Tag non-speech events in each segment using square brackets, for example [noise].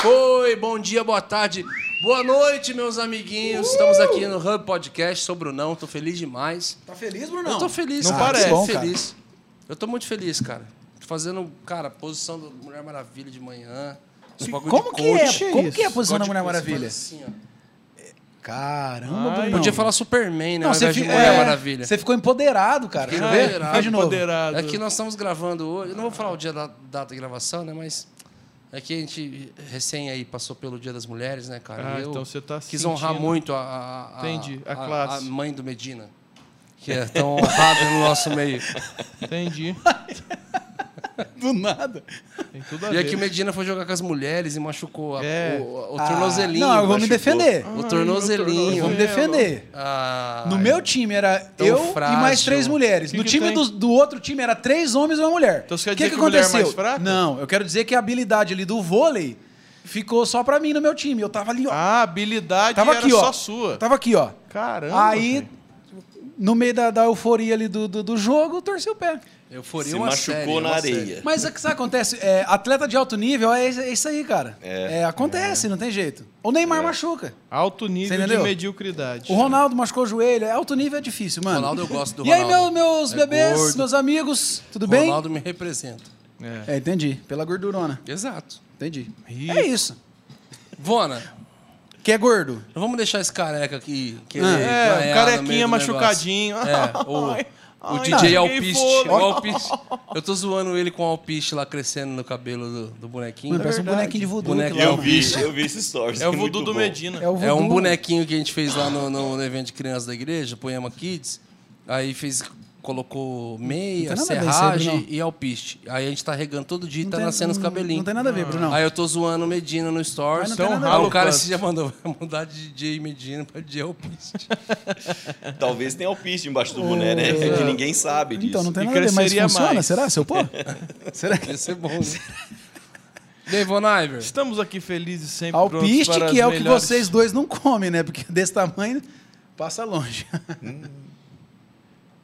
foi? Bom dia, boa tarde, boa noite, meus amiguinhos. Estamos aqui no Hub Podcast sobre o não. Tô feliz demais. Tá feliz, Bruno? Eu tô feliz, Não cara. parece. Bom, cara. feliz. Eu tô muito feliz, cara. Tô fazendo, cara, posição da Mulher Maravilha de manhã. Como de que é? Como que é a posição da Mulher Maravilha? assim, ó. Caramba, Ai, Bruno. Podia falar Superman, né? Não, você, fi- Mulher é, Maravilha. você ficou empoderado, cara. Quer ver? empoderado. Faz de novo. Empoderado. É que nós estamos gravando hoje. Eu não vou falar o dia da data de gravação, né? Mas é que a gente recém aí passou pelo Dia das Mulheres, né, cara? Ah, eu então você tá quis honrar sentindo. muito a, a, a- Entendi, a, classe. a mãe do Medina, que é tão honrada no nosso meio. Entendi. [laughs] [laughs] Do nada. Tem tudo a E ver. aqui o Medina foi jogar com as mulheres e machucou a- É. o, o Ah, tornozelinho. não, eu vou me defender. O tornozelinho. Eu vou me defender. Ah, No meu time era eu frágil. e mais três mulheres. Que no que time do, do outro time era três homens e uma mulher. Então você quer O que, dizer que que mulher é aconteceu? mais fraca? Não, eu quero dizer que a habilidade ali do vôlei ficou só pra mim no meu time. Eu tava ali, ó. Ah, a habilidade tava era aqui, ó. só sua. Tava aqui, ó. Caramba. Aí, velho. No meio da, da euforia ali do, do, do jogo, eu torci o pé. Euforia Se é uma machucou série, é na uma areia. série. Mas o que sabe, acontece? É, atleta de alto nível é, isso- é isso aí, cara. É. É, acontece, não tem jeito. O Neymar machuca. Alto nível de mediocridade. O Ronaldo machucou o joelho. É alto nível é difícil, mano. Ronaldo eu gosto do E aí, Ronaldo. meu- meus É bebês, gordo. meus amigos, tudo bem? Ronaldo me representa. É. É, entendi. Pela gordurona. Exato. Entendi. Ih. É isso. Vona, Que é gordo. não vamos deixar esse careca aqui querer Ah. É, no carequinha machucadinho. É, [laughs] o, Ai, o ai, DJ Alpiste. O Alpiste. [laughs] Eu tô zoando ele com o Alpiste lá crescendo no cabelo do, do bonequinho. Mano, parece um verdade. bonequinho de voodoo. Lá, Eu vi, eu vi esse stories. É o muito voodoo do bom. Medina. É, o É um bonequinho que a gente fez lá no, no evento de crianças da igreja, Poema Kids. Aí fez, colocou meia, ver serragem e alpiste. Aí a gente tá regando todo dia e tá tem- nascendo os cabelinhos. Não tem nada a ver, Bruno. Aí eu tô zoando o Medina no Stories. Então, ralo o cara se já mandou vai [laughs] mudar de DJ Medina pra DJ Alpiste. [laughs] Talvez tenha alpiste embaixo do boné, né? Que ninguém sabe disso. Então, não tem nada a ver. Mas cresceria funciona? mais. Será, seu pô? [laughs] Será que... Ia ser bom. Né? Devon Iver. Estamos aqui felizes sempre prontos Alpiste, que é o que melhores- vocês dois não comem, né? Porque desse tamanho, passa longe.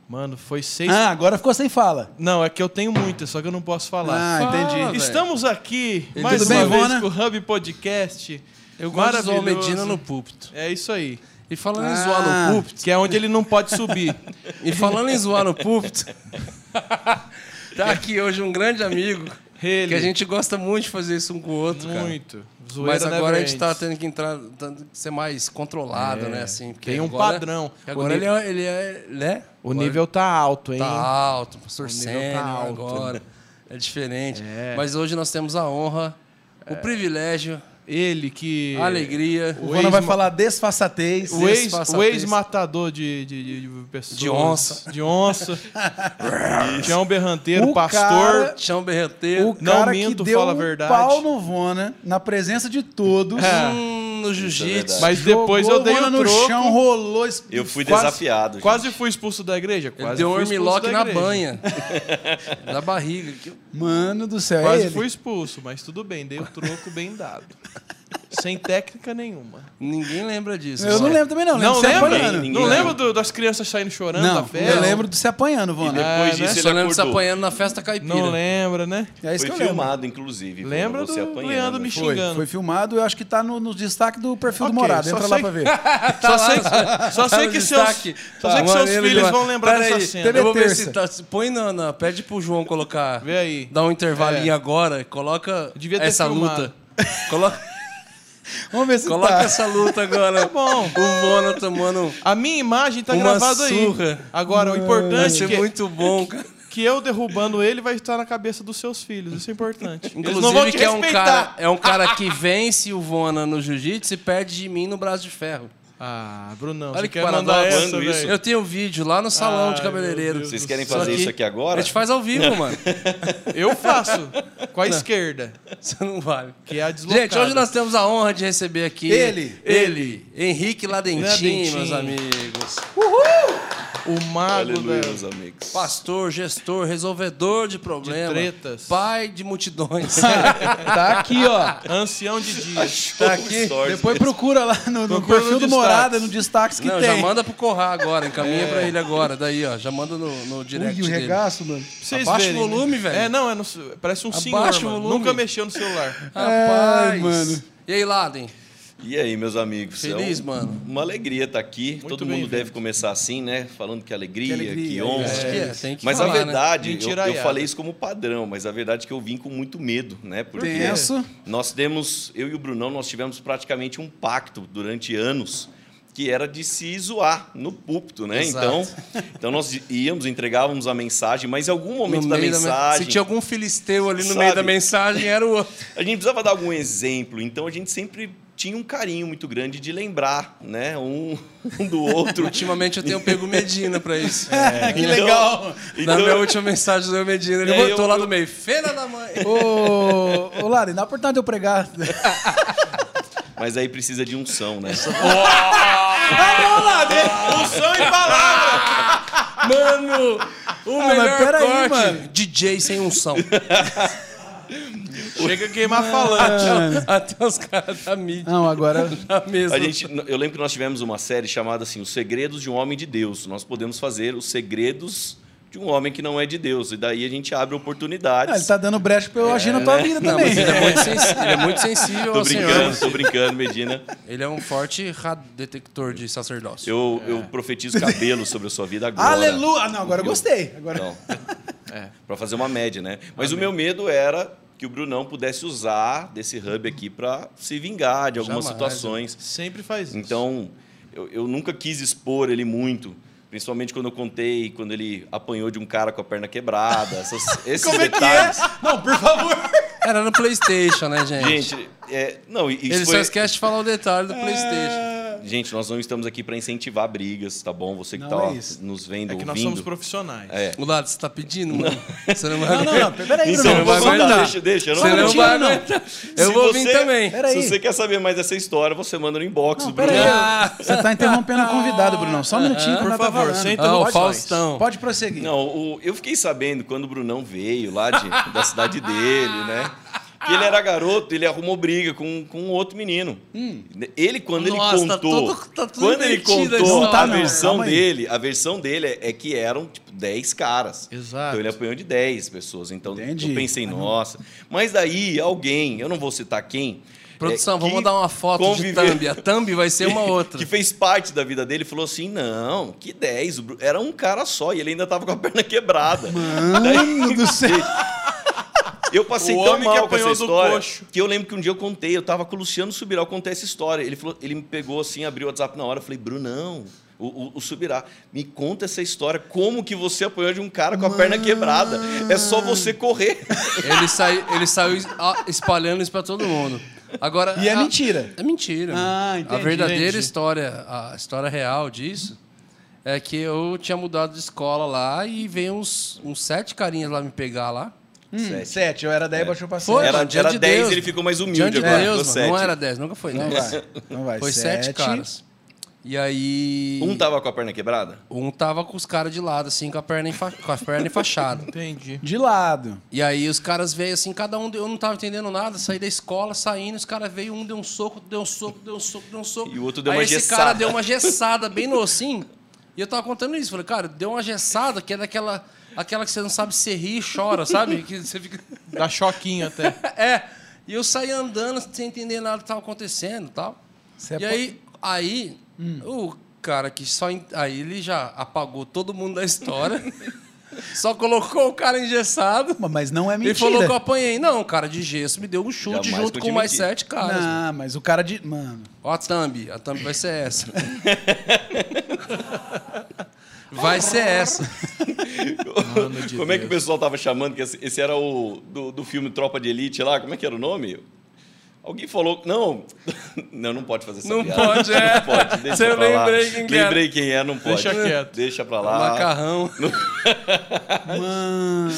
Mano, foi seis... Ah, agora ficou sem fala. Não, é que eu tenho muitas, só que eu não posso falar. Ah, entendi. Estamos aqui Ele mais tudo uma bem, vez Ivona? com o Hub Podcast. Eu gosto de zoar o. Medina no púlpito. É isso aí. E falando em Ah. zoar no púlpito, Que é onde ele não pode subir. [laughs] e falando em zoar no púlpito, [laughs] tá aqui hoje um grande amigo Ele. que a gente gosta muito de fazer isso um com o outro, cara. Muito. Zoeira Mas agora a gente tá ends. tendo que entrar, tendo que ser mais controlado, É, né? Assim, porque tem um agora- padrão. porque Agora O ele é, ele é, né? O Agora nível tá alto, hein? tá alto, O nível sênior tá alto. agora. É diferente. É. Mas hoje nós temos a honra, o privilégio, Ele que... a alegria. O Vona vai ex- falar desfaçatez. O ex- o ex-matador de, de, de, de pessoas. De onça. De onça. [laughs] Tião Berranteiro, O pastor. cara- Chão berreteiro. O Não cara minto, que deu fala a verdade. pau no Vona, na presença de todos. [laughs] É. Hum, no jiu-jitsu. verdade. Mas depois jogou eu dei o no troco. chão, rolou. Eu fui Quase- desafiado. gente. Quase fui expulso da igreja. Ele Quase deu um fui expulso armlock na banha. [laughs] da barriga. Mano do céu, é Quase ele. fui expulso, mas tudo bem, dei o troco bem dado. [laughs] Sem técnica nenhuma. Ninguém lembra disso. Eu não lembro também, não. Não Lembro lembra? Ninguém Não lembra. lembra do- das crianças saindo chorando Não, da eu festa? lembro de se apanhando, Vona. depois É, né? disso Só ele lembro de se apanhando na festa caipira. Não lembra, né? É isso Foi que eu lembro. filmado, inclusive. Lembra do apanhando. Leandro me Foi, xingando. foi filmado, eu acho que tá no, no destaque do perfil Ok, do Morado. só Entra sei- lá pra ver. Só [laughs] sei, só Tá sei que seus, só sei que seus filhos vão lembrar dessa cena. Eu vou ver se tá. Põe na, Pede pro João colocar. Vê aí. Dá um intervalinho É. agora. Coloca essa luta. Coloca, Vamos ver se coloca tá. essa luta agora. [laughs] bom. O Vona tomando. A minha imagem tá gravada aí. surra. Agora, o Vai importante é que, muito bom, cara. que eu derrubando ele vai estar na cabeça dos seus filhos. Isso é importante. Eles Inclusive, não vão que é um, cara, é um cara que vence o Vona no jiu-jitsu e perde de mim no braço de ferro. Ah, Brunão, Olha você que quer mandar essa, isso? Eu tenho um vídeo lá no salão de Ai, cabeleireiro. meu Deus Vocês querem fazer que isso aqui agora? A gente faz ao vivo, mano. Eu faço. Com a esquerda, Você não vale. que é a deslocada. Gente, hoje nós temos a honra de receber aqui Ele. ele, Henrique Ladentim, Ladentim. meus amigos. O mago Aleluia, da... meus amigos. Pastor, gestor, resolvedor de problemas. tretas. Pai de multidões. [laughs] Tá aqui, ó. Ancião de dias. tá aqui. Depois procura lá no, no Procura perfil no do. Morada, no destaques que Não, tem. já manda pro Corrar agora, encaminha pra ele agora. Daí, ó, já manda no, no direct Ui, o dele. regaço, mano. Pra vocês Abaixa o verem, volume, né? velho. É, não, é no- parece um senhor, Abaixa o mano. volume. Nunca mexeu no celular. Rapaz. Ai, mano. E aí, Laden? E aí, meus amigos? Feliz, É um- mano? Uma alegria estar aqui. Muito Todo bem, mundo velho. deve começar assim, né? Falando que alegria, Que que, alegria, honra. Acho que é, tem que Mas falar, a né? verdade, eu, eu Mentiraiada. falei isso como padrão, mas a verdade é que eu vim com muito medo, né? Porque Tenso. nós temos, eu e o Brunão, nós tivemos praticamente um pacto durante anos que era de se zoar no púlpito, né? Exato. Então, então nós íamos, entregávamos a mensagem, mas em algum momento da meio da me- mensagem Se tinha algum filisteu ali no Sabe? meio da mensagem, era o outro. a gente precisava dar algum exemplo, então a gente sempre tinha um carinho muito grande de lembrar, né, um, [laughs] um do outro. Ultimamente eu tenho pego Medina pra isso. [laughs] que Então- legal. Na Então, minha última mensagem do Medina, ele É, botou eu- lá eu- no meio. Feira da mãe. Ô, ô Lari, dá a oportunidade de eu pregar. [laughs] mas aí precisa de unção, né? Unção e palavra! Mano, o Ah, mas melhor peraí, corte. mano. DJ sem unção. Chega a queimar falante. Até os caras da mídia. Não, agora. [laughs] A gente, eu lembro que nós tivemos uma série chamada assim, Os Segredos de um Homem de Deus. Nós podemos fazer os segredos de um homem que não é de Deus. E daí a gente abre oportunidades. Ah, ele tá dando brecha pra eu agir na tua vida Não, também. mas ele é muito, [laughs] ele é muito sensível Tô Senhor. brincando, tô brincando, Medina. Ele é um forte detector de sacerdócio. Eu, eu profetizo cabelo sobre a sua vida agora. Aleluia! Ah, não, agora eu gostei. Agora... Então, [laughs] é, para fazer uma média, né? Mas o meu medo era que o Brunão pudesse usar desse hub aqui para se vingar de algumas Jamais, situações. Sempre faz isso. Então, eu, eu nunca quis expor ele muito. Principalmente quando eu contei, quando ele apanhou de um cara com a perna quebrada, essas, [laughs] esses Como é que é? detalhes. Não, por favor. Era no Playstation, né, gente? Gente, é, não, isso Ele foi... só esquece de falar o detalhe do Playstation. Gente, nós não estamos aqui para incentivar brigas, tá bom? Você que Não tá é isso. nos vendo, é que nós ouvindo. somos profissionais. É. O lado, você tá pedindo, mano? Você não [laughs] vai Não, não, não. Peraí, Bruno. eu vou vai aguentar. deixa, deixa. Eu não Você Não, não vai não. aguentar. Eu Se vou você- vir também. Peraí. Se você quer saber mais dessa história, você manda no inbox. Não, Bruno. peraí. Ah. Você tá interrompendo o convidado, Brunão. Só um minutinho. Por nós tá favor, falando. senta Ah, no Pode Faustão. Pode prosseguir. Não, o- eu fiquei sabendo quando o Brunão veio lá de- da cidade dele, né? [laughs] Que ele era garoto, ele arrumou briga com, com um outro menino. Ele, quando Nossa, ele tá contou. tá tudo quando ele contou a Não tá, não, versão dele, a versão dele é, é que eram, tipo, 10 caras. Exato. Então ele apanhou de 10 pessoas. Então Entendi. eu pensei, nossa. Mas daí alguém, eu não vou citar quem. Produção, é, vamos mandar uma foto conviveu- de thumb. A thumb vai ser uma [laughs] outra. que fez parte da vida dele, falou assim: não, que 10. o Bru- Era um cara só e ele ainda tava com a perna [laughs] quebrada. Mano do céu. Eu passei O tão mal com essa história que eu lembro que um dia eu contei, eu tava com o Luciano Subirá, eu contei essa história. Ele, falou, ele me pegou assim, abriu o WhatsApp na hora, eu falei, Brunão, o, o, o Subirá, me conta essa história, como que você apanhou de um cara com a perna quebrada? É só você correr. [laughs] Ele, sai, ele saiu es- espalhando isso pra todo mundo. Agora, E é a- mentira. É mentira. Ah, entendi, a verdadeira entendi. história, a história real disso, é que eu tinha mudado de escola lá e veio uns, uns sete carinhas lá me pegar lá. Hum, Sete. sete. Eu era 10, baixou pra Foi, 7. Era, era de 10 Deus. ele ficou mais humilde Diante de agora, Deus, mano, não 7. era 10, nunca foi Não 10. vai. Não vai. Foi sete, caras. E aí. Um tava com a perna quebrada? um tava com os caras de lado, assim, com a perna, enfa... com a perna enfaixada. [laughs] Entendi. De lado. E aí os caras veio assim, cada um, deu- eu não tava entendendo nada, saí da escola, saindo, os caras veio, um deu um soco, deu um soco, deu um soco, deu um soco. E o outro deu aí uma esse gessada. cara deu uma [laughs] gessada bem no assim. E eu tava contando isso, falei, cara, deu uma gessada que é daquela aquela que você não sabe se ri e chora, sabe? Que você fica [laughs] Dá choquinho até. [laughs] É. E eu saí andando sem entender nada que tava acontecendo, e tal. Você é e aí, aí o cara que só aí ele já apagou todo mundo da história. [laughs] só colocou o cara engessado. Mas não é Ele mentira. falou que eu apanhei. Não, o cara de gesso me deu um chute Jamais junto com mais mentira. sete caras. Não, mas o cara de. Mano. Ó a thumb. A thumb vai ser essa. Vai ser essa. [laughs] Mano de Como é que o pessoal tava chamando? Que esse, esse era o do, do filme Tropa de Elite lá? Como é que era o nome? Alguém falou. Não, [laughs] não, não pode fazer essa Não piada. pode, [laughs] é. Não pode, deixa Você eu pra lá. lembrei quem era. Lembrei quem é, não pode. Deixa quieto. Deixa pra lá. Macarrão. Mano.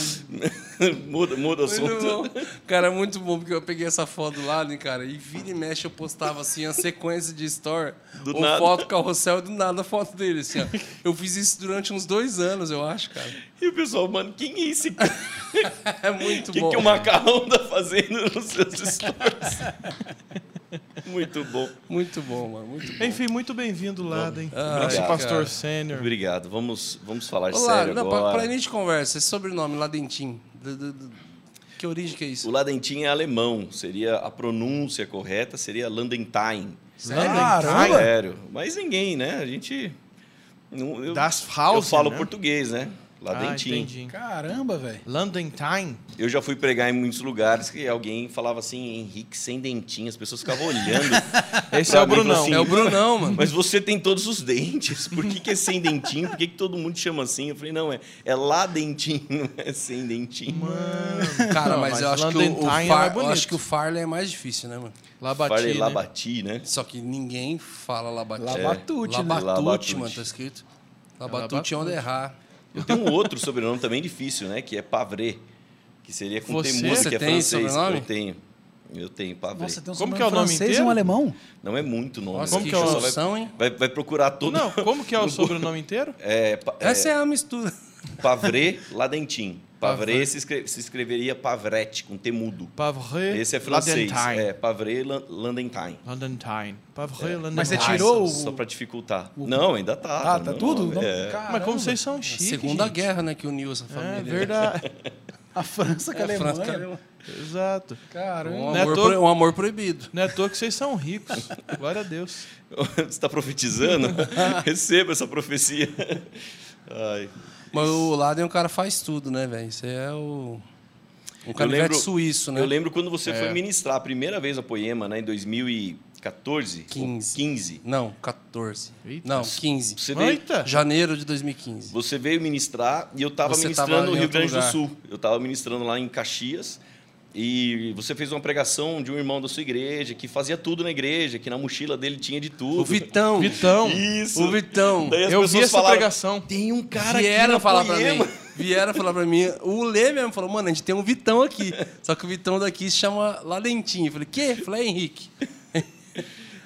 [laughs] muda, muda o assunto. Cara, muito bom, porque eu peguei essa foto do lado, hein, cara, e vira e mexe eu postava assim a sequência de story, Do ou nada. foto carrossel, do nada a foto dele, assim, ó. Eu fiz isso durante uns dois anos, eu acho, cara. E o pessoal, mano, quem é esse cara? [laughs] É muito O que, bom. que o macarrão tá fazendo nos seus stories? [laughs] [laughs] Muito bom. Muito bom, mano, muito bom. Enfim, muito bem-vindo, Laden. Ah, Nosso obrigado, pastor sênior. Obrigado. Vamos, vamos falar Olá, sério não, agora. pra início de conversa, esse sobrenome, Ladentim, que origem que é O isso? Ladentim é alemão. Seria a pronúncia correta seria Landentheim. Caramba! Sério. Mas ninguém, né? A gente não, eu, Das eu Hausen, falo né? português, né? Ah, Ladentim. entendi. Caramba, velho. London Time. eu já fui pregar em muitos lugares que alguém falava assim, Henrique sem dentinho, as pessoas ficavam olhando. [laughs] Esse é o Brunão. assim, É o Brunão, mano. Mas você tem todos os dentes. Por que, que é sem dentinho? Por que, que todo mundo chama assim? Eu falei, não, é, é lá dentinho, não [laughs] é sem dentinho. [laughs] Cara, Não, mas, mas eu acho que o, o é Far- mais eu acho que o Farley é mais difícil, né, mano? Labati, Falei né? Labati, né? Só que ninguém fala Labatute. Labatute, né? Labatute, Labatute. mano, tá escrito. Labatute. Labatute é onde errar. Eu tenho um outro sobrenome também difícil, né? Que é Pavré. Que seria com Você? Você que é tem francês. sobrenome? Eu tenho. Eu tenho, Pavré. Nossa, tem um Como que é o nome francês e inteiro? um alemão? Não é muito nome. Nossa, Como que é o- solução, hein? vai, vai procurar todo. Não, como que é o [laughs] sobrenome inteiro? É, é, Essa é a mistura. Pavré Ladentim. Pavré se, escre- se escreveria Pavrete, com temudo. Pavré Esse é francês. Ladentheim. É, Pavré Lan- Landentheim. Landentheim. Pavré Landentheim. Mas você tirou o- Só pra dificultar. Não, ainda tá. Tá, tá não, tudo? Não- É. Mas como vocês são chiques, Segunda gente. Guerra, né, que uniu essa família. É verdade. [laughs] A França com a É, Alemanha. França a Alemanha. Exato. Um Caramba. É amor, todo- pro- um amor proibido. Não é à toa que vocês são ricos. Glória a Deus. [laughs] Você está profetizando? [laughs] Receba essa profecia. Ai. Mas o Laden, o cara faz tudo, né, velho? Isso é o... Um canivete lembro- suíço, né? Eu lembro quando você É. foi ministrar a primeira vez a Poema, né, em 2014? 15. ou 15. Não, 14. Eita. Não, 15. Você veio, Eita! Janeiro de 2015. você veio ministrar e eu estava Você ministrando tava no Rio Grande do lugar. Sul. Eu estava ministrando lá em Caxias e você fez uma pregação de um irmão da sua igreja que fazia tudo na igreja, que na mochila dele tinha de tudo. O Vitão. Vitão. Isso. O Vitão. Daí as Eu vi essa falaram, pregação. Tem um cara Vieram falar pra Poema. mim. Vieram falar pra mim. O Lê mesmo falou, mano, a gente tem um Vitão aqui. Só que o Vitão daqui se chama Ladentinho. Eu falei, quê? Eu falei, é Henrique. [laughs]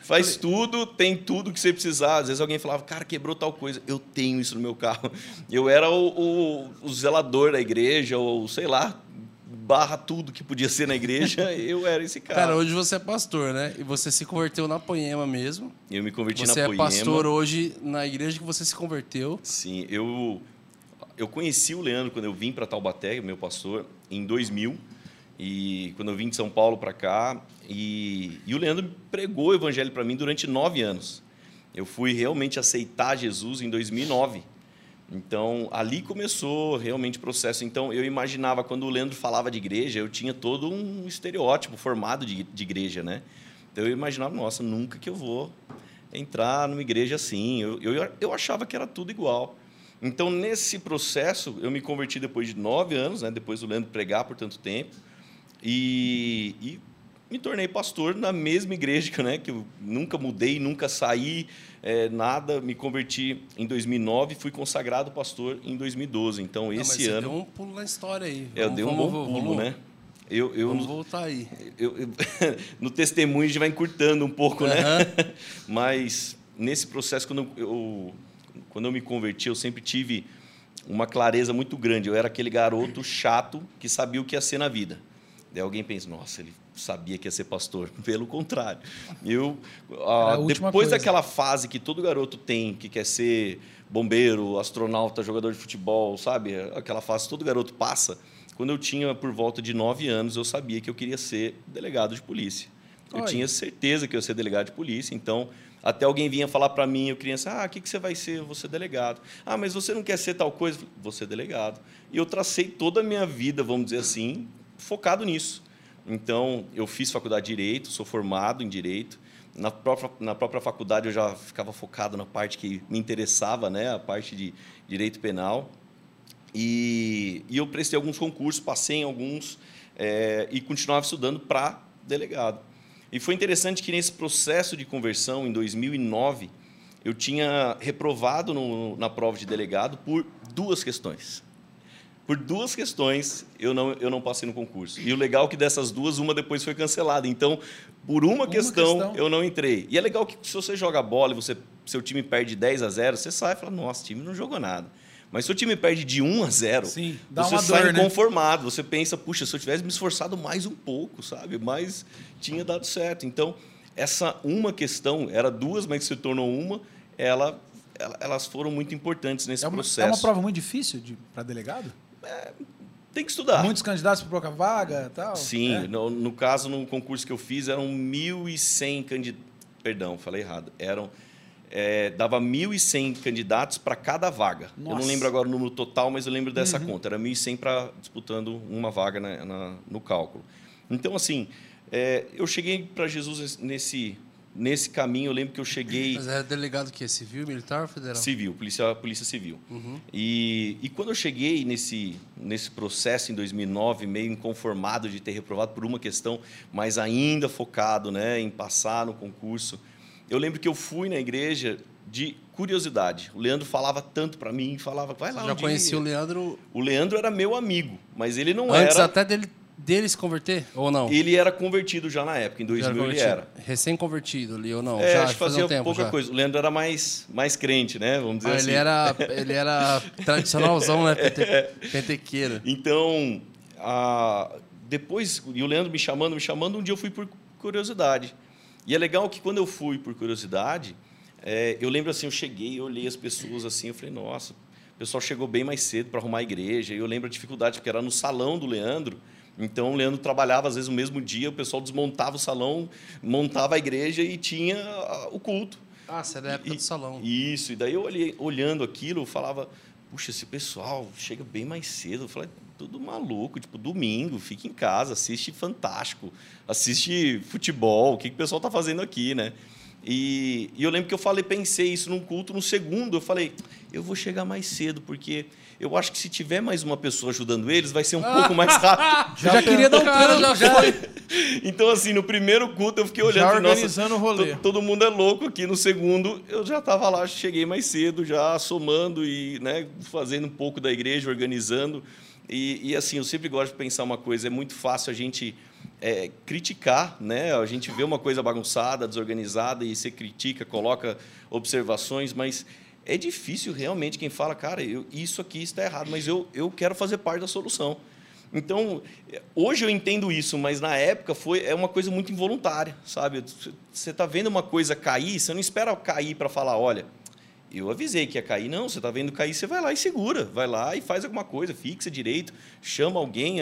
Faz tudo, tem tudo que você precisar. Às vezes alguém falava, cara, quebrou tal coisa. Eu tenho isso no meu carro. Eu era o, o- o zelador da igreja, ou sei lá, barra tudo que podia ser na igreja. [laughs] Eu era esse cara. Cara, hoje você é pastor, né? E você se converteu na Poema mesmo. eu me converti Você na é Poema. pastor hoje na igreja que você se converteu. Sim, eu, eu conheci o Leandro quando eu vim para Taubaté, meu pastor, em 2000. E quando eu vim de São Paulo para cá, e, e o Leandro pregou o evangelho para mim durante nove anos. Eu fui realmente aceitar Jesus em 2009. Então, ali começou realmente o processo. Então, eu imaginava, quando o Leandro falava de igreja, eu tinha todo um estereótipo formado de, de igreja, né? Então, eu imaginava, nossa, nunca que eu vou entrar numa igreja assim. Eu, eu, eu achava que era tudo igual. Então, nesse processo, eu me converti depois de nove anos, né? depois do Leandro pregar por tanto tempo, e, e me tornei pastor na mesma igreja, [laughs] né? que eu nunca mudei, nunca saí, é, nada. Me converti em 2009 fui consagrado pastor em 2012. Então, Não, esse ano, deu um pulo na história aí. eu Vamos- dei um bom pulo, vamos- né? Eu, eu, Vamos voltar aí. eu- eu- [laughs] no testemunho a gente vai encurtando um pouco, né? [laughs] Mas nesse processo, quando eu, quando eu me converti, eu sempre tive uma clareza muito grande. Eu era aquele garoto chato que sabia o que ia ser na vida. Daí alguém pensa, nossa, ele sabia que ia ser pastor. [laughs] Pelo contrário. Eu, ah, depois coisa. daquela fase que todo garoto tem, que quer ser bombeiro, astronauta, jogador de futebol, sabe? Aquela fase que todo garoto passa. Quando eu tinha por volta de nove anos, eu sabia que eu queria ser delegado de polícia. Eu tinha certeza que eu ia ser delegado de polícia, então até alguém vinha falar para mim, eu criança, ah, o que, que você vai ser? Eu vou ser delegado. Ah, mas você não quer ser tal coisa? Vou ser delegado. E eu tracei toda a minha vida, vamos dizer assim, focado nisso. Então, eu fiz faculdade de Direito, sou formado em Direito. Na própria, na própria faculdade, eu já ficava focado na parte que me interessava, né? a parte de Direito Penal. E, e eu prestei alguns concursos, passei em alguns eh, e continuava estudando para delegado. E foi interessante que nesse processo de conversão, em 2009, eu tinha reprovado no- na prova de delegado por duas questões. Por duas questões eu não, eu não passei no concurso. E o legal é que dessas duas, uma depois foi cancelada. Então, por uma, questão, questão. eu não entrei. E é legal que se você joga bola e você, seu time perde 10 a 0, você sai e fala, nossa, o time não jogou nada. Mas se o time perde de 1 a 0, Sim, você uma sai dor, né? inconformado. Você pensa, puxa, se eu tivesse me esforçado mais um pouco, sabe? Mas tinha dado certo. Então, essa uma questão, era duas, mas se tornou uma, ela, ela- elas foram muito importantes nesse É uma, processo. é uma prova muito difícil para delegado? Tem que estudar. Muitos candidatos para pouca vaga e tal? Sim, É. no, no caso, no concurso que eu fiz, eram 1.100 candidatos. Perdão, falei errado. Eram, é, dava 1.100 candidatos para cada vaga. Eu não Nossa. Uhum. lembro agora o número total, mas eu lembro dessa conta. Era 1.100 para disputando uma vaga na- na- no cálculo. Então, assim, é, eu cheguei para Jesus nesse, nesse caminho. Eu lembro que eu cheguei. Mas era delegado que Civil, militar ou federal? Civil, polícia, polícia civil. Uhum. E, e quando eu cheguei nesse, nesse processo em 2009, meio inconformado de ter reprovado por uma questão, mas ainda focado né, em passar no concurso, eu lembro que eu fui na igreja de curiosidade. O Leandro falava tanto para mim, falava, vai lá Já um dia." conheci o Leandro O Leandro era meu amigo, mas ele não antes era... até dele, dele se converter, ou não? Ele era convertido já na época, em Já 2000 ele convertido. era. Recém-convertido ali, ou não? É, já acho que faz fazia um tempo pouca já. coisa. O Leandro era mais, mais crente, né? Vamos dizer Ah, assim. ele, era, [laughs] ele era tradicionalzão, né? Pente, pentequeiro. Então, a- depois, e o Leandro me chamando, me chamando, um dia eu fui por curiosidade. E é legal que quando eu fui por curiosidade, é, eu lembro assim, eu cheguei, eu olhei as pessoas assim, eu falei, nossa, o pessoal chegou bem mais cedo para arrumar a igreja. E eu lembro a dificuldade, porque era no salão do Leandro. Então, o Leandro trabalhava, às vezes, no mesmo dia, o pessoal desmontava o salão, montava a igreja e tinha ah, o culto. Ah, você é da época E- do salão. Isso, e daí eu olhei, olhando aquilo, eu falava, puxa, esse pessoal chega bem mais cedo. Eu falei, tudo maluco, tipo, domingo, fica em casa, assiste Fantástico, assiste futebol, o que, que o pessoal está fazendo aqui, né? E, e eu lembro que eu falei, pensei isso num culto, no segundo, eu falei, eu vou chegar mais cedo, porque eu acho que se tiver mais uma pessoa ajudando eles, vai ser um pouco mais rápido. [laughs] Eu já queria dar um [laughs] Cara, já já. foi. Então, assim, no primeiro culto eu fiquei olhando Já falei, nossa, organizando o rolê. to- todo mundo é louco aqui. No segundo, eu já estava lá, cheguei mais cedo, já somando e né, fazendo um pouco da igreja, organizando. E, e, assim, eu sempre gosto de pensar uma coisa, é muito fácil a gente é, criticar, né? A gente vê uma coisa bagunçada, desorganizada e você critica, coloca observações, mas é difícil realmente quem fala, cara, eu, isso aqui está errado, mas eu, eu quero fazer parte da solução. Então, hoje eu entendo isso, mas na época foi é uma coisa muito involuntária, sabe? Você está vendo uma coisa cair, você não espera cair para falar, olha, eu avisei que ia cair. Não, você está vendo cair, você vai lá e segura. Vai lá e faz alguma coisa, fixa direito, chama alguém,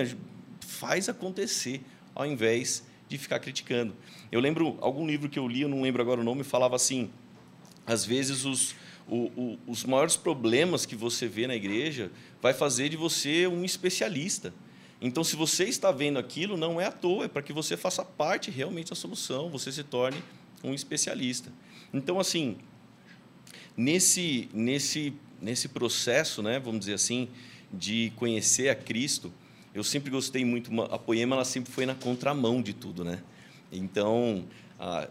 faz acontecer, ao invés de ficar criticando. Eu lembro, algum livro que eu li, eu não lembro agora o nome, falava assim, às vezes os, o- o- os maiores problemas que você vê na igreja vai fazer de você um especialista. Então, se você está vendo aquilo, não é à toa, é para que você faça parte realmente da solução, você se torne um especialista. Então, assim, nesse, nesse, nesse processo, né, vamos dizer assim, de conhecer a Cristo, eu sempre gostei muito. A Poema ela sempre foi na contramão de tudo, né? Então,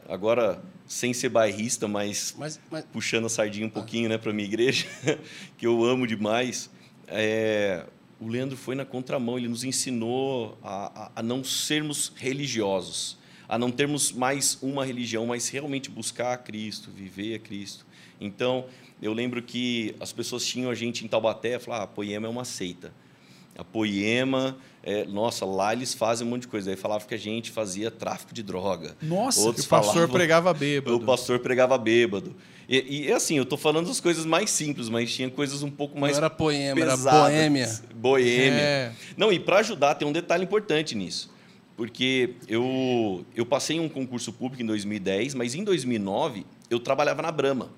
agora sem ser bairrista, mas Mas, mas puxando a sardinha um pouquinho, né, para minha igreja, [laughs] que eu amo demais. é, o Leandro foi na contramão. Ele nos ensinou a, a, a não sermos religiosos, a não termos mais uma religião, mas realmente buscar a Cristo, viver a Cristo. Então, eu lembro que as pessoas tinham a gente em Taubaté, falavam, ah, a Poema é uma seita. A Poema, é, nossa, lá eles fazem um monte de coisa. Aí falava que a gente fazia tráfico de droga. Nossa, Outros o pastor falavam- pregava bêbado. o pastor pregava bêbado. E, e, assim, eu estou falando das coisas mais simples, mas tinha coisas um pouco mais não era poema, era pesadas. boêmia. Boêmia. É. Não, e para ajudar, tem um detalhe importante nisso. Porque eu, eu passei em um concurso público em 2010, mas em 2009 eu trabalhava na Brahma.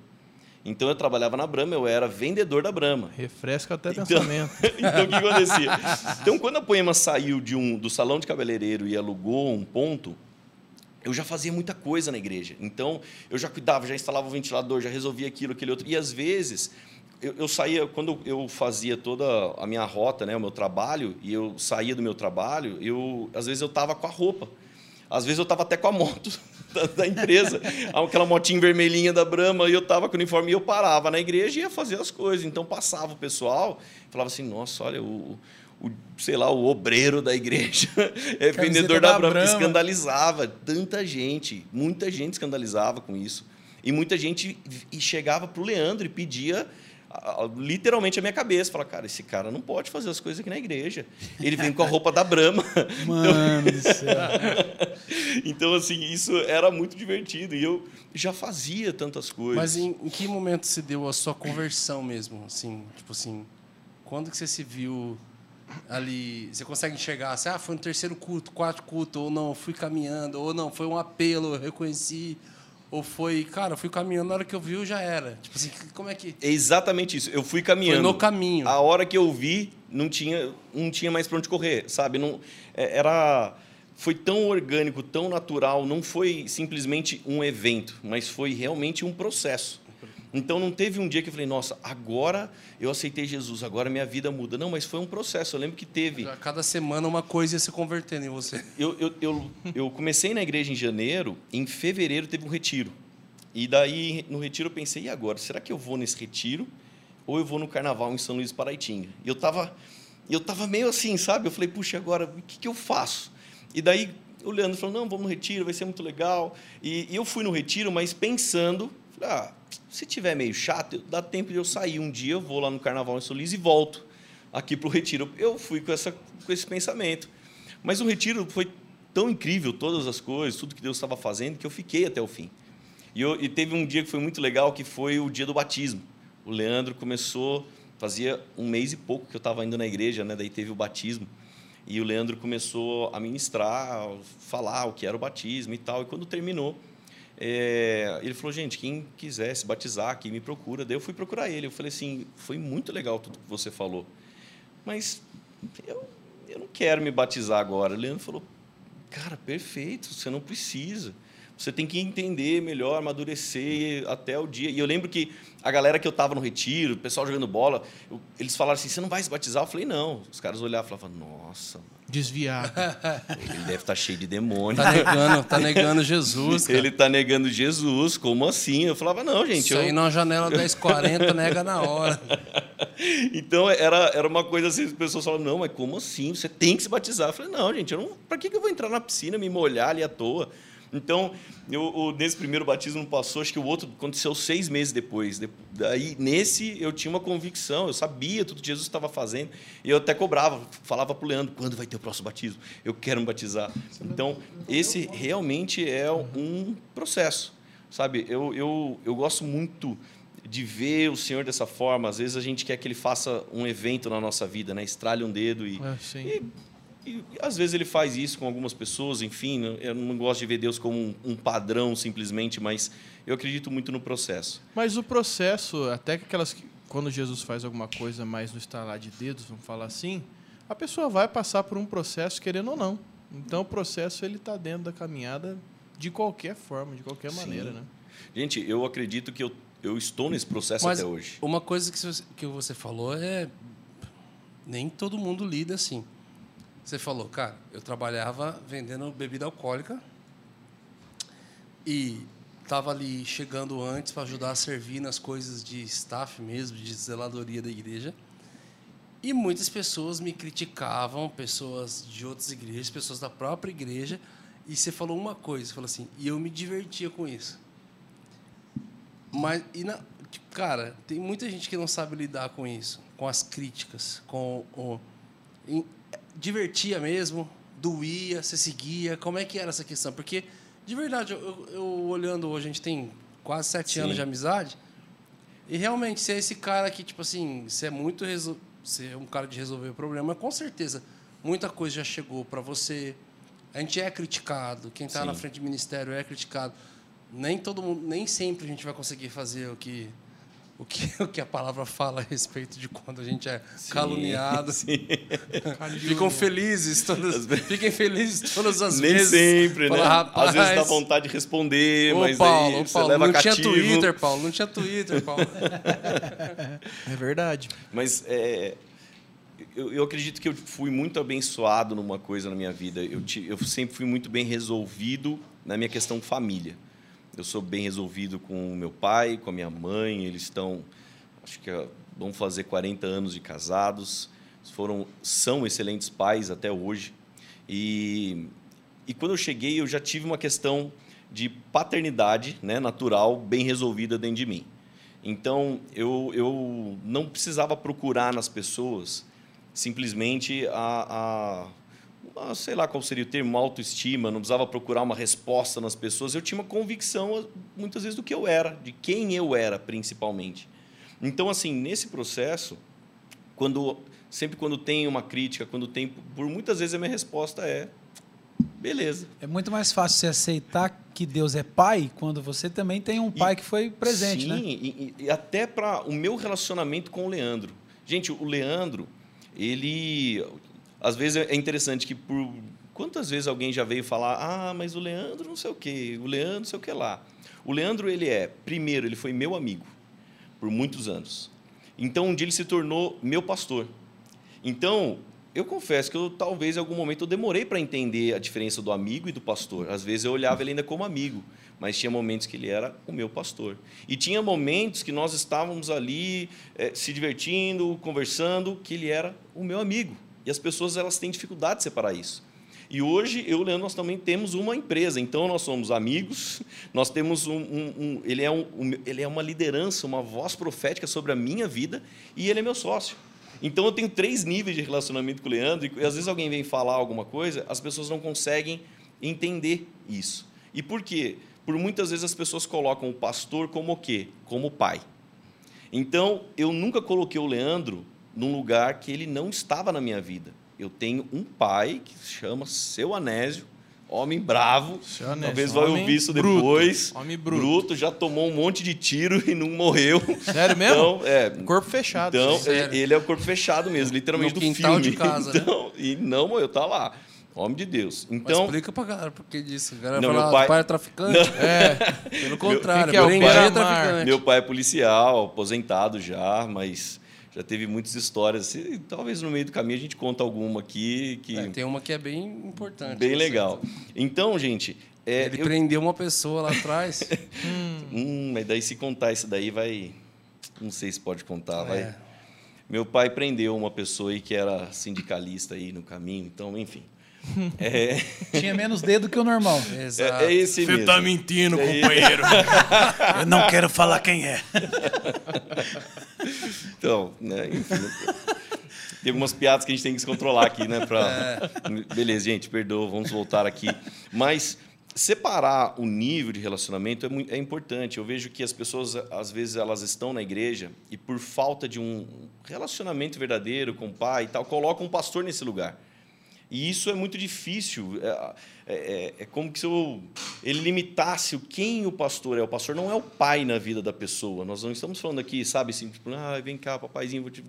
Então eu trabalhava na Brahma, eu era vendedor da Brahma. Refresca até Então- pensamento. [laughs] então, o que acontecia? Então, quando a Poema saiu de um, do salão de cabeleireiro e alugou um ponto, eu já fazia muita coisa na igreja. Então, eu já cuidava, já instalava o ventilador, já resolvia aquilo, aquele outro. E, às vezes, eu, eu saía, quando eu fazia toda a minha rota, né, o meu trabalho, e eu saía do meu trabalho, eu, às vezes eu estava com a roupa. Às vezes eu estava até com a moto [laughs] [laughs] da, da empresa, aquela motinha vermelhinha da Brahma, e eu estava com o uniforme e eu parava na igreja e ia fazer as coisas. Então passava o pessoal, falava assim: nossa, olha, o, o, sei lá, o obreiro da igreja, [laughs] é Camiseta vendedor da, da Brahma, Brahma. escandalizava tanta gente, muita gente escandalizava com isso. E muita gente e chegava pro Leandro e pedia literalmente a minha cabeça, fala, cara, esse cara não pode fazer as coisas aqui na igreja. Ele vem com a roupa da Brahma. [laughs] Mano do céu. [laughs] Então, assim, isso era muito divertido. E eu já fazia tantas coisas. Mas em, em que momento se deu a sua conversão mesmo? Assim, tipo assim, quando que você se viu ali? Você consegue enxergar? Assim, ah, foi no terceiro culto, quarto culto, ou não, fui caminhando, ou não, foi um apelo, eu reconheci, ou foi, cara, eu fui caminhando, na hora que eu vi, eu já era. Tipo assim, como é que. É exatamente isso. Eu fui caminhando. Foi no caminho. A hora que eu vi, não tinha, não tinha mais para onde correr, sabe? Não, é- era, foi tão orgânico, tão natural. Não foi simplesmente um evento, mas foi realmente um processo. Então não teve um dia que eu falei, nossa, agora eu aceitei Jesus, agora minha vida muda. Não, mas foi um processo. Eu lembro que teve. A cada semana uma coisa ia se convertendo em você. [laughs] Eu, eu, eu, eu comecei na igreja em janeiro, em fevereiro teve um retiro. E daí, no retiro, eu pensei, e agora? Será que eu vou nesse retiro ou eu vou no carnaval em São Luís Paraitinga? E eu estava eu tava meio assim, sabe? Eu falei, puxa, agora, o que, que eu faço? E daí, o Leandro falou, não, vamos no retiro, vai ser muito legal. E, e eu fui no retiro, mas pensando, falei, ah, se tiver meio chato, dá tempo de eu sair um dia, eu vou lá no carnaval em São Luís e volto aqui para o retiro. Eu fui com, essa, com esse pensamento. Mas o retiro foi tão incrível, todas as coisas, tudo que Deus estava fazendo, que eu fiquei até o fim. E, eu, e teve um dia que foi muito legal, que foi o dia do batismo. O Leandro começou, fazia um mês e pouco que eu estava indo na igreja, né? daí teve o batismo. E o Leandro começou a ministrar, falar o que era o batismo e tal. E quando terminou, é, ele falou, gente, quem quiser se batizar aqui, me procura. Daí eu fui procurar ele. Eu falei assim, foi muito legal tudo que você falou. Mas eu, eu não quero me batizar agora. O Leandro falou, cara, perfeito, você não precisa. Você tem que entender melhor, amadurecer até o dia. E eu lembro que a galera que eu estava no retiro, o pessoal jogando bola, eu- eles falaram assim: você não vai se batizar? Eu falei: não. Os caras olhavam e falavam: nossa, Desviado. [laughs] ele deve estar cheio de demônio. Tá negando, tá negando Jesus, cara. Ele está negando Jesus, como assim? Eu falava: não, gente. Isso eu- aí na janela [laughs] 1040 nega na hora. Então era, era uma coisa assim, as pessoas falavam, não, mas como assim? Você tem que se batizar. Eu falei, não, gente, eu não, para que que eu vou entrar na piscina, me molhar ali à toa? Então, eu, o- nesse primeiro batismo não passou, acho que o outro aconteceu seis meses depois. De- Daí, nesse, eu tinha uma convicção, eu sabia tudo que Jesus estava fazendo, e eu até cobrava, falava para o Leandro, quando vai ter o próximo batismo? Eu quero me batizar. Então, esse realmente é um processo, sabe? Eu, eu, eu gosto muito de ver o Senhor dessa forma. Às vezes a gente quer que Ele faça um evento na nossa vida, né? Estralhe um dedo e, É, e, e, às vezes Ele faz isso com algumas pessoas. Enfim, né? eu não gosto de ver Deus como um, um padrão simplesmente, mas eu acredito muito no processo. Mas o processo, até que aquelas que, quando Jesus faz alguma coisa mais no estalar de dedos, vamos falar assim, a pessoa vai passar por um processo querendo ou não. Então o processo ele está dentro da caminhada de qualquer forma, de qualquer Sim. maneira, né? Gente, eu acredito que eu, eu estou nesse processo Mas até hoje. uma coisa que você, que você falou é. Nem todo mundo lida assim. Você falou, cara, eu trabalhava vendendo bebida alcoólica e estava ali chegando antes para ajudar a servir nas coisas de staff mesmo, de zeladoria da igreja. E muitas pessoas me criticavam, pessoas de outras igrejas, pessoas da própria igreja. E você falou uma coisa, você falou assim, e eu me divertia com isso. Mas, e na, cara, tem muita gente que não sabe lidar com isso, com as críticas, com o. divertia mesmo, doía, você seguia. Como é que era essa questão? Porque, de verdade, eu, eu- olhando hoje, a gente tem quase sete Sim. anos de amizade. E realmente, você é esse cara que, tipo assim, você é muito. Resol... Você é um cara de resolver o problema, com certeza, muita coisa já chegou para você. A gente é criticado, quem está na frente do ministério é criticado. Nem todo mundo, nem sempre a gente vai conseguir fazer o que o que, [laughs] o que a palavra fala a respeito de quando a gente é caluniado. Sim. [laughs] Ficam felizes todas, fiquem felizes todas as [laughs] Nem vezes. sempre, né? Fala, rapaz, Às vezes dá vontade de responder, Ô, mas Paulo, aí ô, você Paulo, leva não cativo. tinha Twitter, Paulo, não tinha Twitter, Paulo. É verdade. Mas é, eu, eu acredito que eu fui muito abençoado numa coisa na minha vida. Eu, eu sempre fui muito bem resolvido na minha questão família. Eu sou bem resolvido com o meu pai, com a minha mãe. Eles estão, acho que vão fazer 40 anos de casados. foram são excelentes pais até hoje. E, e quando eu cheguei, eu já tive uma questão de paternidade né, natural bem resolvida dentro de mim. Então, eu, eu não precisava procurar nas pessoas simplesmente a, a, sei lá qual seria o termo, autoestima, não precisava procurar uma resposta nas pessoas. Eu tinha uma convicção, muitas vezes, do que eu era, de quem eu era, principalmente. Então, assim, nesse processo, quando sempre quando tem uma crítica, quando tem, por muitas vezes a minha resposta é beleza. É muito mais fácil você aceitar que Deus é pai quando você também tem um pai e, que foi presente, sim, né? Sim, e, e, até para o meu relacionamento com o Leandro. Gente, o Leandro, ele às vezes é interessante que por quantas vezes alguém já veio falar: "Ah, mas o Leandro não sei o quê, o Leandro não sei o que lá". O Leandro ele é, primeiro, ele foi meu amigo por muitos anos. Então um dia ele se tornou meu pastor. Então, eu confesso que eu talvez em algum momento eu demorei para entender a diferença do amigo e do pastor. Às vezes eu olhava ele ainda como amigo, mas tinha momentos que ele era o meu pastor. E tinha momentos que nós estávamos ali é, se divertindo, conversando, que ele era o meu amigo. E as pessoas elas têm dificuldade de separar isso. E hoje eu e o Leandro nós também temos uma empresa, então nós somos amigos, [laughs] nós temos um, um, um ele, é um, ele é uma liderança, uma voz profética sobre a minha vida e ele é meu sócio. Então eu tenho três níveis de relacionamento com o Leandro, e às vezes alguém vem falar alguma coisa, as pessoas não conseguem entender isso. E por quê? Por muitas vezes as pessoas colocam o pastor como o quê? Como pai. Então, eu nunca coloquei o Leandro num lugar que ele não estava na minha vida. Eu tenho um pai que se chama Seu Anésio, Homem bravo. Anésio, Talvez vai ouvir isso bruto, depois. Homem bruto. bruto. Já tomou um monte de tiro e não morreu. Sério mesmo? Então, é, corpo fechado. Então, Sério. ele é o corpo fechado mesmo, literalmente no do quintal filme. de casa, então, né? E não morreu, tá lá. Homem de Deus. Então, Mas explica pra galera por que disso. A galera Não, fala, meu pai- "Ah, o pai é traficante. Não. É. Pelo [laughs] contrário, que é o pai? é traficante. meu pai é policial, aposentado já, mas já teve muitas histórias. assim, talvez no meio do caminho a gente conta alguma aqui que É, tem uma que é bem importante. bem legal. Então, gente, é, Ele eu- prendeu uma pessoa lá atrás. [laughs] Hum, mas daí se contar isso daí vai. Não sei se pode contar, vai. É. Meu pai prendeu uma pessoa aí que era sindicalista aí no caminho, então, enfim. É, Tinha menos dedo que o normal. Exato. é, é esse mesmo. mentindo, É companheiro. [laughs] Eu não quero falar quem é. Então, né, enfim. Tem algumas piadas que a gente tem que se controlar aqui, né? Pra... Beleza, gente, perdoa, vamos voltar aqui. Mas separar o nível de relacionamento é, mui- é importante. Eu vejo que as pessoas, às vezes, elas estão na igreja e, por falta de um relacionamento verdadeiro com o pai e tal, colocam um pastor nesse lugar. E isso é muito difícil. É, é- é como que se eu, ele limitasse quem o pastor é. O pastor não é o pai na vida da pessoa. Nós não estamos falando aqui, sabe, assim, tipo, ah, vem cá, papaizinho, te-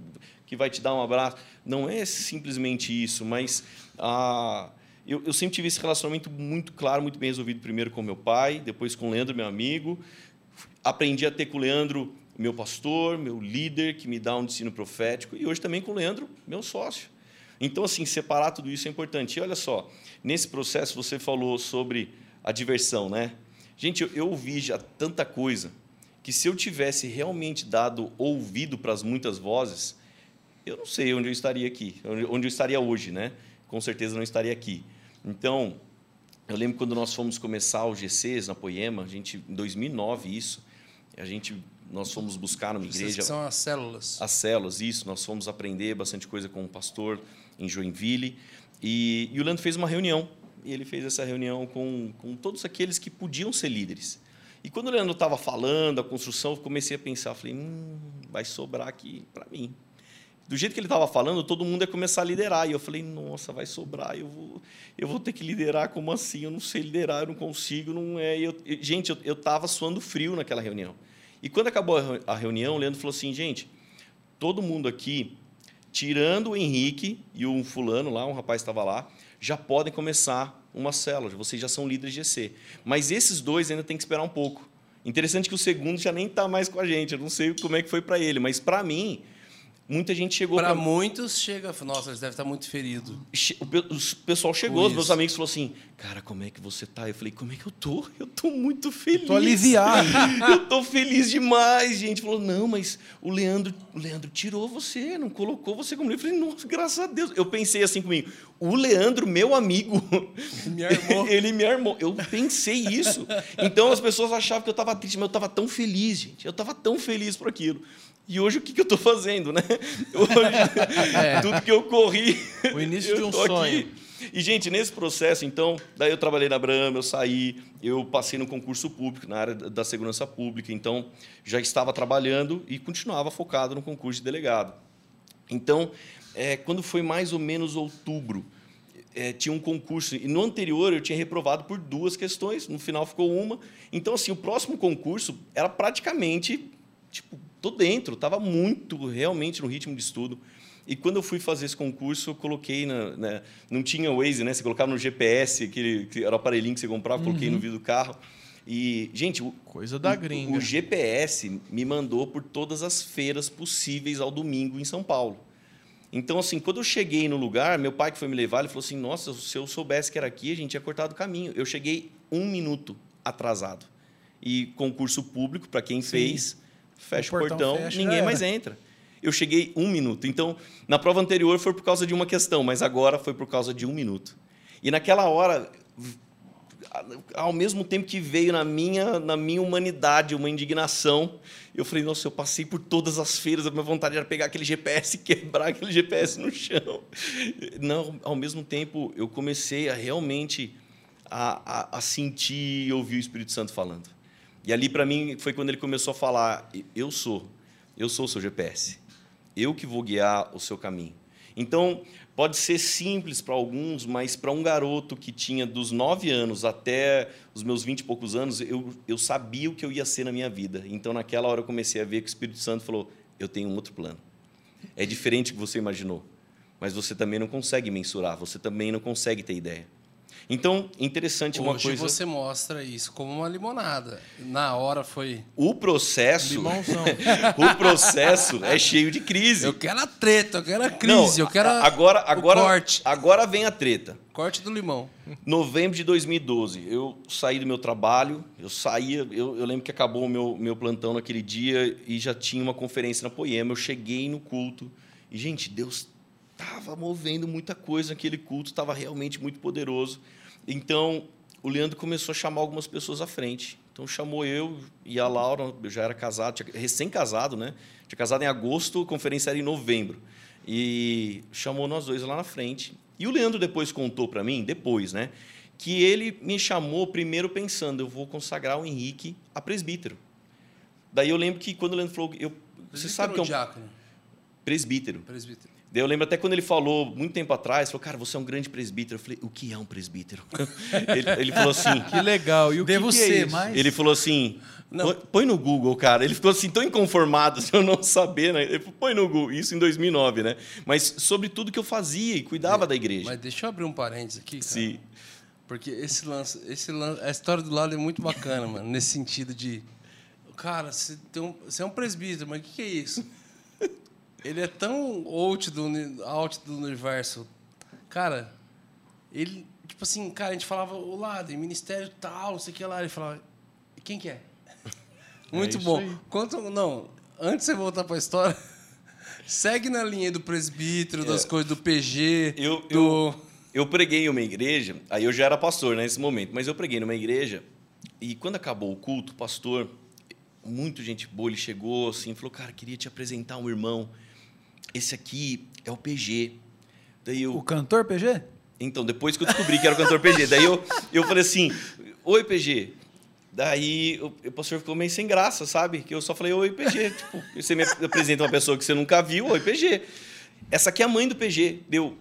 que vai te dar um abraço. Não é simplesmente isso, mas ah, eu, eu sempre tive esse relacionamento muito claro, muito bem resolvido, primeiro com meu pai, depois com o Leandro, meu amigo. Aprendi a ter com o Leandro, meu pastor, meu líder, que me dá um ensino profético, e hoje também com o Leandro, meu sócio. Então, assim, separar tudo isso é importante. E olha só, nesse processo você falou sobre a diversão, né? Gente, eu, eu ouvi já tanta coisa que se eu tivesse realmente dado ouvido para as muitas vozes, eu não sei onde eu estaria aqui, onde eu estaria hoje, né? Com certeza não estaria aqui. Então, eu lembro quando nós fomos começar o GCs na Poema, a gente em 2009 isso, a gente nós fomos buscar numa igreja são as células. as células, isso, nós fomos aprender bastante coisa com o pastor em Joinville. E, e o Leandro fez uma reunião, e ele fez essa reunião com, com todos aqueles que podiam ser líderes. E quando o Leandro estava falando, a construção, eu comecei a pensar, falei, hum, vai sobrar aqui para mim. Do jeito que ele estava falando, todo mundo ia começar a liderar. E eu falei, nossa, vai sobrar, eu vou, eu vou ter que liderar, como assim? Eu não sei liderar, eu não consigo, não é. Eu, gente, eu estava suando frio naquela reunião. E quando acabou a reunião, o Leandro falou assim, gente, todo mundo aqui, tirando o Henrique e um fulano lá, um rapaz estava lá, já podem começar uma célula, vocês já são líderes de GC. Mas esses dois ainda tem que esperar um pouco. Interessante que o segundo já nem está mais com a gente, eu não sei como é que foi para ele, mas para mim, muita gente chegou Para pra muitos chega, nossa, eles devem estar muito feridos. che- o pe- o pessoal chegou, os meus amigos falaram assim: Cara, como é que você tá? Eu falei: Como é que eu tô? Eu tô muito feliz. Tô aliviado. [laughs] eu tô feliz demais, gente. Falou: Não, mas o Leandro, o Leandro tirou você, não colocou você como livre. Eu falei: Nossa, graças a Deus. Eu pensei assim comigo: O Leandro, meu amigo, [laughs] Me armou. [laughs] ele me armou. Eu pensei isso. Então as pessoas achavam que eu tava triste, mas eu tava tão feliz, gente. Eu tava tão feliz por aquilo. E hoje o que, que eu tô fazendo, né? [laughs] Hoje, tudo que eu corri. O início de um sonho. aqui. E, gente, nesse processo, então, daí eu trabalhei na Brahma, eu saí, eu passei no concurso público, na área da segurança pública, então já estava trabalhando e continuava focado no concurso de delegado. Então, é, quando foi mais ou menos outubro, é, tinha um concurso, e no anterior eu tinha reprovado por duas questões, no final ficou uma. Então, assim, o próximo concurso era praticamente, tipo, tô dentro, estava muito realmente no ritmo de estudo. E quando eu fui fazer esse concurso, eu coloquei na. na- não tinha Waze, né? Você colocava no GPS, aquele que era o aparelhinho que você comprava, coloquei no vidro do carro. E, gente, o, Coisa da o- gringa. O GPS me mandou por todas as feiras possíveis ao domingo em São Paulo. Então, assim, quando eu cheguei no lugar, meu pai que foi me levar, ele falou assim: Nossa, se eu soubesse que era aqui, a gente tinha cortado o caminho. Eu cheguei um minuto atrasado. E concurso público, para quem fez, fecha O o portão portão, fecha, ninguém era. mais entra. Eu cheguei um minuto. Então, na prova anterior foi por causa de uma questão, mas agora foi por causa de um minuto. E naquela hora, ao mesmo tempo que veio na minha, na minha humanidade uma indignação, eu falei, nossa, eu passei por todas as feiras, a minha vontade era pegar aquele GPS e [laughs] quebrar aquele GPS no chão. Não, ao mesmo tempo, eu comecei a realmente a, a, a sentir e ouvir o Espírito Santo falando. E ali, para mim, foi quando ele começou a falar, eu sou, eu sou o seu GPS. Eu que vou guiar o seu caminho. Então, pode ser simples para alguns, mas para um garoto que tinha dos 9 anos até os meus 20 e poucos anos, eu, eu sabia o que eu ia ser na minha vida. Então, naquela hora, eu comecei a ver que o Espírito Santo falou: Eu tenho um outro plano. É diferente do que você imaginou, mas você também não consegue mensurar, você também não consegue ter ideia. Então, interessante uma Hoje coisa. você mostra isso como uma limonada. Na hora foi. O processo, Limãozão. [laughs] o processo é cheio de crise. Eu quero a treta, eu quero a Não, crise, eu quero a- agora, o agora, corte. agora vem a treta. Corte do limão. Novembro de 2012, eu saí do meu trabalho, eu saía, eu, eu lembro que acabou o meu, meu plantão naquele dia e já tinha uma conferência na Poema. Eu cheguei no culto e, gente, Deus estava movendo muita coisa naquele culto, estava realmente muito poderoso. Então, o Leandro começou a chamar algumas pessoas à frente. Então, chamou eu e a Laura, eu já era casado, recém-casado, né? Tinha casado em agosto, a conferência era em novembro. E chamou nós dois lá na frente. E o Leandro depois contou para mim, depois, né? Que ele me chamou primeiro pensando, eu vou consagrar o Henrique a presbítero. Daí eu lembro que quando o Leandro falou, eu, você sabe que é um diácono? presbítero. Presbítero. Daí eu lembro até quando ele falou, muito tempo atrás, falou, cara, você é um grande presbítero. Eu falei, o que é um presbítero? [laughs] ele, ele falou assim, Que legal. E o Devo que, que é ser, isso? mas. ele falou assim, Não. "Põe- no Google, cara. Ele ficou assim tão inconformado de [laughs] eu não saber, né? Ele falou, põe no Google, isso em 2009, né? Mas sobre tudo que eu fazia e cuidava da igreja. Mas deixa eu abrir um parênteses aqui, cara. Sim. Porque esse lance, esse lance, a história do lado é muito bacana, mano, nesse sentido de cara, você, tem um, você é um presbítero, mas o que, que é isso? Ele é tão out do, out do universo. Cara, ele, tipo assim, cara, a gente falava o lado, ministério tal, não sei o que lá. Ele falava, "E quem que é? [laughs] Muito isso bom. aí. Conta, não, antes de você voltar pra história, [laughs] segue na linha do presbítero, das coisas do PG, É. Eu, do... eu, eu preguei em uma igreja, aí eu já era pastor né, nesse momento, mas eu preguei numa igreja e quando acabou o culto, o pastor, muito gente boa, ele chegou assim, falou, cara, queria te apresentar um irmão. Esse aqui é o PG. Daí eu, O cantor PG? Então, depois que eu descobri que era o cantor PG, daí eu, eu falei assim, oi PG. Daí o, pastor ficou meio sem graça, sabe? Que eu só falei, oi PG. Tipo, você me apresenta uma pessoa que você nunca viu, oi PG. Essa aqui é a mãe do PG. Deu,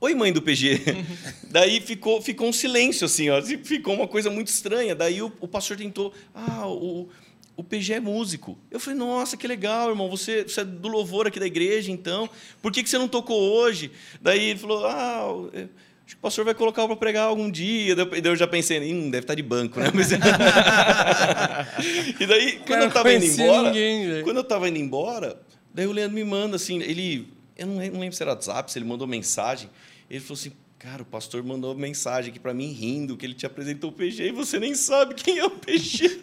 oi mãe do PG. [laughs] Daí ficou, ficou um silêncio, assim, ó. Ficou uma coisa muito estranha. Daí o, o pastor tentou, ah, o, o PG é músico. Eu falei, nossa, que legal, irmão. Você, você é do louvor aqui da igreja, então. Por que, que você não tocou hoje? Daí ele falou, ah, é, acho que o pastor vai colocar para pregar algum dia. Daí eu já pensei, hum, deve estar de banco, né? Mas- [laughs] e daí, quando Cara, eu estava indo embora, ninguém, quando eu estava indo embora, Daí o Leandro me manda assim, ele. Eu não lembro, não lembro se era WhatsApp, se ele mandou mensagem. Ele falou assim: Cara, o pastor mandou mensagem aqui para mim rindo que ele te apresentou o PG e você nem sabe quem é o PG.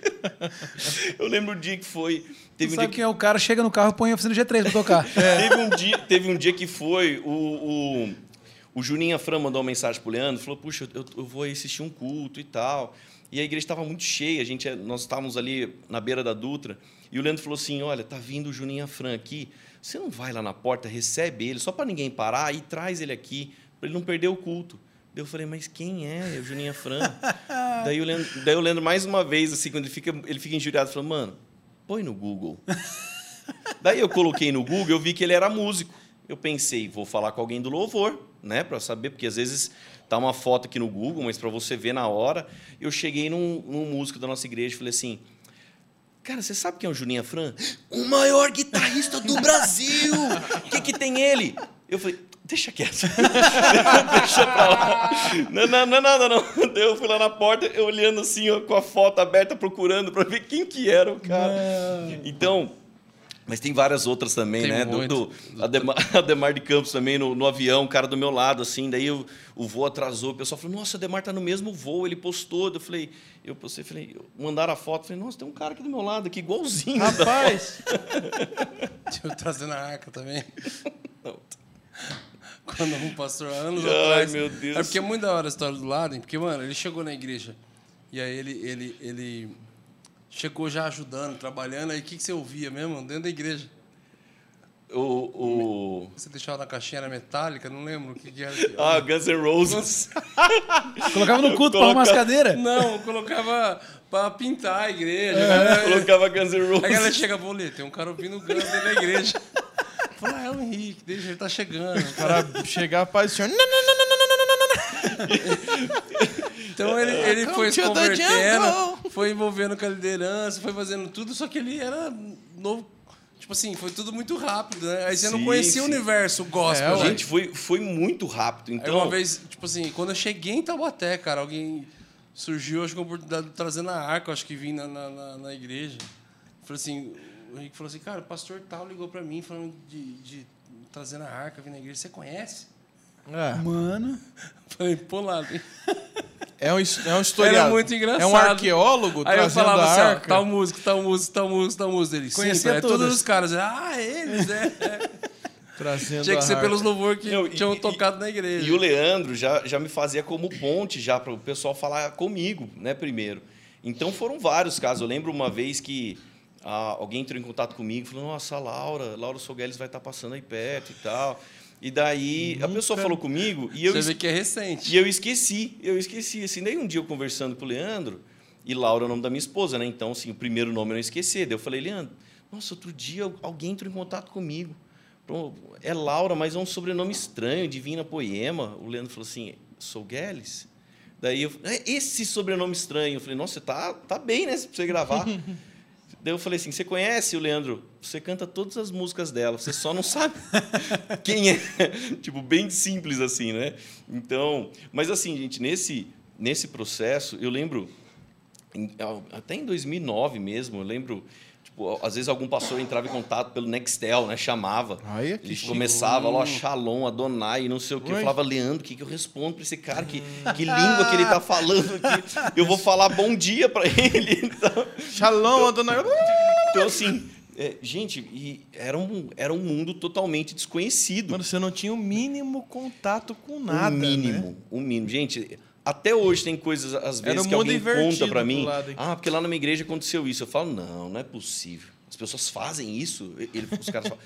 [laughs] eu lembro o dia que foi. Teve Você um sabe dia quem é o cara, chega no carro e põe a oficina G3 pra tocar. [laughs] teve, um dia, teve um dia que foi o, o, o Juninho Afran mandou uma mensagem pro Leandro, falou, puxa, eu, eu vou assistir um culto e tal. E a igreja estava muito cheia, a gente, nós estávamos ali na beira da Dutra, e o Leandro falou assim, olha, tá vindo o Juninho Afran aqui, você não vai lá na porta, recebe ele, só para ninguém parar, e traz ele aqui, para ele não perder o culto. Daí eu falei, mas quem é? O Juninho Afran. daí, [laughs] o Leandro, daí eu lembro mais uma vez, assim, quando ele fica, ele fica injuriado, falou, mano, põe no Google. [laughs] Daí eu coloquei no Google, eu vi que ele era músico. Eu pensei, vou falar com alguém do louvor, né, para saber, porque às vezes tá uma foto aqui no Google, mas para você ver na hora. Eu cheguei num, num músico da nossa igreja e falei assim: Cara, você sabe quem é o Juninho Afran? O maior guitarrista do [laughs] Brasil! O que, que tem ele? Eu falei, deixa quieto. [laughs] deixa pra lá. Não, não, não, nada, não. Daí eu fui lá na porta, eu olhando assim, ó, com a foto aberta, procurando para ver quem que era o cara. Então, mas tem várias outras também, Tem né? Do, muito. do Ademar, [laughs] Ademar de Campos também, no, no avião, o cara do meu lado, assim, daí o, o voo atrasou, o pessoal falou, nossa, o Ademar tá no mesmo voo, ele postou. Eu falei, eu postei, falei, mandaram a foto, falei, nossa, tem um cara aqui do meu lado, aqui, igualzinho. Rapaz, [laughs] Eu trazendo a arca também. Não. [laughs] Quando um pastor, anos Ai, atrás. meu Deus. É porque é muito da hora a história do Laden, porque, mano, ele chegou na igreja. E aí ele, ele, ele chegou já ajudando, trabalhando. Aí o que, que você ouvia mesmo? Dentro da igreja. O, o... Você deixava na caixinha era metálica, não lembro o que, que era. [laughs] Ah, Guns N' Roses. [laughs] Colocava no culto pra arrumar as Coloca- cadeiras. Não, eu colocava pra pintar a igreja. É. Colocava Guns N' Aí a galera Roses. chega, vou ler, tem um cara ouvindo o Guns dentro da igreja. Fala, ah, é o Henrique, deixa, ele tá chegando. para chegar a paz do Senhor. Não, não, não, não, não, não, não, não, não. [laughs] Então ele, ele Come foi se convertendo, foi envolvendo com a liderança, foi fazendo tudo, só que ele era novo. Tipo assim, foi tudo muito rápido, né? Aí você não Sim, conhecia o sim. universo gospel. É, né? Gente, foi, foi muito rápido. Aí Então, uma vez, tipo assim, quando eu cheguei em Taubaté, cara, alguém surgiu, acho que a oportunidade de trazendo a arca, acho que vim na, na, na, na igreja. Falei assim, o Henrique falou assim, cara, o pastor tal ligou pra mim falando de, de trazendo a arca, vir na igreja. Você conhece? É, Mano. Falei, pô lá. é um, é um historiador. Era muito engraçado. É um arqueólogo Aí eu trazendo falava a assim, arca. tal músico, tal músico, tal músico, tal músico. Sim, Conhecia é todas. todos os caras. Ah, eles, é. é. [laughs] trazendo Tinha que ser pelos louvor que Não, e- tinham e- tocado na igreja. E o Leandro já, já me fazia como ponte já para o pessoal falar comigo, né, primeiro. Então foram vários casos. Eu lembro uma vez que ah, alguém entrou em contato comigo e falou: Nossa, a Laura, Laura Sogueles vai estar passando aí perto e tal. E daí a pessoa falou comigo e eu, Você vê que é recente. e eu esqueci, eu esqueci. Assim, daí um dia eu conversando com o Leandro, e Laura é o nome da minha esposa, né? Então, assim, o primeiro nome eu não esqueci. Daí eu falei, Leandro, nossa, outro dia alguém entrou em contato comigo. É Laura, mas é um sobrenome estranho, Divina Poema. O Leandro falou assim, sou Gueles? Daí eu é esse sobrenome estranho. Eu falei, nossa, você tá, tá bem, né? Pra você gravar. [laughs] Daí eu falei assim: você conhece o Leandro? Você canta todas as músicas dela, você só não sabe [laughs] quem é. [laughs] tipo, bem simples assim, né? Então, mas assim, gente, nesse, nesse processo, eu lembro, em- até em 2009 mesmo, eu lembro, às vezes algum pastor entrava em contato pelo Nextel, né? Chamava. Aí é que começava lá, Shalom, Adonai, não sei o quê. Eu falava, Leandro, o que, que eu respondo para esse cara? Que, que língua que ele tá falando [laughs] aqui? Eu vou falar bom dia para ele. [laughs] Então, Shalom, Adonai. então, assim, é, gente, e era, um, era um mundo totalmente desconhecido. Mano, você não tinha o mínimo contato com nada. o mínimo, Né? o mínimo. Gente, até hoje tem coisas, às vezes, um que alguém conta para mim. Ah, porque lá na minha igreja aconteceu isso. Eu falo, não, não é possível. As pessoas fazem isso. Ele, os caras falam,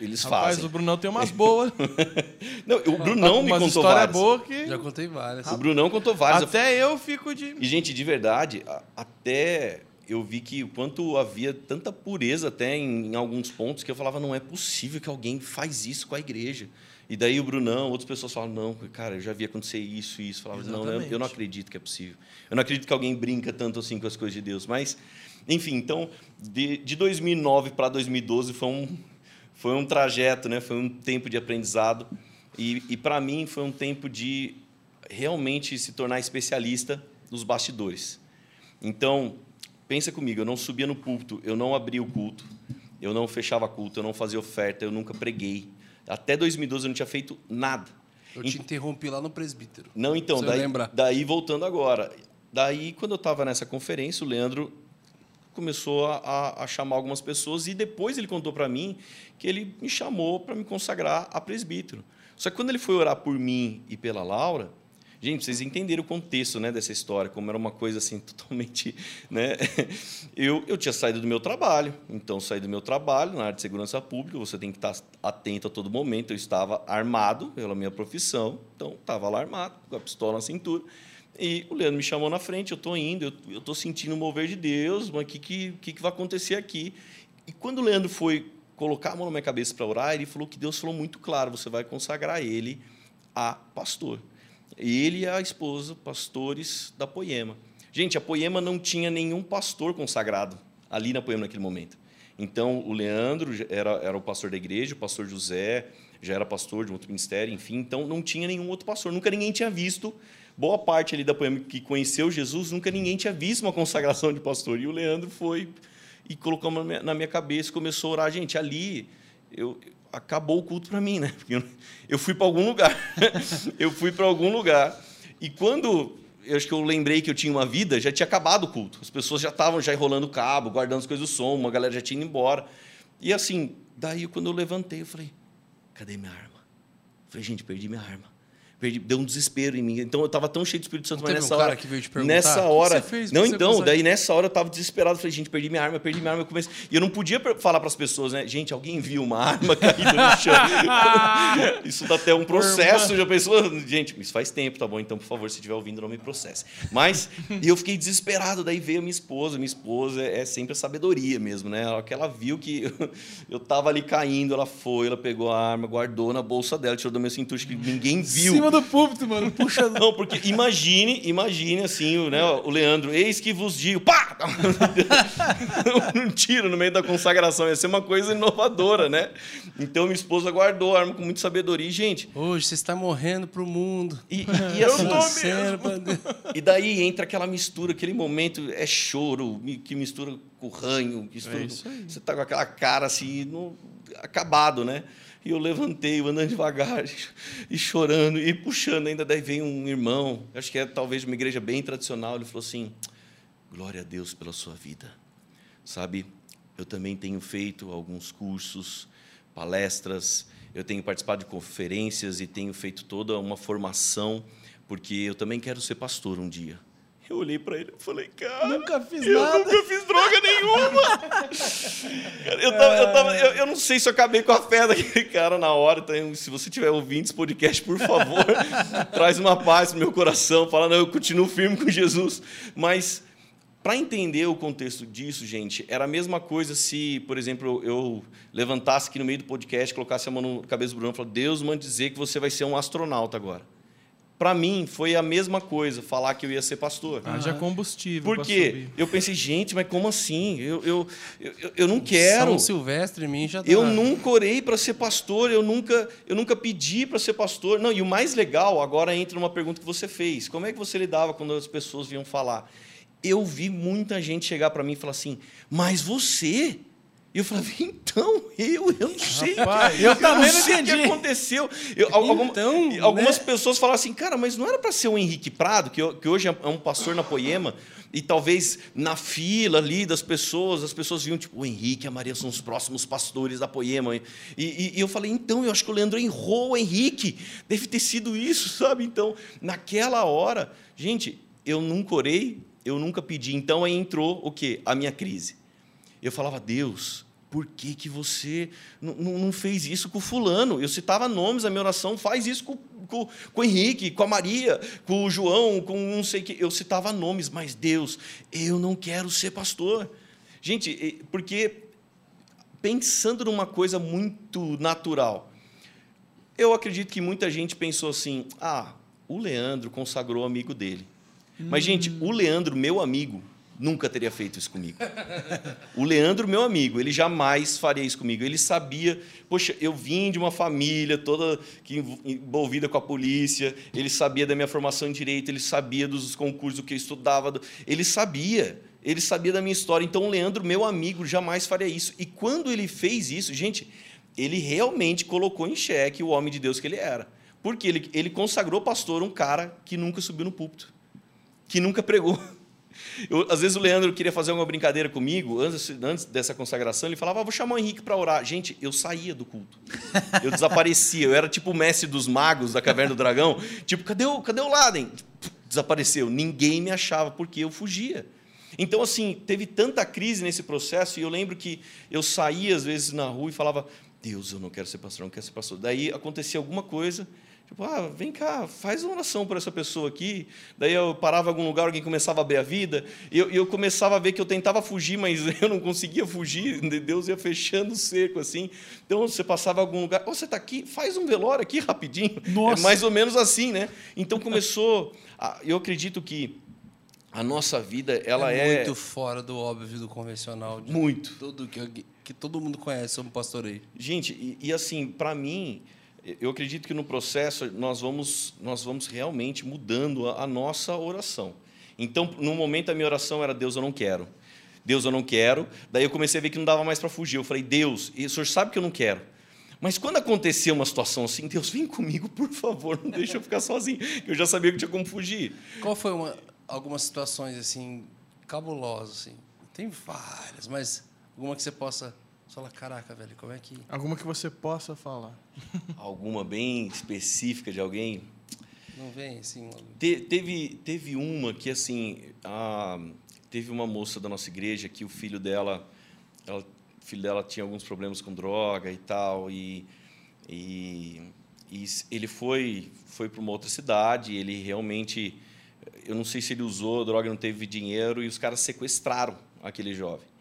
eles Rapaz, fazem. o Brunão tem umas boas. [laughs] Não, o Brunão me contou história várias. boa que... Já contei várias. O Brunão contou várias. Até eu fico de... E, gente, de verdade, até eu vi que o quanto havia tanta pureza até em, em alguns pontos que eu falava, não é possível que alguém faz isso com a igreja. E daí o Brunão, outras pessoas falam, não, cara, eu já vi acontecer isso e isso. Falava, não, eu, Exatamente. eu não acredito que é possível. Eu não acredito que alguém brinca tanto assim com as coisas de Deus. Mas, enfim, então, de, de 2009 para 2012 foi um, foi um trajeto, né? foi um tempo de aprendizado. E, e para mim foi um tempo de realmente se tornar especialista nos bastidores. Então, pensa comigo, eu não subia no púlpito, eu não abria o culto, eu não fechava culto, eu não fazia oferta, eu nunca preguei. Até 2012 eu não tinha feito nada. Eu te interrompi lá no presbítero. Não, então, daí, daí voltando agora. Daí, quando eu estava nessa conferência, o Leandro começou a, a- a chamar algumas pessoas e depois ele contou para mim que ele me chamou para me consagrar a presbítero. Só que quando ele foi orar por mim e pela Laura, gente, vocês entenderam o contexto né, dessa história, como era uma coisa assim [laughs] totalmente. Né? Eu, eu tinha saído do meu trabalho, então saí do meu trabalho na área de segurança pública, você tem que estar atento a todo momento. Eu estava armado pela minha profissão, então estava lá armado, com a pistola na cintura. E o Leandro me chamou na frente, eu estou indo, eu estou sentindo o mover de Deus, mas o que, que, que, que vai acontecer aqui? E quando o Leandro foi colocar a mão na minha cabeça para orar, ele falou que Deus falou muito claro, você vai consagrar ele a pastor. Ele e a esposa, pastores da Poema. Gente, a Poema não tinha nenhum pastor consagrado ali na Poema naquele momento. Então, o Leandro era, era o pastor da igreja, o pastor José já era pastor de um outro ministério, enfim. Então, não tinha nenhum outro pastor. Nunca ninguém tinha visto. Boa parte ali da Poema que conheceu Jesus, nunca ninguém tinha visto uma [laughs] consagração de pastor. E o Leandro foi e colocou na minha, na minha cabeça, começou a orar. Gente, ali eu, acabou o culto para mim, né? Porque eu, fui para algum lugar. [laughs] eu fui para algum lugar. E quando eu acho que eu lembrei que eu tinha uma vida, já tinha acabado o culto. As pessoas já estavam já enrolando o cabo, guardando as coisas do som, uma galera já tinha ido embora. E assim, daí quando eu levantei, eu falei: cadê minha arma? Eu falei, gente, perdi minha arma. Perdi, deu um desespero em mim. Então eu estava tão cheio do Espírito Santo, Não mas nessa um hora. que veio te perguntar, nessa "O que hora. fez não, então, conseguir?" daí nessa hora eu estava desesperado. Falei, gente, perdi minha arma, perdi minha arma. Eu comecei... E eu não podia falar para as pessoas, né? Gente, alguém viu uma arma [laughs] caída no chão. [laughs] isso dá até um processo. Já pensou? Gente, isso faz tempo, tá bom? Então, por favor, se estiver ouvindo, não me processe. Mas e eu fiquei desesperado. Daí veio a minha esposa. Minha esposa é sempre a sabedoria mesmo, né? A hora que ela viu que [laughs] eu estava ali caindo, ela foi, ela pegou a arma, guardou na bolsa dela, tirou da minha cintura, acho que ninguém viu. Do púlpito, mano. Puxa. Não, porque imagine, imagine assim, o, né, o Leandro, eis que vos digo, pá! um tiro no meio da consagração, ia ser uma coisa inovadora, né? Então minha esposa guardou a arma com muita sabedoria. E, gente, Hoje você está morrendo pro mundo. e, e [laughs] assim, pra Deus. e daí entra aquela mistura, aquele momento é choro, que mistura com ranho, que mistura, É isso aí. você tá com aquela cara assim, no- acabado, né? E eu levantei, andando devagar e chorando e puxando. Ainda daí veio um irmão, acho que é talvez uma igreja bem tradicional, ele falou assim: Glória a Deus pela sua vida. Sabe, eu também tenho feito alguns cursos, palestras, eu tenho participado de conferências e tenho feito toda uma formação, porque eu também quero ser pastor um dia. Eu olhei para ele e falei, cara, Nunca fiz eu nada. nunca fiz droga nenhuma. [laughs] Cara, eu, tava- eu, tava- eu- eu não sei se eu acabei com a fé daquele cara na hora. Então, se você estiver ouvindo esse podcast, por favor, [laughs] traz uma paz no meu coração. Fala, não, eu continuo firme com Jesus. Mas, para entender o contexto disso, gente, era a mesma coisa se, por exemplo, eu eu levantasse aqui no meio do podcast, colocasse a mão na cabeça do Bruno e falasse, Deus manda dizer que você vai ser um astronauta agora. Para mim, foi a mesma coisa falar que eu ia ser pastor. Haja combustível. Por pra quê? subir. Eu pensei, gente, mas como assim? Eu, eu, eu, eu não quero. São Silvestre em mim já tá. Eu nunca orei para ser pastor, eu nunca, eu nunca pedi para ser pastor. Não, e o mais legal, agora entra numa pergunta que você fez. Como é que você lidava quando as pessoas vinham falar? Eu vi muita gente chegar para mim e falar assim, mas você? E eu falava, então, eu, eu não sei. Rapaz, eu também não sei o que entendi. aconteceu. Eu, Então, algumas né? pessoas falam assim, cara, mas não era para ser o Henrique Prado, que, que hoje é um pastor na Poema, e talvez na fila ali das pessoas, as pessoas viam, tipo, o Henrique e a Maria são os próximos pastores da Poema. E, e- e eu falei, então, eu acho que o Leandro errou o Henrique. Deve ter sido isso, sabe? Então, naquela hora, gente, eu nunca orei, eu nunca pedi. Então, aí entrou o quê? A minha crise. Eu falava, Deus, por que, que você não, fez isso com o fulano? Eu citava nomes na minha oração, faz isso com, com, com o Henrique, com a Maria, com o João, com não sei o que. Eu citava nomes, mas Deus, eu não quero ser pastor. Gente, porque pensando numa coisa muito natural, eu acredito que muita gente pensou assim: ah, o Leandro consagrou o amigo dele. Mas, gente, o Leandro, meu amigo, nunca teria feito isso comigo. [laughs] O Leandro, meu amigo, ele jamais faria isso comigo. Ele sabia, poxa, eu vim de uma família toda envolvida com a polícia, ele sabia da minha formação em direito, ele sabia dos concursos que eu estudava, do- ele sabia. Ele sabia da minha história. Então, o Leandro, meu amigo, jamais faria isso. E quando ele fez isso, gente, ele realmente colocou em xeque o homem de Deus que ele era. Porque ele, ele consagrou pastor um cara que nunca subiu no púlpito, que nunca pregou. [laughs] Eu, às vezes o Leandro queria fazer uma brincadeira comigo, antes, antes dessa consagração, ele falava, ah, vou chamar o Henrique para orar. Gente, eu saía do culto. Eu desaparecia. Eu era tipo o mestre dos magos da Caverna do Dragão. Tipo, cadê o, cadê o Laden? Desapareceu. Ninguém me achava porque eu fugia. Então, assim, teve tanta crise nesse processo, e eu lembro que eu saía, às vezes, na rua e falava, Deus, eu não quero ser pastor, não quero ser pastor. Daí acontecia alguma coisa, Tipo, ah, vem cá, faz uma oração por essa pessoa aqui. Daí eu parava em algum lugar, alguém começava a abrir a vida. E eu, eu começava a ver que eu tentava fugir, mas [laughs] eu não conseguia fugir. Deus ia fechando o cerco assim. Então você passava em algum lugar, oh, você está aqui, faz um velório aqui rapidinho. Nossa. É mais ou menos assim, né? Então começou. A, eu acredito que a nossa vida ela é é, muito fora do óbvio do convencional. Muito. Tudo que, que todo mundo conhece sobre pastoreio. Gente, e, e assim, para mim, eu acredito que no processo nós vamos, nós vamos realmente mudando a, a, nossa oração. Então, no momento, a minha oração era: Deus, eu não quero. Deus, eu não quero. Daí eu comecei a ver que não dava mais para fugir. Eu falei: Deus, o senhor sabe que eu não quero. Mas quando aconteceu uma situação assim, Deus, vem comigo, por favor, não deixa eu ficar sozinho. Eu já sabia que tinha como fugir. Qual foi uma, algumas situações assim cabulosas assim? Tem várias, mas alguma que você possa você fala, caraca, velho, como é que. [laughs] Alguma que você possa falar. Alguma bem específica de alguém? Não vem, assim. Logo. Te, teve, teve uma que, assim, a, teve uma moça da nossa igreja que o filho dela, ela, o filho dela tinha alguns problemas com droga e tal, e, e, e ele foi, foi para uma outra cidade, ele realmente, eu não sei se ele usou droga, não teve dinheiro, e os caras sequestraram aquele jovem.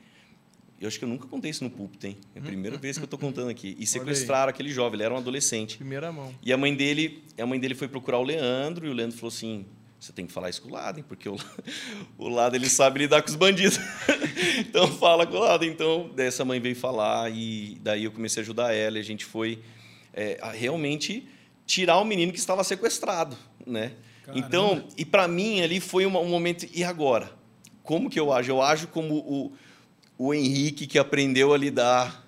Eu acho que eu nunca contei isso no púlpito, hein? É a primeira vez que eu estou [laughs] contando aqui. E sequestraram aquele jovem, ele era um adolescente. Primeira mão. E a mãe dele, a mãe dele foi procurar o Leandro, e o Leandro falou assim: você tem que falar isso com o Lado, porque o, [laughs] o Lado ele sabe lidar com os bandidos. [laughs] então fala com o Lado. Então, dessa mãe veio falar, e daí eu comecei a ajudar ela, e a gente foi é, a realmente tirar o menino que estava sequestrado. Né? Então, e para mim ali foi um, um momento, e agora? Como que eu ajo? Eu ajo como o o Henrique que aprendeu a lidar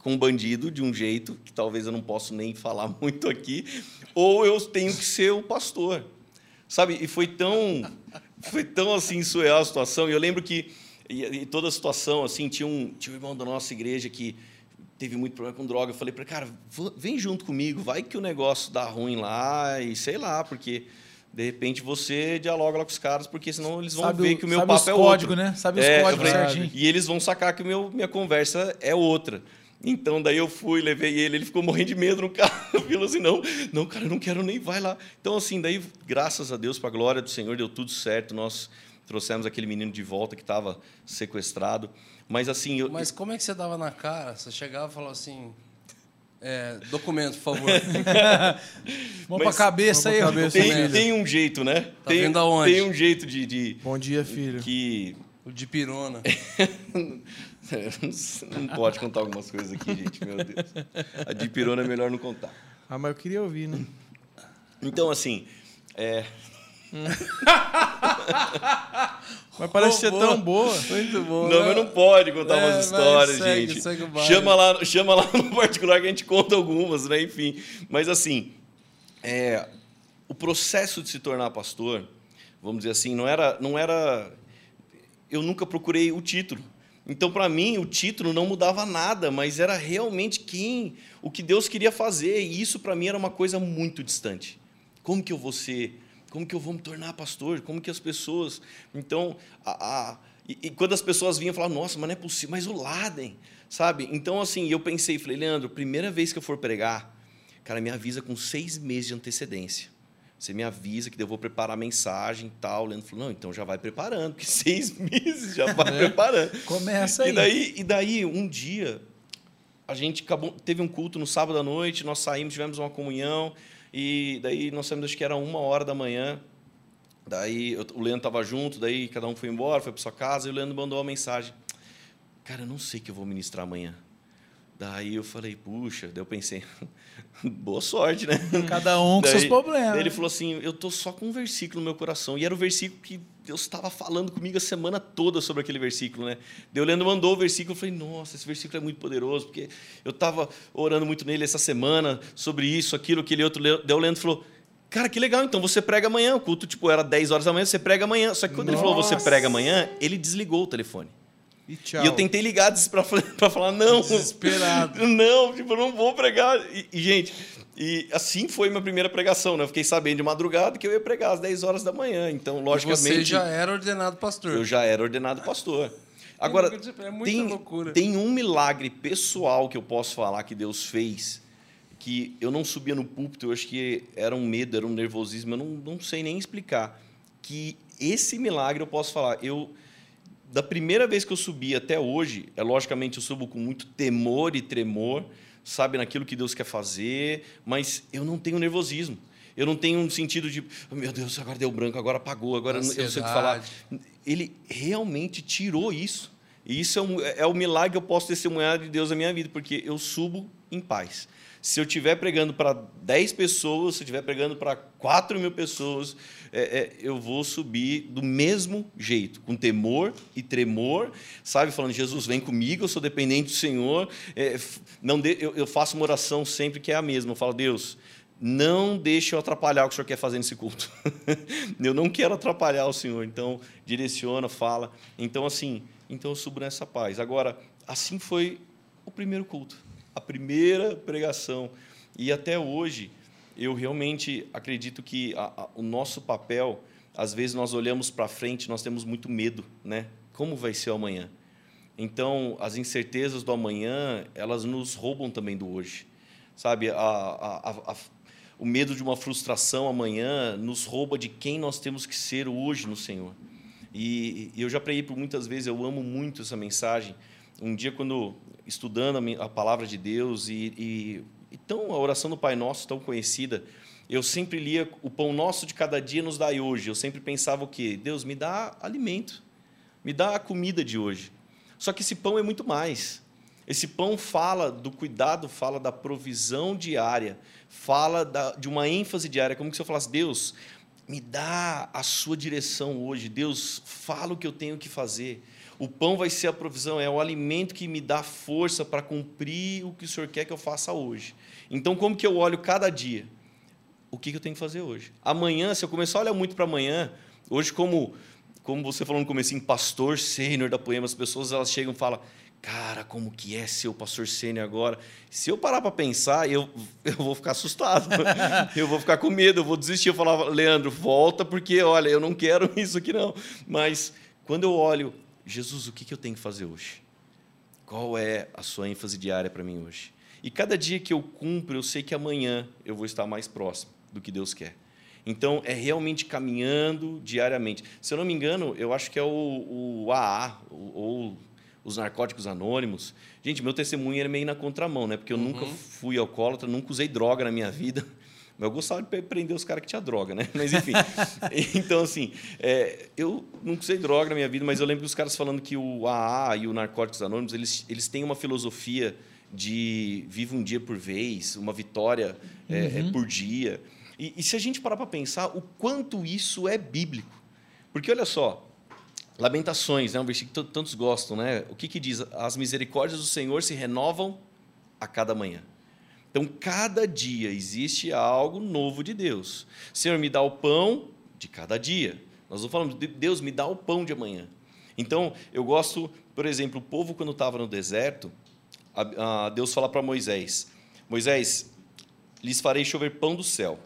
com bandido de um jeito que talvez eu não possa nem falar [laughs] muito aqui, ou eu tenho que ser o pastor. Sabe? E foi tão foi tão assim surreal a situação. E eu lembro que e toda a situação assim, tinha um tinha um irmão da nossa igreja que teve muito problema com droga. Eu falei para cara, vem junto comigo, vai que o negócio dá ruim lá e sei lá, porque de repente você dialoga lá com os caras, porque senão eles vão Sabe ver o- que o meu sabe papo os é código, outro. né? Sabe os É, códigos falei, certinho. E eles vão sacar que meu, minha conversa é outra. Então, daí eu fui, levei ele, ele ficou morrendo de medo no carro. [laughs] Falei assim, não, não, cara, eu não quero nem, vai lá. Então, assim, daí, graças a Deus, para a glória do Senhor, deu tudo certo. Nós trouxemos aquele menino de volta que estava sequestrado. Mas, assim, eu, Mas como é que você dava na cara? Você chegava e falava assim. É, documento, por favor. [laughs] Mão pra cabeça mão aí, cabeça. tem, tem um jeito, né? Tá tem, vendo aonde? tem um jeito de, de Bom dia, filho. que o de pirona. [laughs] não pode contar algumas coisas aqui, gente, meu Deus. A de pirona é melhor não contar. Ah, mas eu queria ouvir, né? Então, assim, é, [laughs] Mas parece ser boa. tão boa. Muito bom. não, mas não pode contar É, umas histórias, segue, gente. segue o chama, lá, chama lá no particular que a gente conta algumas, né? Enfim. Mas assim, é, o processo de se tornar pastor, vamos dizer assim, não era, não era. Eu nunca procurei o título. Então, para mim, o título não mudava nada, mas era realmente quem, o que Deus queria fazer. E isso, para mim, era uma coisa muito distante. Como que eu vou ser? Como que eu vou me tornar pastor? Como que as pessoas. Então, a, a- e, e quando as pessoas vinham falar, nossa, mas não é possível, mas o Laden, sabe? Então, assim, eu pensei, falei, Leandro, primeira vez que eu for pregar, cara, me avisa com seis meses de antecedência. Você me avisa que eu vou preparar a mensagem e tal. O Leandro falou, não, então já vai preparando, porque [laughs] seis meses já vai preparando. Começa aí. E daí, e daí, um dia, a gente acabou, teve um culto no sábado à noite, nós saímos, tivemos uma comunhão, e daí nós saímos, acho que era uma hora da manhã. Daí eu- o Leandro estava junto, daí cada um foi embora, foi para sua casa, e o Leandro mandou uma mensagem. Cara, eu não sei o que eu vou ministrar amanhã. Daí eu falei, puxa, daí eu pensei, [laughs] boa sorte, né? Cada um com Daí- seus problemas. daí ele falou assim: eu tô só com um versículo no meu coração. E era o versículo que Deus estava falando comigo a semana toda sobre aquele versículo, né? Daí o Leandro mandou o versículo, eu falei, nossa, esse versículo é muito poderoso, porque eu estava orando muito nele essa semana sobre isso, aquilo, aquele outro. Daí o Leandro falou. Cara, que legal, então você prega amanhã. O culto, tipo, era 10 horas da manhã, você prega amanhã. Só que quando ele falou você Nossa. prega amanhã, ele desligou o telefone. E. E eu tentei ligar para [laughs] falar, não, Desesperado. [laughs] não, tipo, eu não vou pregar. E, e, gente, e assim foi minha primeira pregação, né? Eu fiquei sabendo de madrugada que eu ia pregar às 10 horas da manhã. Então, E logicamente, você já era ordenado pastor. eu já era ordenado pastor. Agora, É tem, loucura. tem um milagre pessoal que eu posso falar que Deus fez, que eu não subia no púlpito, eu acho que era um medo, era um nervosismo, eu não, não sei nem explicar. Que esse milagre eu posso falar. Eu, da primeira vez que eu subi até hoje, é logicamente eu subo com muito temor e tremor, sabe, naquilo que Deus quer fazer, mas eu não tenho nervosismo. Eu não tenho um sentido de, oh, meu Deus, agora deu branco, agora apagou, agora eu não sei o que falar. Ansiedade. Ele realmente tirou isso. E isso é, um, é o milagre que eu posso testemunhar de Deus na minha vida, porque eu subo em paz. Se eu estiver pregando para 10 pessoas, se eu estiver pregando para 4 mil pessoas, é, é, eu vou subir do mesmo jeito, com temor e tremor, sabe? Falando, Jesus, vem comigo, eu sou dependente do Senhor. É, não de- eu, eu faço uma oração sempre que é a mesma. Eu falo, Deus, não deixe eu atrapalhar o que o Senhor quer fazer nesse culto. [laughs] eu não quero atrapalhar o Senhor. Então, direciona, fala. Então, assim, então eu subo nessa paz. Agora, assim foi o primeiro culto, a primeira pregação. E até hoje, eu realmente acredito que a- a- o nosso papel, às vezes nós olhamos para frente, nós temos muito medo, né? Como vai ser o amanhã? Então, as incertezas do amanhã, elas nos roubam também do hoje. Sabe, a, o medo de uma frustração amanhã nos rouba de quem nós temos que ser hoje no Senhor. E, e eu já preguei por muitas vezes, eu amo muito essa mensagem. Um dia, quando estudando a, palavra de Deus e, e então a oração do Pai Nosso tão conhecida, eu sempre lia o pão nosso de cada dia nos dai hoje. Eu sempre pensava o quê? Deus me dá alimento, me dá a comida de hoje. Só que esse pão é muito mais. Esse pão fala do cuidado, fala da provisão diária, fala da- de uma ênfase diária, como que se eu falasse, Deus, me dá a sua direção hoje. Deus, fala o que eu tenho que fazer. O pão vai ser a provisão, é o alimento que me dá força para cumprir o que o Senhor quer que eu faça hoje. Então, como que eu olho cada dia? O que que eu tenho que fazer hoje? Amanhã, se eu começar a olhar muito para amanhã, hoje como como você falou no começo, pastor sênior da Poema, as pessoas elas chegam e falam, cara, como que é ser o pastor sênior agora? Se eu parar para pensar, eu, [laughs] eu vou ficar assustado, [laughs] eu vou ficar com medo, eu vou desistir. Eu falava, Leandro, volta, porque, olha, eu não quero [laughs] isso aqui não. Mas quando eu olho, Jesus, o que que eu tenho que fazer hoje? Qual é a sua ênfase diária para mim hoje? E cada dia que eu cumpro, eu sei que amanhã eu vou estar mais próximo do que Deus quer. Então, é realmente caminhando diariamente. Se eu não me engano, eu acho que é o, o AA, ou, os narcóticos anônimos. Gente, meu testemunho era meio na contramão, né? Porque eu nunca fui alcoólatra, nunca usei droga na minha vida. Mas eu gostava de prender os caras que tinham droga, né? [laughs] Mas enfim. então, assim, é, eu nunca usei droga na minha vida, mas eu lembro dos caras falando que o AA e o Narcóticos Anônimos, eles, eles têm uma filosofia de vive um dia por vez, uma vitória é, é, por dia. E, e se a gente parar para pensar o quanto isso é bíblico. Porque olha só, Lamentações, né? um versículo que tantos gostam, né? O que, que diz? As misericórdias do Senhor se renovam a cada manhã. Então, cada dia existe algo novo de Deus. Senhor, me dá o pão de cada dia. Nós não falamos, de- Deus, me dá o pão de amanhã. Então, eu gosto, por exemplo, o povo, quando estava no deserto, a- a Deus fala para Moisés: Moisés, lhes farei chover pão do céu,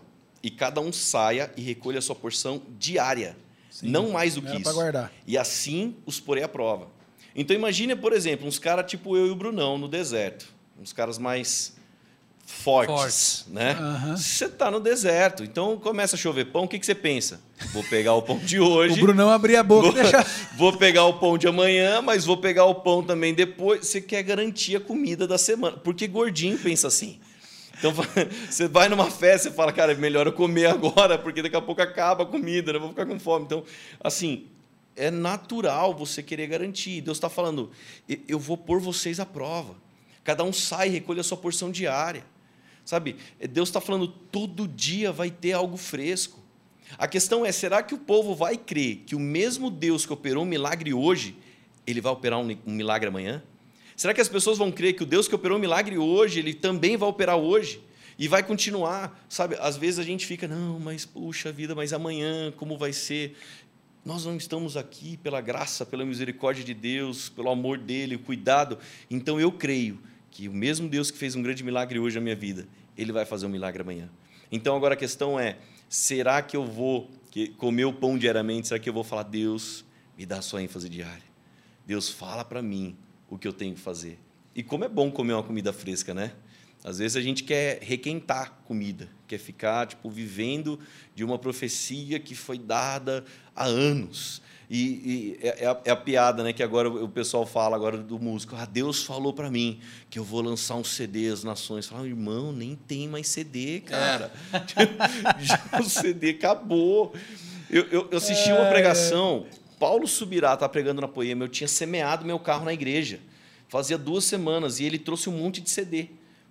e cada um saia e recolha a sua porção diária. Sim, não mais do que isso. guardar. E assim os porei à prova. Então imagine, por exemplo, uns caras tipo eu e o Brunão no deserto. Uns caras mais fortes, Fortes. né? Aham. Você está no deserto, então começa a chover pão, o que, que você pensa? Vou pegar o pão de hoje, O Brunão abria a boca e vou, deixava. [laughs] vou pegar o pão de amanhã, mas vou pegar o pão também depois. Você quer garantir a comida da semana, porque gordinho pensa assim. Então [laughs] você vai numa festa e fala, cara, é melhor eu comer agora, porque daqui a pouco acaba a comida, né? eu vou ficar com fome. Então, assim, é natural você querer garantir. Deus está falando, "E- eu vou pôr vocês à prova. Cada um sai e recolhe a sua porção diária. Sabe? Deus está falando, todo dia vai ter algo fresco. A questão é: será que o povo vai crer que o mesmo Deus que operou um milagre hoje, ele vai operar um milagre amanhã? Será que as pessoas vão crer que o Deus que operou um milagre hoje, ele também vai operar hoje? E vai continuar, sabe? Às vezes a gente fica, não, mas puxa vida, mas amanhã como vai ser? Nós não estamos aqui pela graça, pela misericórdia de Deus, pelo amor dele, o cuidado. Então eu creio que o mesmo Deus que fez um grande milagre hoje na minha vida, ele vai fazer um milagre amanhã. Então agora a questão é: será que eu vou comer o pão diariamente? Será que eu vou falar, Deus, me dá sua ênfase diária? Deus, fala para mim o que eu tenho que fazer. E como é bom comer uma comida fresca, né? Às vezes a gente quer requentar comida, quer ficar tipo vivendo de uma profecia que foi dada há anos. E, e é, é, a, é, a, piada, né? Que agora o pessoal fala agora do músico. Ah, Deus falou para mim que eu vou lançar um CD às nações. Fala, irmão, nem tem mais CD, cara. [laughs] Já o CD acabou. Eu, eu, eu assisti uma é. pregação. Paulo Subirá está pregando na Poema. Eu tinha semeado meu carro na igreja. Fazia duas semanas e ele trouxe um monte de CD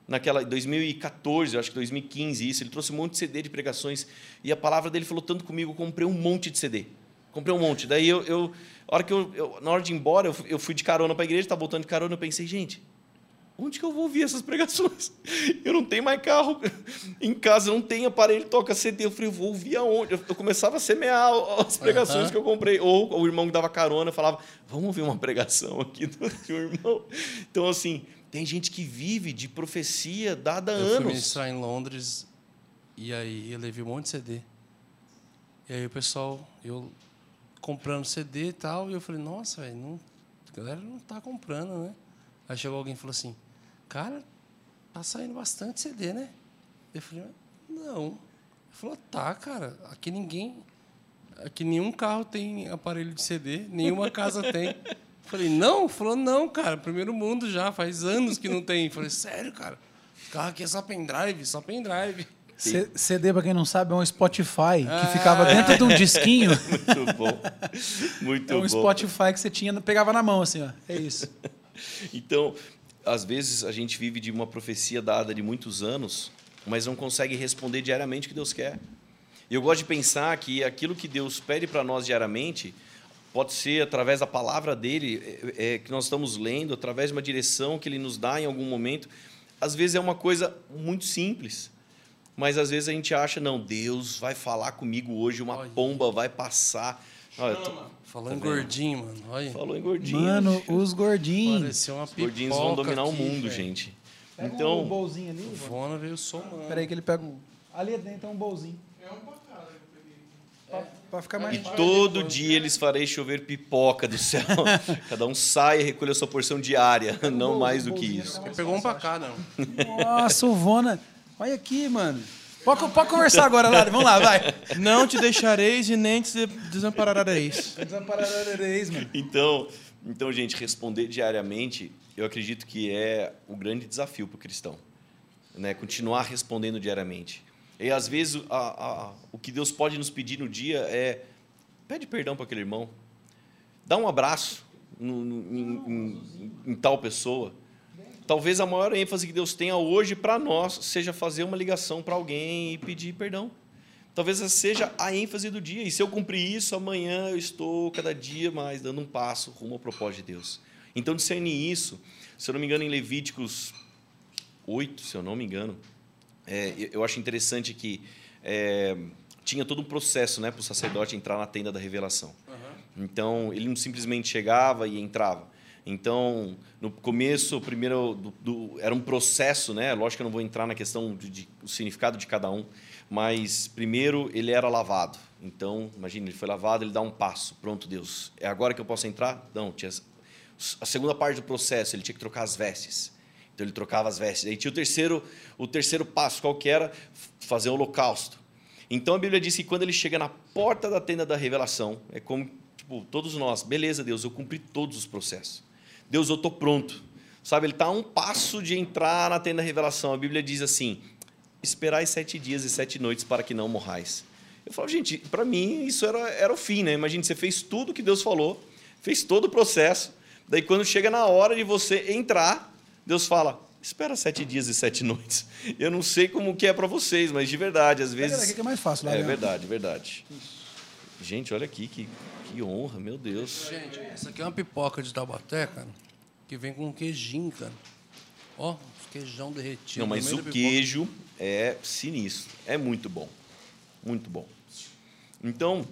naquela 2014, eu acho que 2015, isso, ele trouxe um monte de CD de pregações e a palavra dele falou tanto comigo, eu comprei um monte de CD. Comprei um monte. Daí eu, eu, hora que eu, eu na hora de ir embora, eu, eu fui de carona para a igreja, estava voltando de carona, eu pensei, gente, onde que eu vou ouvir essas [laughs] pregações? Eu não tenho mais carro [laughs] em casa, não tenho aparelho, toca CD. Eu falei, eu vou ouvir aonde? Eu começava a semear as pregações uhum. que eu comprei. Ou o irmão que dava carona falava, vamos ouvir uma pregação aqui [laughs] do seu irmão. Então, assim, tem gente que vive de profecia dada há eu anos. Eu fui ministrar em Londres e aí eu levei um monte de CD. E aí o pessoal, eu comprando CD e tal, e eu falei, nossa, velho, não, a galera não tá comprando, né? Aí chegou alguém e falou assim, cara, tá saindo bastante CD, né? Eu falei, não. Ele falou, tá, cara, aqui ninguém. Aqui nenhum carro tem aparelho de CD, nenhuma casa tem. Falei, não? Falou, não, cara, primeiro mundo já, faz anos que não tem. Falei, sério, cara? Carro aqui é só pendrive, só pendrive. C CD, para quem não sabe, é um Spotify ah, que ficava dentro de um disquinho. [laughs] Muito bom. Muito é um bom. Spotify que você tinha, pegava na mão, assim, ó. É isso. [laughs] então, às vezes a gente vive de uma profecia dada de muitos anos, mas não consegue responder diariamente o que Deus quer. E eu gosto de pensar que aquilo que Deus pede para nós diariamente pode ser através da palavra dele, é, é, que nós estamos lendo, através de uma direção que ele nos dá em algum momento. Às vezes é uma coisa muito simples, mas às vezes a gente acha, não, Deus vai falar comigo hoje, uma Olha. pomba vai passar. Olha, tô... Falou tá em gordinho, mano. Olha. Falou em gordinho. Mano, os gordinhos. Pareceu uma Os gordinhos vão dominar aqui, o mundo, véio. gente. Pega então, um bolzinho ali. O Vona veio somando. Peraí que ele pega um... Ali dentro tem um bolzinho. É um para ficar mais E todo dia eles farei chover pipoca do céu. [laughs] Cada um sai e recolhe a sua porção diária, não mais do que isso. Ele pegou um cá, não. Nossa, o Vona. Olha aqui, mano. Pode, pode conversar agora, Lado. Vamos lá, vai. Não te deixareis e nem te desamparareis. Desamparareis, mano. Então, então, gente, responder diariamente, eu acredito que é o grande desafio para o cristão. Né? Continuar respondendo diariamente. E às vezes a, a, o que Deus pode nos pedir no dia é pede perdão para aquele irmão, dá um abraço no, no, em, em, em tal pessoa. Talvez a maior ênfase que Deus tenha hoje para nós seja fazer uma ligação para alguém e pedir perdão. Talvez essa seja a ênfase do dia. E se eu cumprir isso, amanhã eu estou cada dia mais dando um passo rumo ao propósito de Deus. Então, discernir isso, se eu não me engano, em Levíticos 8, se eu não me engano, é, eu acho interessante que é, tinha todo um processo né, para o sacerdote entrar na tenda da revelação. Então, ele não simplesmente chegava e entrava. Então, no começo, primeiro do, do, era um processo, né? Lógico que eu não vou entrar na questão do significado de cada um, mas primeiro ele era lavado. Então, imagine, ele foi lavado, ele dá um passo. Pronto, Deus. É agora que eu posso entrar? Não, tinha a segunda parte do processo, ele tinha que trocar as vestes. Então ele trocava as vestes. Aí tinha o terceiro, o terceiro passo, qual que era? Fazer o holocausto. Então a Bíblia diz que quando ele chega na porta da tenda da revelação, é como tipo, todos nós, beleza, Deus, eu cumpri todos os processos. Deus, eu estou pronto. Sabe, ele está a um passo de entrar na tenda da revelação. A Bíblia diz assim: esperai sete dias e sete noites para que não morrais. Eu falo, gente, para mim isso era, era o fim, né? Imagina, você fez tudo que Deus falou, fez todo o processo. Daí, quando chega na hora de você entrar, Deus fala, espera sete dias e sete noites. Eu não sei como que é para vocês, mas de verdade, às vezes... que é mais fácil. Lá É dentro. verdade, verdade. Gente, olha aqui, que, que honra, meu Deus. Gente, essa aqui é uma pipoca de Taubaté, cara, que vem com queijinho, cara. Ó, queijão derretido. Não, mas o queijo é sinistro. É muito bom. Muito bom. Então,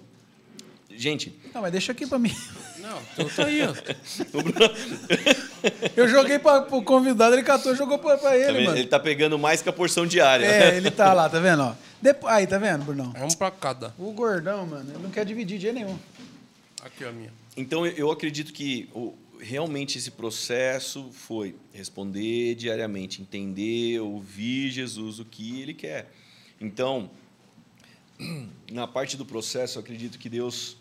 gente, Não, mas deixa aqui pra mim. Não, então tá aí, ó. [laughs] Eu joguei pra, pro convidado, ele catou e jogou pra, pra tá ele, vendo? mano. ele tá pegando mais que a porção diária. É, ele tá lá, tá vendo? Ó. Depo- Aí, tá vendo, Brunão? Vamos pra cada. O gordão, mano, ele não quer dividir de jeito nenhum. Aqui, ó, a minha. Então, eu- eu acredito que o- realmente esse processo foi responder diariamente, entender, ouvir Jesus, o que ele quer. Então, [clears throat] na parte do processo, eu acredito que Deus.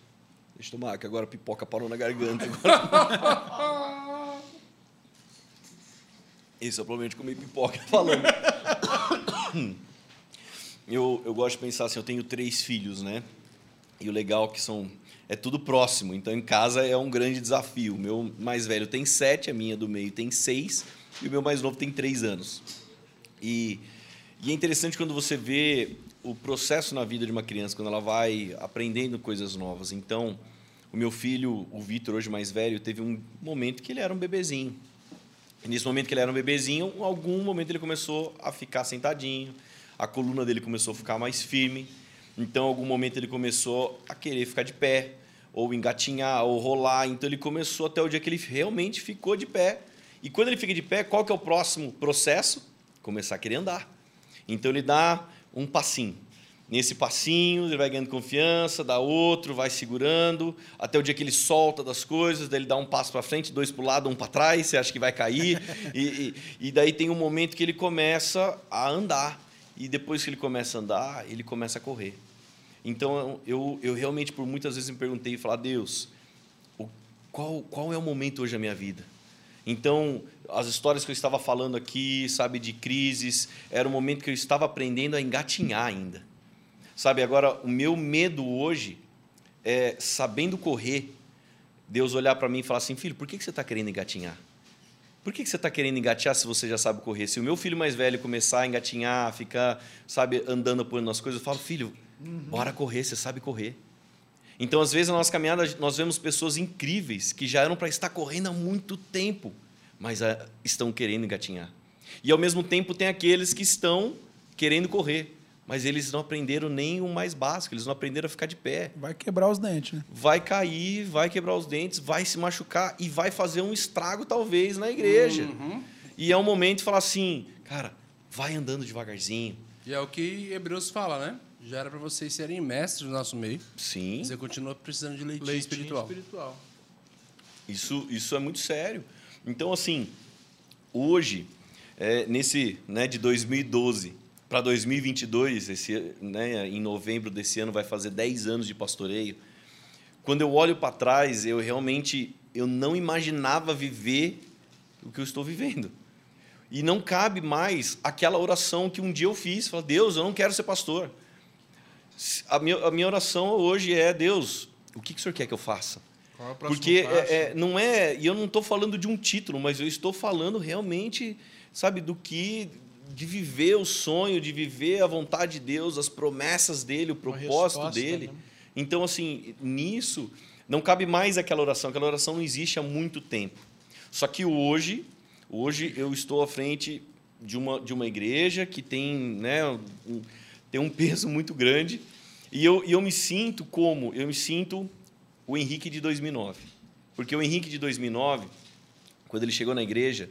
Deixa eu tomar, que agora a pipoca parou na garganta. Esse é o problema de comer pipoca [laughs] falando. Eu, eu gosto de pensar assim, eu tenho três filhos, né? E o legal é que são é tudo próximo. Então em casa é um grande desafio. O meu mais velho tem sete, a minha do meio tem seis e o meu mais novo tem três anos. E, e é interessante quando você vê o processo na vida de uma criança, quando ela vai aprendendo coisas novas. Então, o meu filho, o Vitor, hoje mais velho, teve um momento que ele era um bebezinho. E nesse momento que ele era um bebezinho, em algum momento ele começou a ficar sentadinho, a coluna dele começou a ficar mais firme. Então, em algum momento ele começou a querer ficar de pé, ou engatinhar, ou rolar. Então, ele começou até o dia que ele realmente ficou de pé. E quando ele fica de pé, qual que é o próximo processo? Começar a querer andar. Então, ele dá um passinho. Nesse passinho, ele vai ganhando confiança, dá outro, vai segurando, até o dia que ele solta das coisas, daí ele dá um passo para frente, dois para o lado, um para trás, você acha que vai cair. [laughs] e, e, e daí tem um momento que ele começa a andar. E depois que ele começa a andar, ele começa a correr. Então, eu, eu realmente, por muitas vezes, me perguntei e falei, Deus, o- qual, qual é o momento hoje da minha vida? Então, as histórias que eu estava falando aqui, sabe, de crises, era o momento que eu estava aprendendo a engatinhar ainda. Sabe, agora, o meu medo hoje é, sabendo correr, Deus olhar para mim e falar assim, filho, por que que você está querendo engatinhar? Por que que você está querendo engatinhar se você já sabe correr? Se o meu filho mais velho começar a engatinhar, ficar, sabe, andando por nas coisas, eu falo, filho, bora correr, você sabe correr. Então, às vezes, na nossa caminhada, nós vemos pessoas incríveis que já eram para estar correndo há muito tempo, mas ah, estão querendo engatinhar. E, ao mesmo tempo, tem aqueles que estão querendo correr, mas eles não aprenderam nem o mais básico, eles não aprenderam a ficar de pé. Vai quebrar os dentes, né? Vai cair, vai quebrar os dentes, vai se machucar e vai fazer um estrago, talvez, na igreja. E é um momento de falar assim, cara, vai andando devagarzinho. E é o que Hebreus fala, né? Já era pra vocês serem mestres no nosso meio. Sim. Você continua precisando de leitinho, Leitinho espiritual. espiritual. Isso, isso é muito sério. Então, assim, hoje, é, nesse né, de 2012 para 2022, esse, né, em novembro desse ano vai fazer 10 anos de pastoreio. Quando eu olho para trás, eu realmente eu não imaginava viver o que eu estou vivendo. E não cabe mais aquela oração que um dia eu fiz, falar, Deus, eu não quero ser pastor. A minha, a minha oração hoje é, Deus, o que, que o Senhor quer que eu faça? Qual é Porque é, é, não é, e eu não estou falando de um título, mas eu estou falando realmente, sabe, do que de viver o sonho, de viver a vontade de Deus, as promessas dele, o propósito dele. né? Então, assim, nisso não cabe mais aquela oração. Aquela oração não existe há muito tempo. Só que hoje, hoje eu estou à frente de uma, de uma igreja que tem, né, um, tem um peso muito grande e eu, eu me sinto como? Eu me sinto o Henrique de 2009. Porque o Henrique de 2009, quando ele chegou na igreja,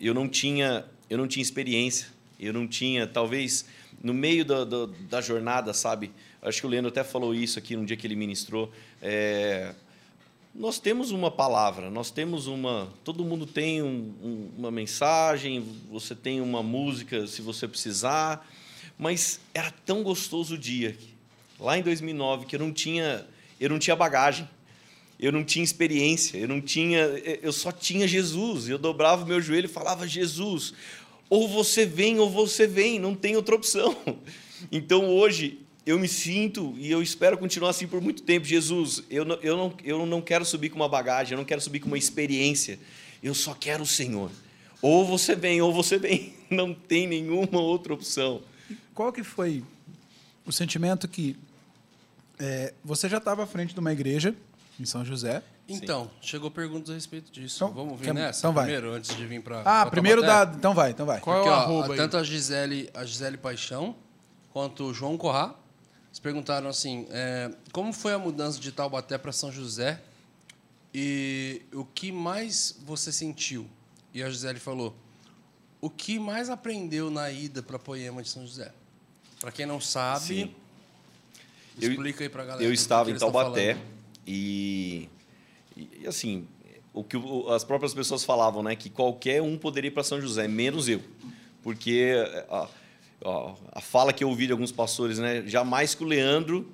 eu não tinha, eu não tinha experiência, eu não tinha, talvez, no meio da, da, da jornada, sabe? Acho que o Leandro até falou isso aqui no dia que ele ministrou. É, nós temos uma palavra, nós temos uma. Todo mundo tem um, um, uma mensagem, você tem uma música se você precisar, mas era tão gostoso o dia, lá em 2009, que eu não tinha, eu não tinha bagagem, eu não tinha experiência, eu não tinha, eu só tinha Jesus. Eu dobrava o meu joelho e falava Jesus, ou você vem ou você vem, não tem outra opção. [laughs] Então hoje eu me sinto e eu espero continuar assim por muito tempo. Jesus, eu não, eu, não, eu não quero subir com uma bagagem, eu não quero subir com uma experiência, eu só quero o Senhor. Ou você vem, ou você vem. [laughs] Não tem nenhuma outra opção. Qual que foi o sentimento que é, você já estava à frente de uma igreja em São José? Então, chegou perguntas a respeito disso. Então, Vamos vir quer- nessa então vai. primeiro, antes de vir para Ah, primeiro da. Então vai, então vai. Qual é Aqui, o ó, arroba aí? tanto a Gisele, a Gisele Paixão quanto o João Corrá, eles perguntaram assim, é, como foi a mudança de Taubaté para São José e o que mais você sentiu? E a Gisele falou, o que mais aprendeu na ida para Poema de São José? Para quem não sabe, Sim. Eu- explica aí para galera. Eu estava em Taubaté e, e, assim, o que as próprias pessoas falavam, né? Que qualquer um poderia ir para São José, menos eu. Porque a, a- a fala que eu ouvi de alguns pastores, né? Jamais que o Leandro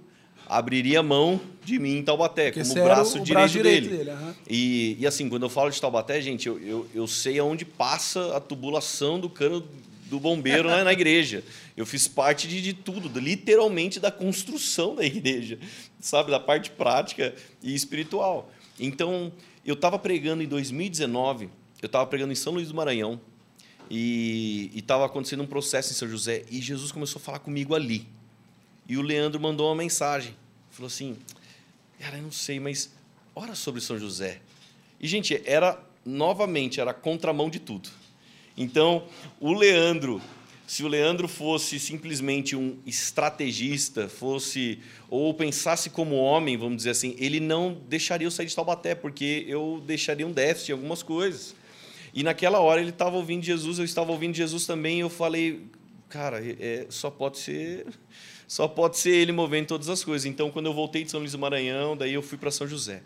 abriria mão de mim em Taubaté, Porque como o braço, o direito, braço direito dele. dele, aham. E, e assim, quando eu falo de Taubaté, gente, eu, eu, eu sei aonde passa a tubulação do cano do bombeiro na, na igreja. Eu fiz parte de, de tudo, literalmente da construção da igreja, sabe? Da parte prática e espiritual. Então, eu estava pregando em 2019, eu estava pregando em São Luís do Maranhão, e estava acontecendo um processo em São José, e Jesus começou a falar comigo ali. E o Leandro mandou uma mensagem. Falou assim: Cara, eu não sei, mas ora sobre São José. E, gente, era novamente, era a contramão de tudo. Então, o Leandro, se o Leandro fosse simplesmente um estrategista, fosse ou pensasse como homem, vamos dizer assim, ele não deixaria eu sair de Taubaté, porque eu deixaria um déficit em algumas coisas. E naquela hora ele estava ouvindo Jesus, eu estava ouvindo Jesus também, e eu falei, cara, é, só pode ser só pode ser ele movendo todas as coisas. Então, quando eu voltei de São Luís do Maranhão, daí eu fui para São José.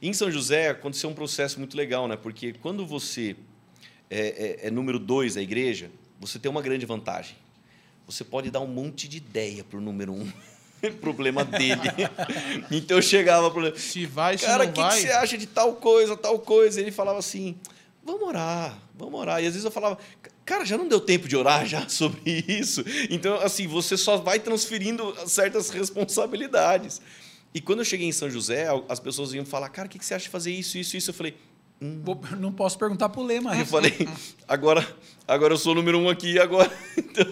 Em São José aconteceu um processo muito legal, né? Porque quando você é, é- é número dois da igreja, você tem uma grande vantagem. Você pode dar um monte de ideia para o número um. [laughs] problema dele. [laughs] então eu chegava para Se vai, se Cara, o que, que você acha de tal coisa, tal coisa? Ele falava assim, vamos orar, vamos orar. E às vezes eu falava, cara, já não deu tempo de orar já [laughs] sobre isso? Então, assim, você só vai transferindo certas responsabilidades. E quando eu cheguei em São José, as pessoas iam falar, cara, o que que você acha de fazer isso, isso, isso? Eu falei, Vou- não posso perguntar pro Lê, eu mas. falei, agora, agora eu sou o número um aqui, agora. [laughs] Então,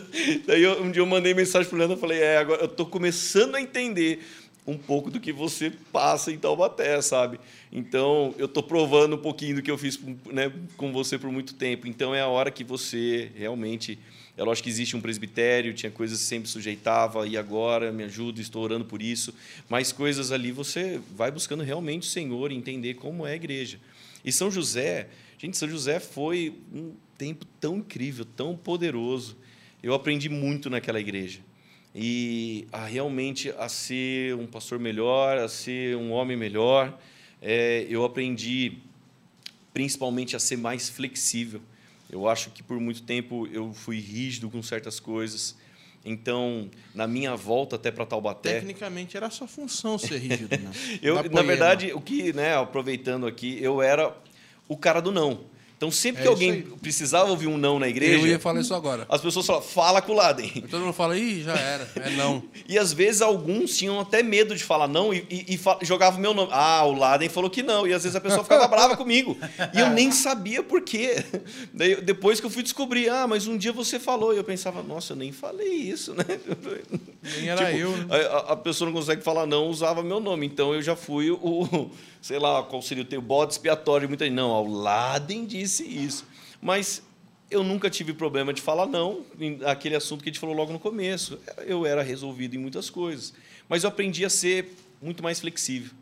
daí eu- um dia eu mandei mensagem pro Leandro, eu falei, é, agora eu tô começando a entender um pouco do que você passa em Taubaté, sabe? Então, eu tô provando um pouquinho do que eu fiz né, com você por muito tempo. Então, é a hora que você realmente... É lógico que existe um presbitério, tinha coisas que sempre sujeitava, e agora me ajuda, estou orando por isso. Mas coisas ali você vai buscando realmente o Senhor e entender como é a igreja. E São José, gente, São José foi um tempo tão incrível, tão poderoso. Eu aprendi muito naquela igreja. E a realmente a ser um pastor melhor, a ser um homem melhor. É, eu aprendi principalmente a ser mais flexível. Eu acho que por muito tempo eu fui rígido com certas coisas. Então, na minha volta até para Taubaté, Tecnicamente era a sua função ser rígido, né? [laughs] eu, na verdade, o que, né, aproveitando aqui, eu era o cara do não. Então, sempre É que alguém precisava ouvir um não na igreja, Eu ia falar isso agora. as pessoas falavam, fala com o Laden. Aí Todo mundo fala, ih, já era, é não. [laughs] E às vezes alguns tinham até medo de falar não e, e, e jogavam o meu nome. Ah, o Laden falou que não. E às vezes a pessoa ficava brava comigo. E eu nem sabia por quê. [laughs] Daí, depois que eu fui descobrir, ah, mas um dia você falou. E eu pensava, nossa, eu nem falei isso, né? Nem era [laughs] Tipo, eu, né? A- a pessoa não consegue falar não, usava meu nome. Então eu já fui o, sei lá, qual seria o teu bode expiatório. Muita gente, não, o Laden disse isso. Mas eu nunca tive problema de falar não, aquele assunto que a gente falou logo no começo. Eu era resolvido em muitas coisas. Mas eu aprendi a ser muito mais flexível.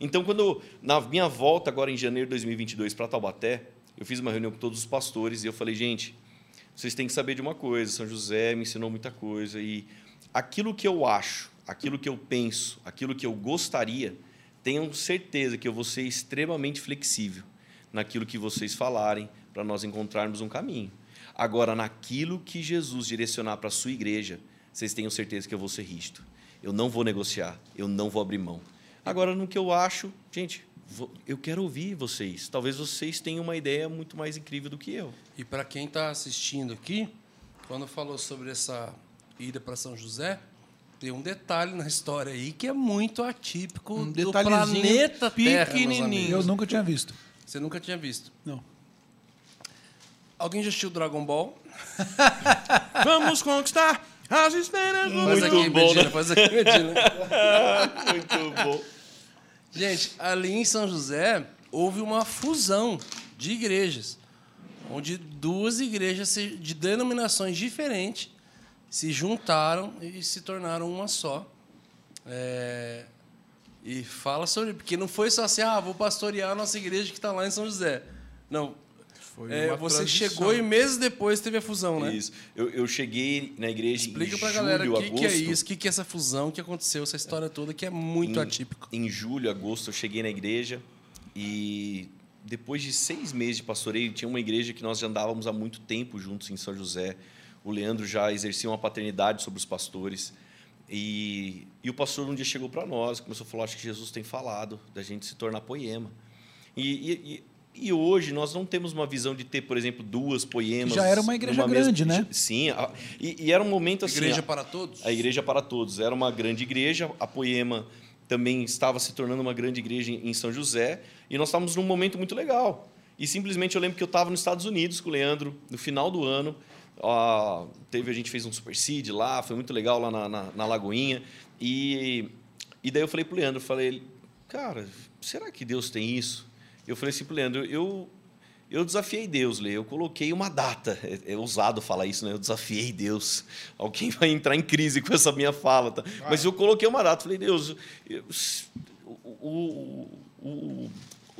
Então, quando na minha volta agora em janeiro de 2022 para Taubaté, eu fiz uma reunião com todos os pastores e eu falei, gente, vocês têm que saber de uma coisa. São José me ensinou muita coisa e aquilo que eu acho, aquilo que eu penso, aquilo que eu gostaria, tenham certeza que eu vou ser extremamente flexível naquilo que vocês falarem para nós encontrarmos um caminho. Agora, naquilo que Jesus direcionar para a sua igreja, vocês tenham certeza que eu vou ser rígido. Eu não vou negociar, eu não vou abrir mão. Agora, no que eu acho, gente, eu quero ouvir vocês. Talvez vocês tenham uma ideia muito mais incrível do que eu. E para quem está assistindo aqui, quando falou sobre essa ida para São José, tem um detalhe na história aí que é muito atípico Um do planeta Terra, meus pequenininho. amigos. Eu nunca tinha visto. Você nunca tinha visto. Não. Alguém já assistiu Dragon Ball? [laughs] Vamos conquistar as estrelas do Faz Muito aqui, bom, Medina, né? faz aqui, Medina. [laughs] Muito bom. Gente, ali em São José houve uma fusão de igrejas, onde duas igrejas de denominações diferentes se juntaram e se tornaram uma só. É, e fala sobre. Porque não foi só assim, ah, vou pastorear a nossa igreja que está lá em São José. Não. Foi É, você transição. chegou e meses depois teve a fusão, né? Isso. Eu, eu cheguei na igreja Explica em pra julho, galera o que, que é isso, o que, que é essa fusão, o que aconteceu, essa história toda que é muito Em- atípico. Em julho, agosto, eu cheguei na igreja e depois de seis meses de pastoreio, tinha uma igreja que nós já andávamos há muito tempo juntos em São José. O Leandro já exercia uma paternidade sobre os pastores. E, e o pastor um dia chegou para nós, começou a falar, acho que Jesus tem falado da gente se tornar poema. E, e, e- hoje nós não temos uma visão de ter, por exemplo, duas poemas. Já era uma igreja grande, né? Sim, a- e, e era um momento assim... Igreja a- para todos? a Igreja para Todos era uma grande igreja, a Poema também estava se tornando uma grande igreja em em São José, e nós estávamos num momento muito legal. E simplesmente eu lembro que eu estava nos Estados Unidos com o Leandro, no final do ano, teve, a gente fez um super seed lá, foi muito legal lá na, na, na Lagoinha, e, e daí eu falei para o Leandro, falei, cara, será que Deus tem isso? Eu falei assim para o Leandro, eu, eu desafiei Deus, Lê. Eu coloquei uma data. É, é ousado falar isso, né? Eu desafiei Deus. Alguém vai entrar em crise com essa minha fala, tá? Mas eu coloquei uma data. Falei, Deus, eu- o- o- o-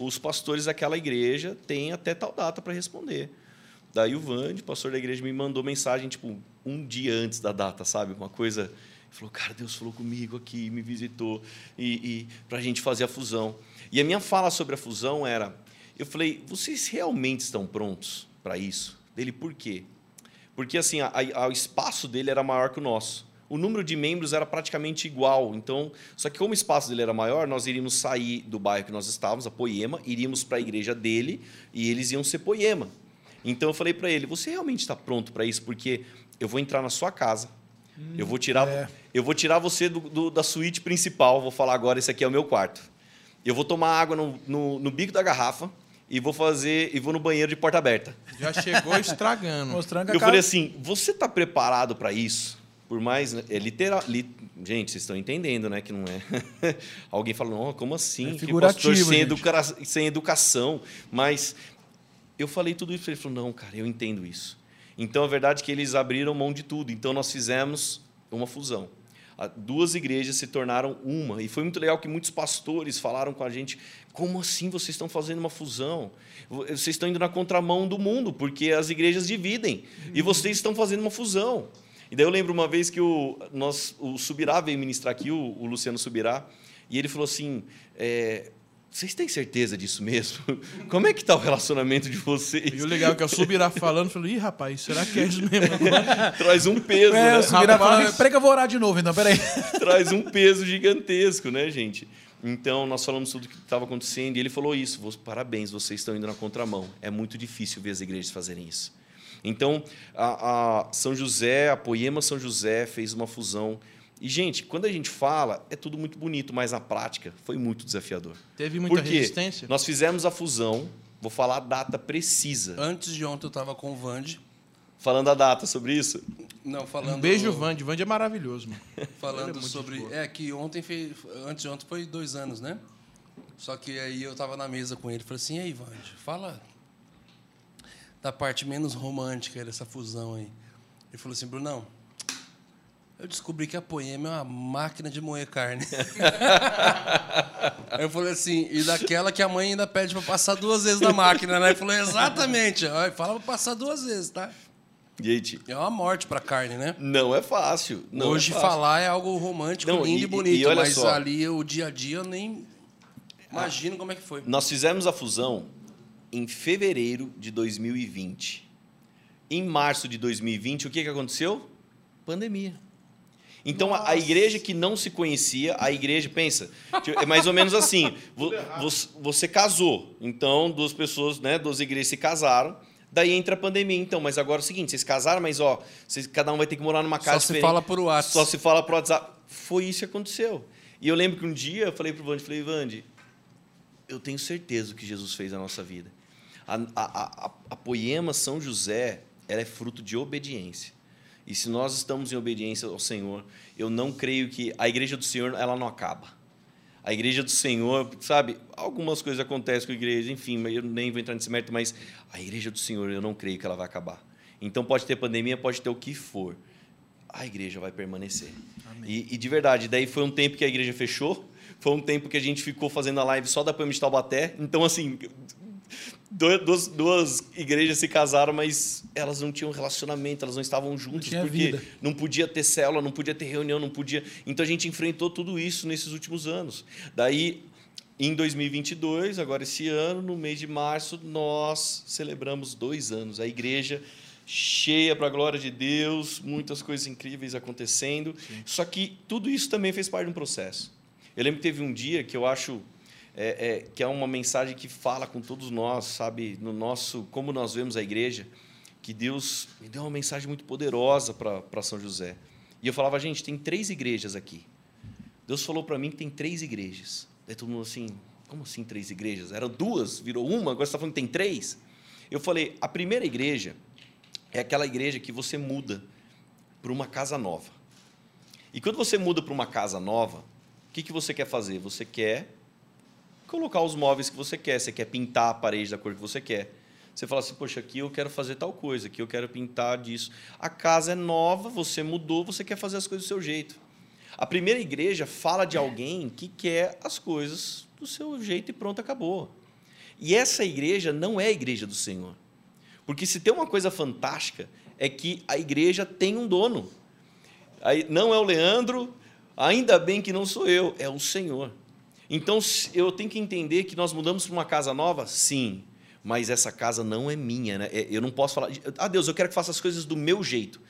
os pastores daquela igreja têm até tal data para responder. Daí o Vande, pastor da igreja, me mandou mensagem, tipo, um dia antes da data, sabe? Uma coisa. Ele falou, cara, Deus falou comigo aqui, me visitou, e, e para a gente fazer a fusão. E a minha fala sobre a fusão era: eu falei, vocês realmente estão prontos para isso? Dele, por quê? Porque assim, a, a- o espaço dele era maior que o nosso. O número de membros era praticamente igual. Então, só que como o espaço dele era maior, nós iríamos sair do bairro que nós estávamos, a Poema, iríamos para a igreja dele e eles iam ser Poema. Então eu falei para ele: "Você realmente está pronto para isso? Porque eu vou entrar na sua casa. eu vou tirar, é. eu vou tirar você do- do- da suíte principal. Vou falar agora, esse aqui é o meu quarto. Eu vou tomar água no, no- no bico da garrafa e vou fazer e vou no banheiro de porta aberta. Já chegou estragando. [laughs] Mostrando que a Eu casa... falei assim: você está preparado para isso? Por mais. né, É literal. li- gente, vocês estão entendendo, né? Que não é. [laughs] Alguém fala, não, como assim? É Que figurativo, pastor sem, educa- sem educação. Mas eu falei tudo isso. Ele falou, não, cara, eu entendo isso. Então a verdade é que eles abriram mão de tudo. Então nós fizemos uma fusão. Duas igrejas se tornaram uma. E foi muito legal que muitos pastores falaram com a gente: como assim vocês estão fazendo uma fusão? Vo- Vocês estão indo na contramão do mundo, porque as igrejas dividem. E vocês estão fazendo uma fusão. E daí eu lembro uma vez que o, nós, o Subirá veio ministrar aqui, o, o Luciano Subirá, e ele falou assim: é, vocês têm certeza disso mesmo? [laughs] Como é que está o relacionamento de vocês? E o legal é que eu subirá falando, falei, ih, rapaz, será que é isso mesmo? agora?" [laughs] Traz um peso, É, né? eu falando, peraí que eu vou orar de novo, então, peraí. [laughs] traz um peso gigantesco, né, gente? Então, nós falamos tudo o que estava acontecendo e ele falou isso. "Vo- Parabéns, vocês estão indo na contramão. É muito difícil ver as igrejas fazerem isso. Então, a, a São José, a Poema São José fez uma fusão. E, gente, quando a gente fala, é tudo muito bonito, mas na prática foi muito desafiador. Teve muita Por quê? resistência? Nós fizemos a fusão, vou falar a data precisa. Antes de ontem eu tava com o Vande. Falando a data sobre isso, Não, falando. Um beijo, Vande. Vande é maravilhoso, mano. [laughs] É Falando muito sobre. É, que ontem fez. Antes de ontem foi dois anos, né? Só que aí eu tava na mesa com ele falei assim: e aí, Vande, fala da parte menos romântica dessa fusão aí. Ele falou assim: Brunão, eu descobri que a Poema é uma máquina de moer carne. [laughs] Aí eu falei assim, e daquela que a mãe ainda pede pra passar duas vezes na máquina, né? Ele falou, exatamente. Aí fala pra passar duas vezes, tá? gente, É uma morte pra carne, né? não é fácil. Não Hoje é fácil. falar é algo romântico, Não, lindo e- e, bonito, e mas só. ali o dia a dia eu nem imagino como é que foi. Nós fizemos a fusão em fevereiro de 2020. Em março de 2020, o que, que aconteceu? Pandemia. Então, a, a igreja que não se conhecia, a igreja, pensa, tipo, é mais ou menos assim: [laughs] vo- você, você casou, então duas pessoas, né, duas igrejas se casaram, daí entra a pandemia. Então, mas agora é o seguinte: vocês casaram, mas ó, vocês, cada um vai ter que morar numa casa Só se fala por WhatsApp. Só se fala por WhatsApp. Foi isso que aconteceu. E eu lembro que um dia eu falei pro Vande, falei, Vande, eu tenho certeza do que Jesus fez na nossa vida. A, a, a, a Poema São José ela é fruto de obediência. E se nós estamos em obediência ao Senhor, eu não creio que a igreja do Senhor ela não acaba. A igreja do Senhor, sabe, algumas coisas acontecem com a igreja, enfim, eu nem vou entrar nesse mérito, mas a igreja do Senhor, eu não creio que ela vai acabar. Então pode ter pandemia, pode ter o que for. A igreja vai permanecer. E, e, de verdade, daí foi um tempo que a igreja fechou, foi um tempo que a gente ficou fazendo a live só da Pama de Taubaté. Então, assim, duas, duas igrejas se casaram, mas elas não tinham relacionamento, elas não estavam juntas, não porque vida. não podia ter célula, não podia ter reunião, não podia. Então a gente enfrentou tudo isso nesses últimos anos. Daí, em 2022, agora esse ano, no mês de março, nós celebramos dois anos. A igreja cheia para a glória de Deus, muitas coisas incríveis acontecendo. Sim. Só que tudo isso também fez parte de um processo. Eu lembro que teve um dia que eu acho é, é, que é uma mensagem que fala com todos nós, sabe, no nosso, como nós vemos a igreja, que Deus me deu uma mensagem muito poderosa para São José. E eu falava, gente, tem três igrejas aqui. Deus falou para mim que tem três igrejas. Daí todo mundo assim, como assim três igrejas? Eram duas, virou uma, agora você está falando que tem três? Eu falei, a primeira igreja é aquela igreja que você muda para uma casa nova. E quando você muda para uma casa nova, o que, que você quer fazer? Você quer colocar os móveis que você quer. Você quer pintar a parede da cor que você quer. Você fala assim, poxa, aqui eu quero fazer tal coisa, aqui eu quero pintar disso. A casa é nova, você mudou, você quer fazer as coisas do seu jeito. A primeira igreja fala de alguém que quer as coisas do seu jeito e pronto, acabou. E essa igreja não é a igreja do Senhor. Porque se tem uma coisa fantástica, é que a igreja tem um dono. Aí, não é o Leandro, ainda bem que não sou eu, é o Senhor. Então eu tenho que entender que nós mudamos para uma casa nova? Sim, mas essa casa não é minha. Né? É, eu não posso falar, ah, Deus, eu quero que faça as coisas do meu jeito.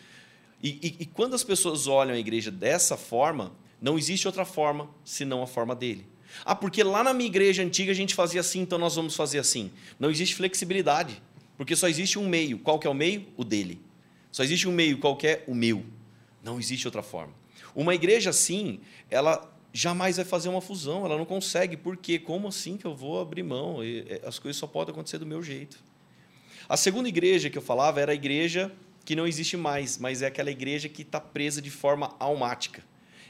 E, e, e quando as pessoas olham a igreja dessa forma, não existe outra forma senão a forma dele. Ah, porque lá na minha igreja antiga a gente fazia assim, então nós vamos fazer assim. Não existe flexibilidade, porque só existe um meio. Qual que é o meio? O dele. Só existe um meio, qual que é? O meu. Não existe outra forma. Uma igreja assim, ela jamais vai fazer uma fusão, ela não consegue. Por quê? Como assim que eu vou abrir mão? As coisas só podem acontecer do meu jeito. A segunda igreja que eu falava era a igreja que não existe mais, mas é aquela igreja que está presa de forma almática.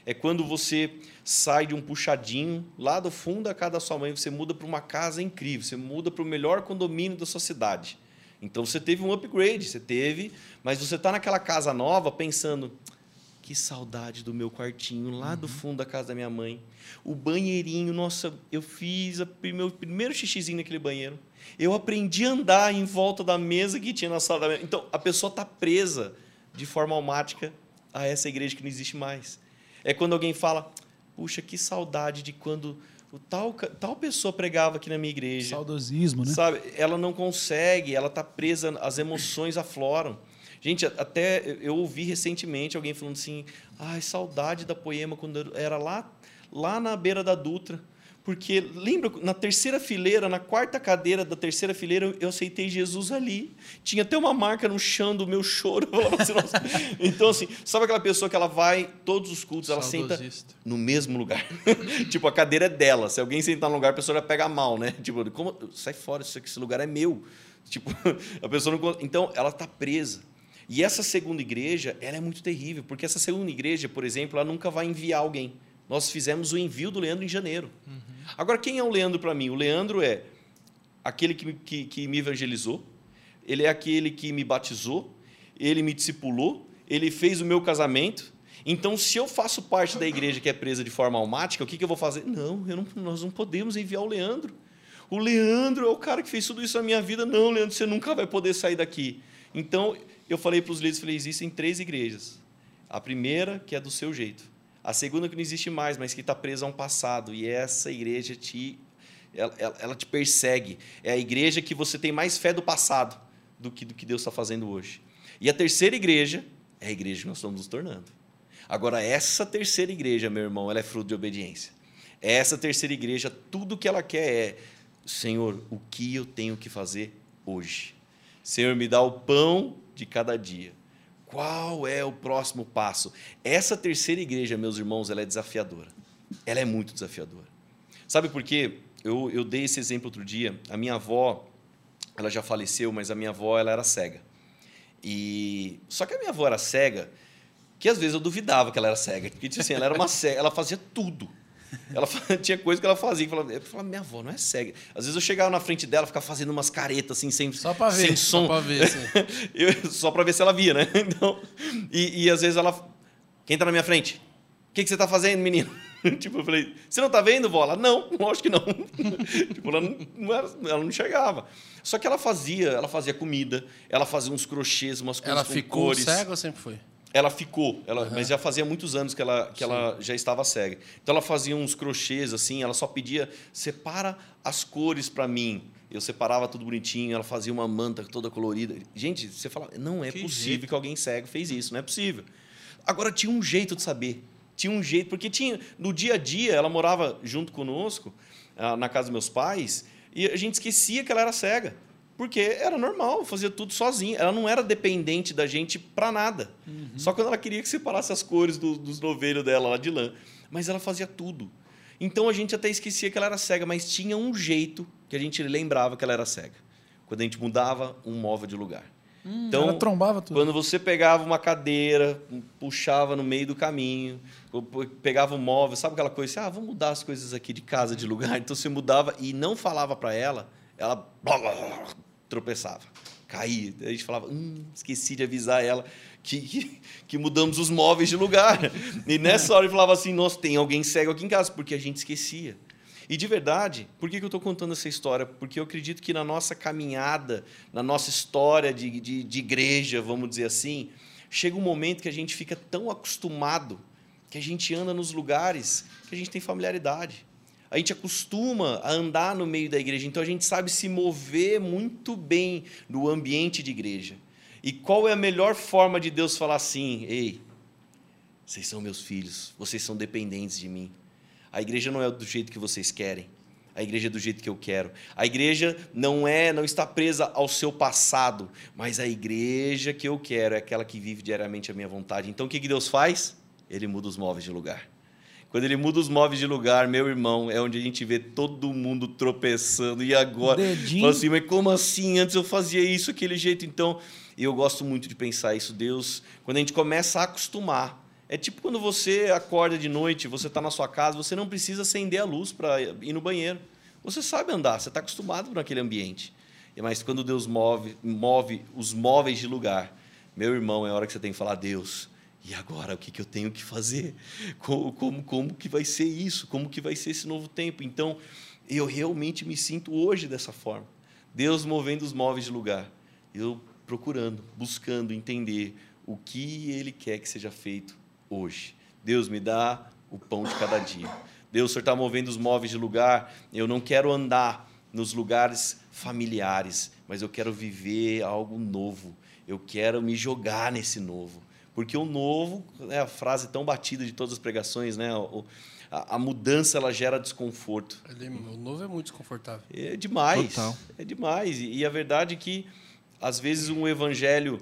É quando você sai de um puxadinho lá do fundo da casa da sua mãe, você muda para uma casa incrível, você muda para o melhor condomínio da sua cidade. Então você teve um upgrade, você teve, mas você está naquela casa nova pensando, que saudade do meu quartinho lá uhum. do fundo da casa da minha mãe. O banheirinho, nossa, eu fiz o meu primeiro xixizinho naquele banheiro. Eu aprendi a andar em volta da mesa que tinha na sala da minha... Então, a pessoa está presa de forma almática a essa igreja que não existe mais. É quando alguém fala, puxa, que saudade de quando o tal, tal pessoa pregava aqui na minha igreja. Saudosismo, né? Sabe? Ela não consegue, ela está presa, as emoções afloram. Gente, até eu ouvi recentemente alguém falando assim: ai, saudade da poema quando eu era lá, lá na beira da Dutra. Porque lembra, na terceira fileira, na quarta cadeira da terceira fileira, eu aceitei Jesus ali. Tinha até uma marca no chão do meu choro. [laughs] Assim, então, assim, sabe aquela pessoa que ela vai, todos os cultos, ela senta no mesmo lugar. [laughs] tipo, a cadeira é dela. Se alguém sentar no lugar, a pessoa já pega mal, né? Tipo, como, sai fora, esse lugar é meu. Tipo, [laughs] a pessoa não. Então, ela está presa. E essa segunda igreja, ela é muito terrível, porque essa segunda igreja, por exemplo, ela nunca vai enviar alguém. Nós fizemos o envio do Leandro em janeiro. Uhum. Agora, quem é o Leandro para mim? O Leandro é aquele que, que, que me evangelizou, ele é aquele que me batizou, ele me discipulou, ele fez o meu casamento. Então, se eu faço parte da igreja que é presa de forma almática, o que, que eu vou fazer? Não, não, nós não podemos enviar o Leandro. O Leandro é o cara que fez tudo isso na minha vida. Não, Leandro, você nunca vai poder sair daqui. Então, eu falei para os líderes, falei, existem três igrejas. A primeira, que é do seu jeito. A segunda, que não existe mais, mas que está presa a um passado. E essa igreja te, ela, ela, te persegue. É a igreja que você tem mais fé do passado do que do que Deus está fazendo hoje. E a terceira igreja é a igreja que nós estamos nos tornando. Agora, essa terceira igreja, meu irmão, ela é fruto de obediência. Essa terceira igreja, tudo que ela quer é, Senhor, o que eu tenho que fazer hoje? Senhor, me dá o pão de cada dia. Qual é o próximo passo? Essa terceira igreja, meus irmãos, ela é desafiadora. Ela é muito desafiadora. Sabe por quê? Eu, eu dei esse exemplo outro dia. A minha avó, ela já faleceu, mas a minha avó ela era cega. E só que a minha avó era cega, que às vezes eu duvidava que ela era cega, porque tipo assim, ela era uma [laughs] cega, ela fazia tudo. Ela [laughs] tinha coisa que ela fazia, que eu falava, eu falava, minha avó não é cega. Às vezes eu chegava na frente dela, ficava fazendo umas caretas assim, sem, Só pra ver. sem Só som. pra ver, [laughs] assim. Eu- só para ver se ela via, né? [laughs] Então, e, e às vezes ela. Quem tá na minha frente? O que, que você tá fazendo, menino? tipo, eu falei, você não tá vendo, vó? Ela, não, lógico que não. tipo, ela não, era- ela não enxergava. Só que ela fazia, ela fazia comida, ela fazia uns crochês, umas coisas Ela com ficou cores. cega ou sempre foi? Ela ficou, ela, mas já fazia muitos anos que, ela, que ela já estava cega. Então ela fazia uns crochês assim, ela só pedia, separa as cores para mim. Eu separava tudo bonitinho, ela fazia uma manta toda colorida. Gente, você fala, não é Que possível jeito. que alguém cego fez isso, não é possível. Agora tinha um jeito de saber. Tinha um jeito, porque tinha no dia a dia, ela morava junto conosco, ah, na casa dos meus pais, e a gente esquecia que ela era cega. Porque era normal, fazia tudo sozinha. Ela não era dependente da gente para nada. Só quando ela queria que separasse as cores do- dos novelhos dela lá de lã. Mas ela fazia tudo. Então a gente até esquecia que ela era cega, mas tinha um jeito que a gente lembrava que ela era cega. Quando a gente mudava um móvel de lugar. então, ela trombava tudo. quando você pegava uma cadeira, puxava no meio do caminho, pegava um móvel, sabe aquela coisa assim, ah, vamos mudar as coisas aqui de casa, de lugar. [laughs] Então você mudava e não falava para ela, ela tropeçava, caía. A gente falava, hum, esqueci de avisar ela que, que, que mudamos os móveis de lugar. [laughs] E nessa hora ele falava assim, nossa, tem alguém cego aqui em casa, porque a gente esquecia. E de verdade, por que que eu estou contando essa história? Porque eu acredito que na nossa caminhada, na nossa história de, de, de igreja, vamos dizer assim, chega um momento que a gente fica tão acostumado que a gente anda nos lugares que a gente tem familiaridade. A gente acostuma a andar no meio da igreja, então a gente sabe se mover muito bem no ambiente de igreja. E qual é a melhor forma de Deus falar assim: ei, vocês são meus filhos, vocês são dependentes de mim. A igreja não é do jeito que vocês querem. A igreja é do jeito que eu quero. A igreja não é, não está presa ao seu passado, mas a igreja que eu quero é aquela que vive diariamente a minha vontade. Então o que Deus faz? Ele muda os móveis de lugar. Quando ele muda os móveis de lugar, meu irmão, é onde a gente vê todo mundo tropeçando. E agora? Dedinho. Fala assim, mas como assim? Antes eu fazia isso, aquele jeito. Então, eu gosto muito de pensar isso. Deus, quando a gente começa a acostumar, é tipo quando você acorda de noite, você está na sua casa, você não precisa acender a luz para ir no banheiro. Você sabe andar, você está acostumado naquele ambiente. Mas quando Deus move, move os móveis de lugar, meu irmão, é hora que você tem que falar, Deus, e agora o que, eu tenho que fazer? Como, como, como que vai ser isso? Como que vai ser esse novo tempo? Então, eu realmente me sinto hoje dessa forma. Deus movendo os móveis de lugar. Eu procurando, buscando entender o que Ele quer que seja feito hoje. Deus me dá o pão de cada dia. Deus, o Senhor está movendo os móveis de lugar. Eu não quero andar nos lugares familiares, mas eu quero viver algo novo. Eu quero me jogar nesse novo. Porque o novo, é a frase tão batida de todas as pregações, né? O- a, a mudança ela gera desconforto. Ele- o novo é muito desconfortável. É demais. Total. É demais. E, e a verdade é que, às vezes, um evangelho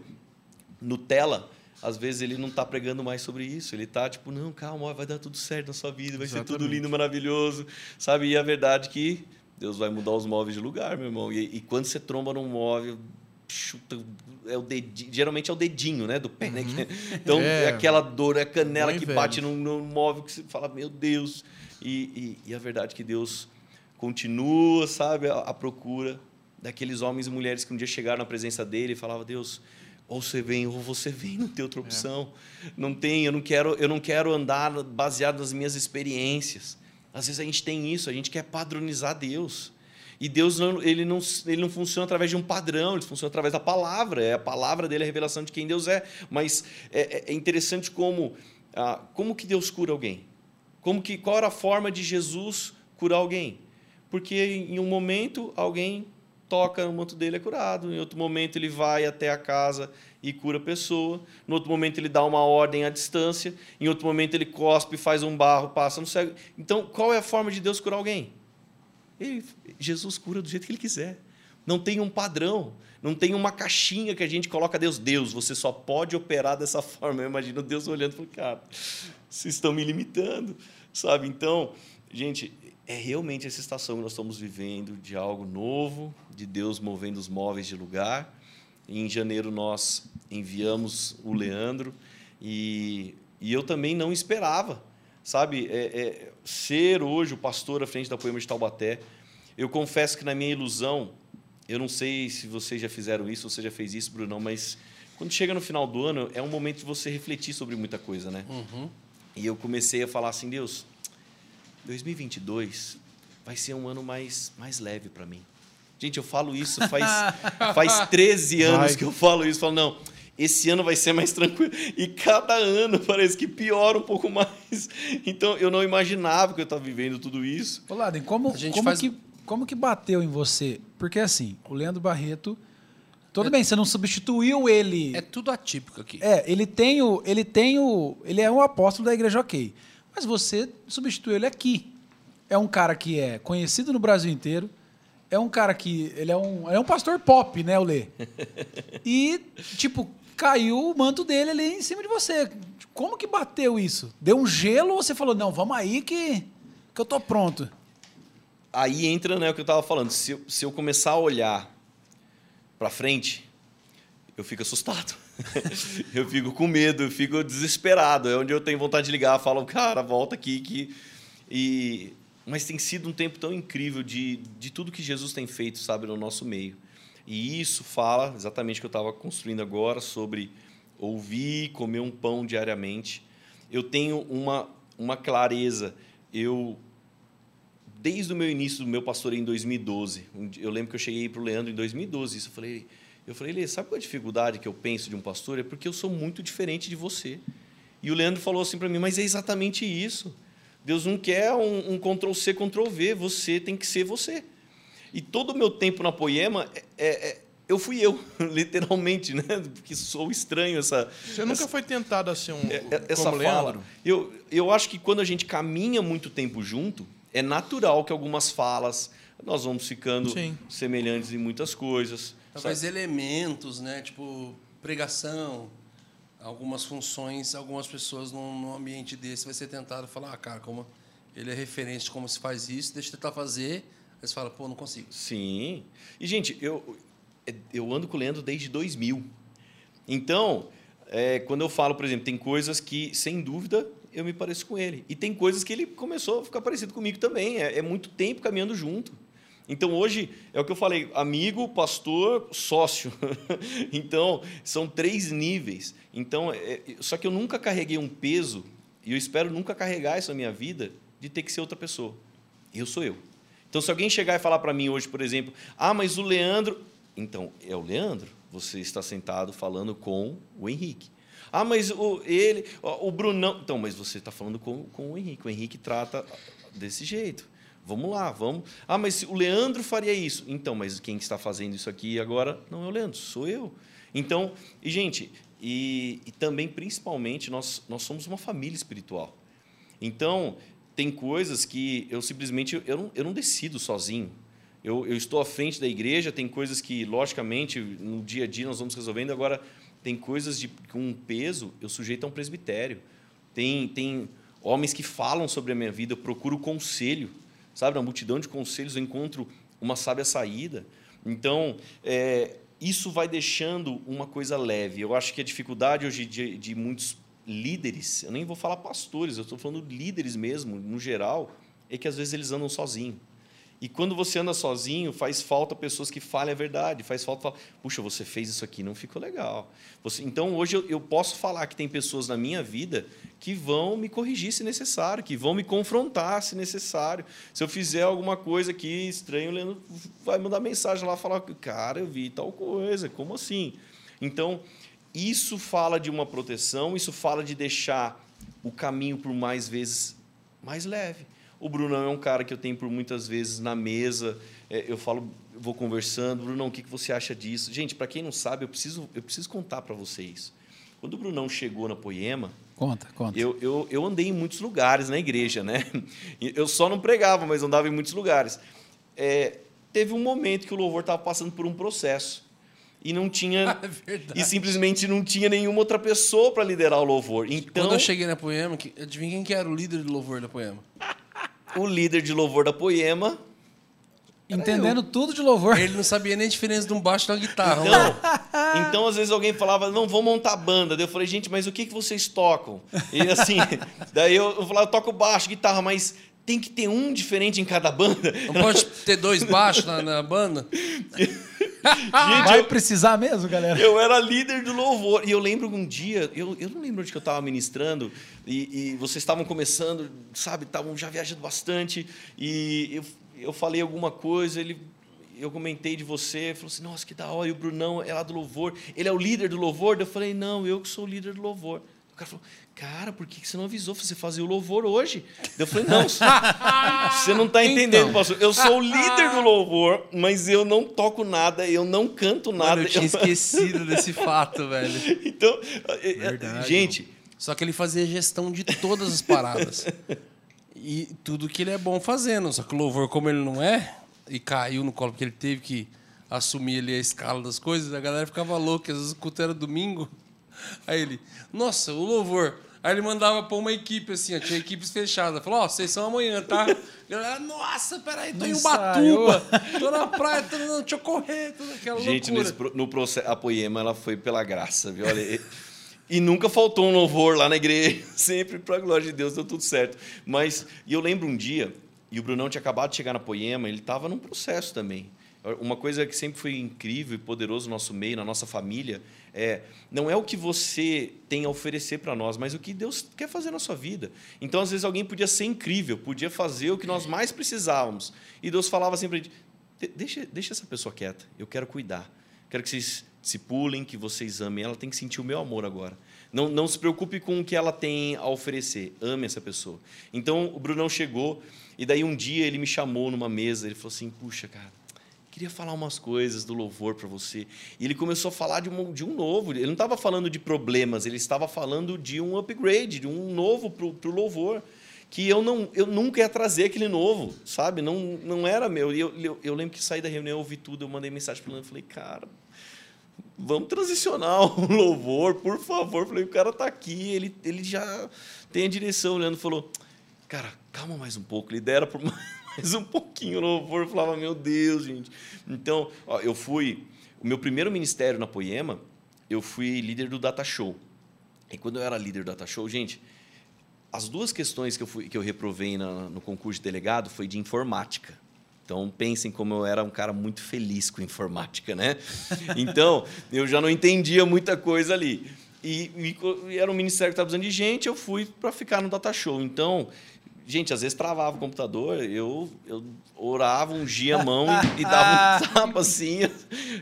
Nutella, às vezes ele não está pregando mais sobre isso. Ele está tipo, não, calma, vai dar tudo certo na sua vida, vai ser tudo Exatamente. lindo, maravilhoso. Sabe? E a verdade é que Deus vai mudar os móveis de lugar, meu irmão. E, e quando você tromba num móvel, chuta, é o dedinho, geralmente é o dedinho, né, do pé, né? Então, é. É. aquela dor, é a canela Bom e que velho. bate num, num móvel que você fala, meu Deus. E, e, e a verdade é que Deus continua, sabe, a, a procura daqueles homens e mulheres que um dia chegaram na presença dele e falavam, Deus, ou você vem ou você vem, não tem outra opção. Não tem, eu não quero, eu não quero andar baseado nas minhas experiências. Às vezes a gente tem isso, a gente quer padronizar Deus. E Deus não, ele não, ele não funciona através de um padrão, ele funciona através da palavra. É a palavra dele a revelação de quem Deus é. Mas é, é interessante como, ah, como que Deus cura alguém. Como que, qual era a forma de Jesus curar alguém? Porque em um momento alguém toca no manto dele é curado, em outro momento ele vai até a casa e cura a pessoa, no outro momento ele dá uma ordem à distância, em outro momento ele cospe, faz um barro, passa no cego. Então, qual é a forma de Deus curar alguém? Ele, Jesus cura do jeito que ele quiser. Não tem um padrão, não tem uma caixinha que a gente coloca Deus. Deus, você só pode operar dessa [laughs] forma. Eu imagino Deus olhando e falando, cara, vocês estão me limitando, sabe? Então, gente, é realmente essa estação que nós estamos vivendo de algo novo, de Deus movendo os móveis de lugar. Em janeiro nós enviamos o Leandro e, e eu também não esperava, sabe, é, é, ser hoje o pastor à frente da Poema de Taubaté. Eu confesso que na minha ilusão, eu não sei se vocês já fizeram isso, você já fez isso, Brunão, mas quando chega no final do ano é um momento de você refletir sobre muita coisa, né? Uhum. E eu comecei a falar assim, Deus, 2022 vai ser um ano mais, mais leve para mim. Gente, eu falo isso faz, [laughs] faz 13 anos Vai. que eu falo isso. Falo, não, esse ano vai ser mais tranquilo. E cada ano [laughs] parece que piora um pouco mais. Então, eu não imaginava que eu estava vivendo tudo isso. Ô, Laden, como, A gente como, faz- que, como que bateu em você? Porque assim, o Leandro Barreto. Tudo bem, você não substituiu ele. É tudo atípico aqui. É, ele tem o. Ele tem o. Ele é um apóstolo da igreja ok. Mas você substituiu ele aqui. É um cara que é conhecido no Brasil inteiro. É um cara que. Ele é um, é um pastor pop, né, o Lê? [laughs] E, tipo, caiu o manto dele ali em cima de você. Como que bateu isso? Deu um gelo ou você falou, não, vamos aí que, que eu tô pronto? Aí entra né, o que eu estava falando. Se se eu começar a olhar para frente, eu fico assustado. [laughs] eu fico com medo, eu fico desesperado. É onde eu tenho vontade de ligar, falo, cara, volta aqui que e mas tem sido um tempo tão incrível de, de tudo que Jesus tem feito, sabe, no nosso meio. E isso fala exatamente o que eu estava construindo agora sobre ouvir, comer um pão diariamente. Eu tenho uma uma clareza. Eu desde o meu início do meu pastoreio em 2012. um dia- Eu lembro que eu cheguei para o Leandro em 2012. Isso eu falei, eu falei, Lê, sabe qual é a dificuldade que eu penso de um pastor? É porque eu sou muito diferente de você. E o Leandro falou assim para mim, mas é exatamente isso. Deus não quer um, um Ctrl C, Ctrl V. Você tem que ser você. E todo o meu tempo na Poema, é, é- é- eu fui eu, [laughs] literalmente, né? Porque sou estranho essa, Você nunca foi tentado a ser um. é- é- essa como fala. Leandro? Eu, eu acho que quando a gente caminha muito tempo junto, é natural que algumas falas nós vamos ficando Sim. semelhantes em muitas coisas. Talvez sabe? elementos, né? Tipo, pregação, algumas funções, algumas pessoas num, num ambiente desse vai ser tentado falar, ah, cara, como ele é referente de como se faz isso, deixa eu tentar fazer. Aí você fala, pô, não consigo. Sim. E, gente, eu, eu ando com o Leandro desde 2000. Então, é, quando eu falo, por exemplo, tem coisas que, sem dúvida, eu me pareço com ele. E tem coisas que ele começou a ficar parecido comigo também. É, é muito tempo caminhando junto. Então, hoje, é o que eu falei: amigo, pastor, sócio. [laughs] então, são três níveis. Então, é, só que eu nunca carreguei um peso, e eu espero nunca carregar isso na minha vida, de ter que ser outra pessoa. Eu sou eu. Então, se alguém chegar e falar para mim hoje, por exemplo, ah, mas o Leandro. Então, é o Leandro. Você está sentado falando com o Henrique. Ah, mas o, ele, o Brunão. Então, mas você está falando com, com o Henrique. O Henrique trata desse jeito. Vamos lá, vamos. Ah, mas o Leandro faria isso. Então, mas quem está fazendo isso aqui agora não é o Leandro, sou eu. Então, e gente, e, e também, principalmente, nós, nós somos uma família espiritual. Então, tem coisas que eu simplesmente eu não, eu não decido sozinho. Eu, eu estou à frente da igreja, tem coisas que, logicamente, no dia a dia nós vamos resolvendo. Agora, tem coisas de, com um peso, eu sujeito a um presbitério. Tem, tem homens que falam sobre a minha vida, eu procuro conselho. Sabe, na multidão de conselhos eu encontro uma sábia saída. Então, é, isso vai deixando uma coisa leve. Eu acho que a dificuldade hoje de, de muitos líderes, eu nem vou falar pastores, eu estou falando líderes mesmo, no geral, é que às vezes eles andam sozinhos. E quando você anda sozinho, faz falta pessoas que falem a verdade, faz falta falar, puxa, você fez isso aqui, não ficou legal. Você, então, hoje eu, eu posso falar que tem pessoas na minha vida que vão me corrigir se necessário, que vão me confrontar se necessário. Se eu fizer alguma coisa aqui estranho, o Leandro vai mandar mensagem lá, falar, cara, eu vi tal coisa, como assim? Então, isso fala de uma proteção, isso fala de deixar o caminho por mais vezes mais leve. O Brunão é um cara que eu tenho por muitas vezes na mesa, é, eu falo, vou conversando, Brunão, o que que você acha disso? Gente, para quem não sabe, eu preciso, eu preciso contar para vocês. Quando o Brunão chegou na Poema, Conta, conta. eu, eu, eu andei em muitos lugares na igreja, né? [laughs] Eu só não pregava, mas andava em muitos lugares. É, teve um momento que o louvor estava passando por um processo e não tinha [laughs] É verdade. e simplesmente não tinha nenhuma outra pessoa para liderar o louvor. Então, Quando eu cheguei na Poema, que, adivinha quem que era o líder do louvor da Poema? [laughs] o líder de louvor da Poema. Entendendo tudo de louvor. Ele não sabia nem a diferença de um baixo e de uma guitarra. Então, então, às vezes alguém falava, não, vamos montar banda. Daí eu falei, gente, mas o que, que vocês tocam? E assim, [laughs] daí eu, eu falava, eu toco baixo, guitarra, mas tem que ter um diferente em cada banda. Não pode ter dois baixos na, na banda? Gente, Vai eu, precisar mesmo, galera? eu era líder do louvor. E eu lembro um dia, eu, eu não lembro onde que eu estava ministrando, e, e vocês estavam começando, sabe, estavam já viajando bastante, e eu, eu falei alguma coisa, ele. Eu comentei de você, falou assim: nossa, que da hora, e o Brunão é lá do louvor, ele é o líder do louvor? Eu falei: não, eu que sou o líder do louvor. Cara falou: cara, por que você não avisou você fazer o louvor hoje? Eu falei: não, [laughs] você não está entendendo, Então. pastor. Eu sou o líder do louvor, mas eu não toco nada, eu não canto nada. Mano, eu tinha [laughs] esquecido desse fato, velho. Então, é, é, Verdade, gente, Só que ele fazia gestão de todas as paradas. [laughs] E tudo que ele é bom fazendo. Só que o louvor, como ele não é, e caiu no colo porque ele teve que assumir ali a escala das coisas, a galera ficava louca. Às vezes o culto era domingo. Aí ele, nossa, o louvor. Aí ele mandava pra uma equipe assim, ó, tinha equipes fechadas. Falou, ó, vocês são amanhã, tá? A galera, nossa, peraí, tô Não em. Ubatuba, [laughs] tô na praia, tô, não, deixa eu correr, toda aquela gente loucura. nesse, pro- no processo, a Poema ela foi pela graça, viu? Olha, e, e nunca faltou um louvor lá na igreja, [laughs] sempre para a glória de Deus, deu tudo certo. Mas, e eu lembro um dia, e o Brunão tinha acabado de chegar na Poema, ele estava num processo também. Uma coisa que sempre foi incrível e poderoso no nosso meio, na nossa família, é não é o que você tem a oferecer para nós, mas o que Deus quer fazer na sua vida. Então, às vezes, alguém podia ser incrível, podia fazer o que nós mais precisávamos. E Deus falava "De- deixa, deixa essa pessoa quieta, eu quero cuidar. Quero que vocês se pulem, que vocês amem. Ela tem que sentir o meu amor agora. Não, não se preocupe com o que ela tem a oferecer. Ame essa pessoa. Então, o Brunão chegou, e daí um dia ele me chamou numa mesa. Ele falou assim: Puxa, cara, queria falar umas coisas do louvor para você. E ele começou a falar de um, de um novo. Ele não estava falando de problemas, ele estava falando de um upgrade, de um novo para o louvor. Que eu, não, eu nunca ia trazer aquele novo, sabe? Não, não era meu. Eu, eu, eu lembro que saí da reunião, eu ouvi tudo, eu mandei mensagem para ele falei, cara, vamos transicionar [laughs] o louvor, por favor. Falei, o cara está aqui, ele, ele já tem a direção. O Leandro falou, cara, calma mais um pouco, lidera por mais um pouquinho louvor. Eu falava, meu Deus, gente. Então, ó, eu fui. O meu primeiro ministério na Poema, eu fui líder do Data Show. E quando eu era líder do Data Show, gente, as duas questões que eu, fui, que eu reprovei na- no concurso de delegado foi de informática. Então, pensem como eu era um cara muito feliz com informática, né? Então, eu já não entendia muita coisa ali. E, e era um ministério que estava precisando de gente, eu fui para ficar no data show. Então, gente, às vezes travava o computador, eu, eu orava, ungia a mão e, e dava [laughs] um tapa assim.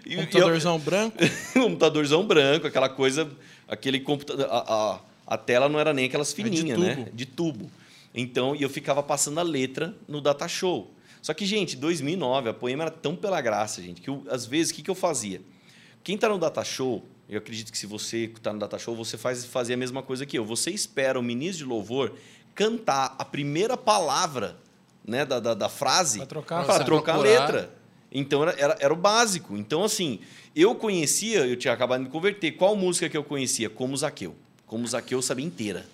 E, e eu- Computadorzão branco. [laughs] computadorzão branco, aquela coisa, aquele computador. A, a, a tela não era nem aquelas fininhas, tubo. né? De tubo. Então, e eu ficava passando a letra no data show. Só que, gente, 2009, a poema era tão pela graça, gente, que eu, às vezes, o que, que eu fazia? Quem está no data show, eu acredito que se você está no data show, você faz fazer a mesma coisa que eu. Você espera o ministro de louvor cantar a primeira palavra né, da, da, da frase Pra trocar. para Você trocar a letra. Então era, era, era o básico. Então, assim, eu conhecia, eu tinha acabado de me converter. Qual música que eu conhecia? Como Zaqueu. Como Zaqueu eu sabia inteira.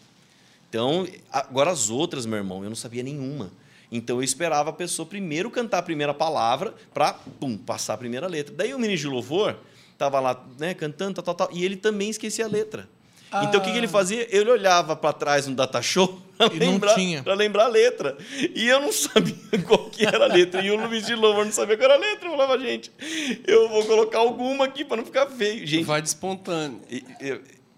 Então, agora as outras, meu irmão, eu não sabia nenhuma. Então eu esperava a pessoa primeiro cantar a primeira palavra para pum, passar a primeira letra. Daí o ministro de louvor estava lá, né, cantando, tal, tal, tal, e ele também esquecia a letra. Então o que, que ele fazia? Ele olhava para trás no data show para lembrar, lembrar a letra. E eu não [laughs] sabia qual que era a letra. E o Luiz de Louvor não sabia qual era a letra. Eu falava, gente, eu vou colocar alguma aqui para não ficar feio. Gente, Vai de espontâneo.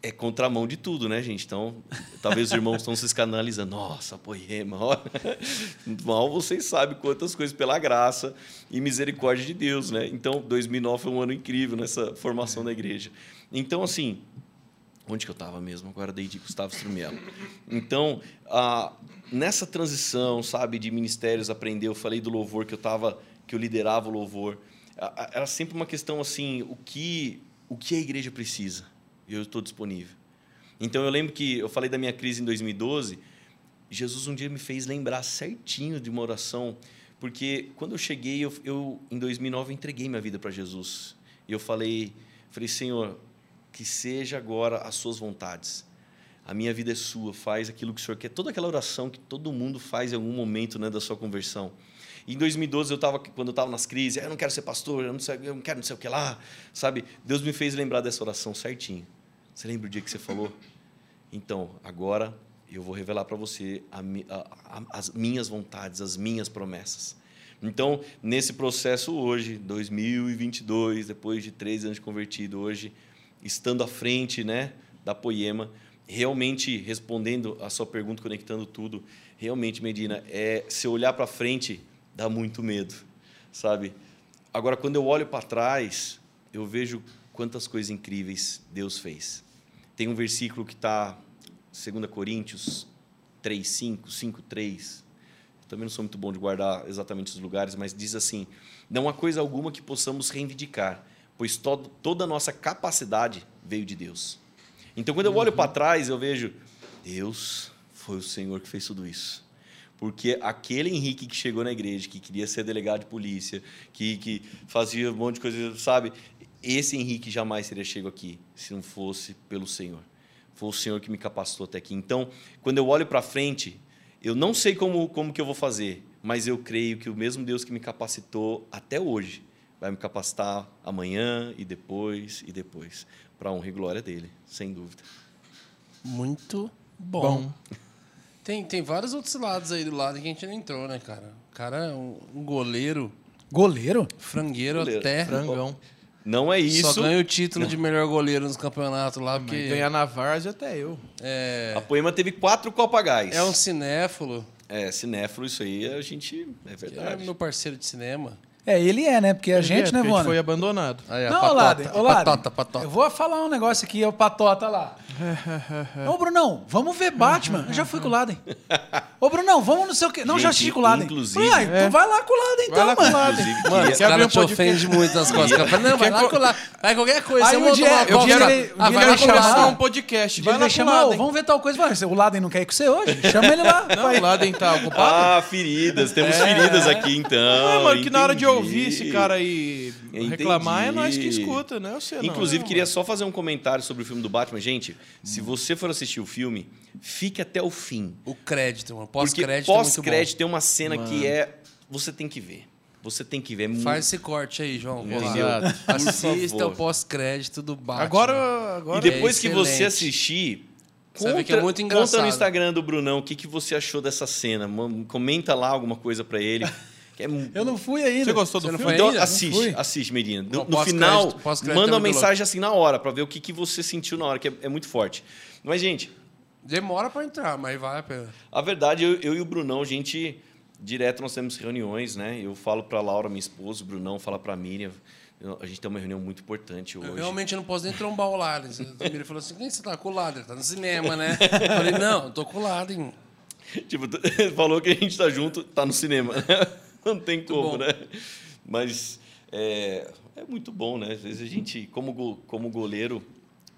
é contramão de tudo, né, gente? Então, talvez os irmãos estão se escanalizando. Nossa, poema, olha. [laughs] Mal vocês sabem quantas coisas pela graça e misericórdia de Deus, né? Então, 2009 foi um ano incrível nessa formação da igreja. Então, assim, onde que eu estava mesmo? Agora dei de Gustavo Strumelo. Então, ah, nessa transição, sabe, de ministérios, aprender, eu falei do louvor que eu tava, que eu liderava o louvor. Era sempre uma questão assim, o que, o que a igreja precisa? Eu estou disponível. Então, eu lembro que eu falei da minha crise em 2012. Jesus um dia me fez lembrar certinho de uma oração, porque quando eu cheguei, eu, eu em 2009 eu entreguei minha vida para Jesus. E eu falei, falei, Senhor, que seja agora as suas vontades. a minha vida é sua, faz aquilo que o Senhor quer. Toda aquela oração que todo mundo faz em algum momento né, da sua conversão. Em 2012, eu tava, quando eu estava nas crises, "Ah, eu não quero ser pastor, eu não, sei, eu não quero não sei o que lá, sabe? Deus me fez lembrar dessa oração certinho. Você lembra o dia que você falou? Então, agora eu vou revelar para você a a- a- as minhas vontades, as minhas promessas. Então, nesse processo hoje, 2022, depois de três anos de convertido, hoje, estando à frente né, da Poema, realmente respondendo a sua pergunta, conectando tudo, realmente, Medina, é, se eu olhar para frente, dá muito medo, sabe? Agora, quando eu olho para trás, eu vejo quantas coisas incríveis Deus fez. Tem um versículo que está 2 Coríntios 3, 5, 5, 3. Também não sou muito bom de guardar exatamente os lugares, mas diz assim: Não há coisa alguma que possamos reivindicar, pois todo, toda a nossa capacidade veio de Deus. Então, quando eu olho para trás, eu vejo: Deus foi o Senhor que fez tudo isso. Porque aquele Henrique que chegou na igreja, que queria ser delegado de polícia, que, que fazia um monte de coisa, sabe? Esse Henrique jamais teria chegado aqui se não fosse pelo Senhor. Foi o Senhor que me capacitou até aqui. Então, quando eu olho para frente, eu não sei como, como que eu vou fazer, mas eu creio que o mesmo Deus que me capacitou até hoje vai me capacitar amanhã e depois e depois, para a honra e glória dele, sem dúvida. Muito bom. Bom. Tem, tem vários outros lados aí do lado que a gente não entrou, né, cara? O cara é um, um goleiro, Goleiro? frangueiro Goleiro. até. Frangão. Não é isso. Só ganha o título de melhor goleiro nos campeonatos lá, Mas porque ganhar na Várzea até eu. é, A Poema teve quatro Copagás. é um cinéfilo. É, cinéfilo, isso aí a gente. É É verdade. meu parceiro de cinema. É, ele é, né? Porque a gente, É, né, Vona? foi abandonado. Aí, a Não, patota, Laden, patota, patota. Eu vou falar um negócio aqui, é o Patota lá. [laughs] Ô, Brunão, vamos ver Batman. Eu já fui com o Laden. Ô, Brunão, vamos não sei o quê. Não, já Gente, assisti com o Laden. inclusive- ah, então vai lá com o Laden, então, Vai lá com o mano. Laden. Mano, queria- os Quer abrir caras um te podcast? ofendem muito nas costas. Cara. Fala, Não, vai lá com lá. Vai qualquer coisa. Aí Você um monta dia- uma eu quero, ele- Ah, vai lá com chamar- um podcast. Vai lá vai com o chamar, ô, Laden. vamos ver tal coisa. Vai, o Laden não quer ir com você hoje? [laughs] Chama ele lá. Não, vai. o Laden tá ocupado. Ah, feridas. Temos feridas aqui, então. Ah, mano, que na hora de Entendi. ouvir esse cara aí Entendi. reclamar é nós que escuta, né? Você não. Inclusive, né, queria só fazer um comentário sobre o filme do Batman. Gente, se você for assistir o filme, fique até o fim. O crédito, mano. Porque Pós-crédito é muito bom. pós-crédito tem uma cena que é. Você tem que ver. Você tem que ver. É muito- Faz esse corte aí, João. Por Assista o pós-crédito do Batman. Agora, agora E depois é que você assistir, ver que conta, é muito conta engraçado. no Instagram do Brunão o que, que você achou dessa cena. Mano, Comenta lá alguma coisa pra ele. [laughs] que é Eu não fui ainda. Você gostou do Você não filme? foi Então assiste, fui. assiste, Medina. No, no final, manda é uma muito mensagem assim na hora pra ver o que, que você sentiu na hora, que é, é muito forte. Mas, gente, Demora pra entrar, mas vai a pena. a verdade, eu, eu e o Brunão, a gente, direto nós temos reuniões, né? Eu falo pra Laura, minha esposa, o Brunão fala pra Miriam. A gente tem uma reunião muito importante hoje. Eu realmente não posso nem trombar o Laden. [laughs] A Miriam falou assim: quem você tá com o Laden? Tá no cinema, né? [laughs] Eu falei: não, eu tô com o Laden. Tipo, [laughs] falou que a gente tá junto, tá no cinema. né? [laughs] Não tem como, né? Mas é, é muito bom, né? Às vezes a gente, como, como goleiro,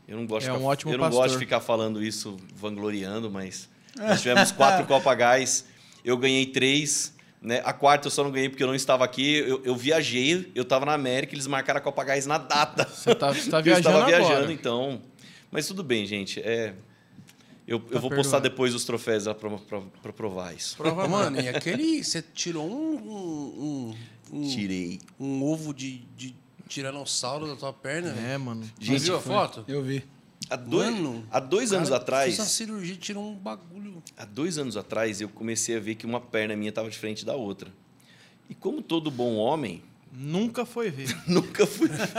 eu não gosto, É de um ficar, ótimo eu não pastor. gosto de ficar falando isso, vangloriando, mas nós tivemos quatro [laughs] Copa Gás, eu ganhei três. Né? A quarta eu só não ganhei porque eu não estava aqui. Eu, eu viajei, eu estava na América, eles marcaram a Copa Gás na data. Você tá, você tá [laughs] eu viajando estava agora. viajando, então. Mas tudo bem, gente. É, eu, eu vou postar perdoado. depois os troféus lá para provar isso. Ô, Mano, e aquele. Você tirou um. um, um, Tirei. um ovo de, de tiranossauro da tua perna, velho. É, mano. Você Gente, viu a foi- foto? Eu vi. Há dois, Mano, há dois anos Cara, atrás, Fez uma cirurgia, tirou um bagulho. há dois anos atrás, eu comecei a ver que uma perna minha estava diferente da outra. E como todo bom homem, Nunca foi ver. [laughs] nunca fui ver.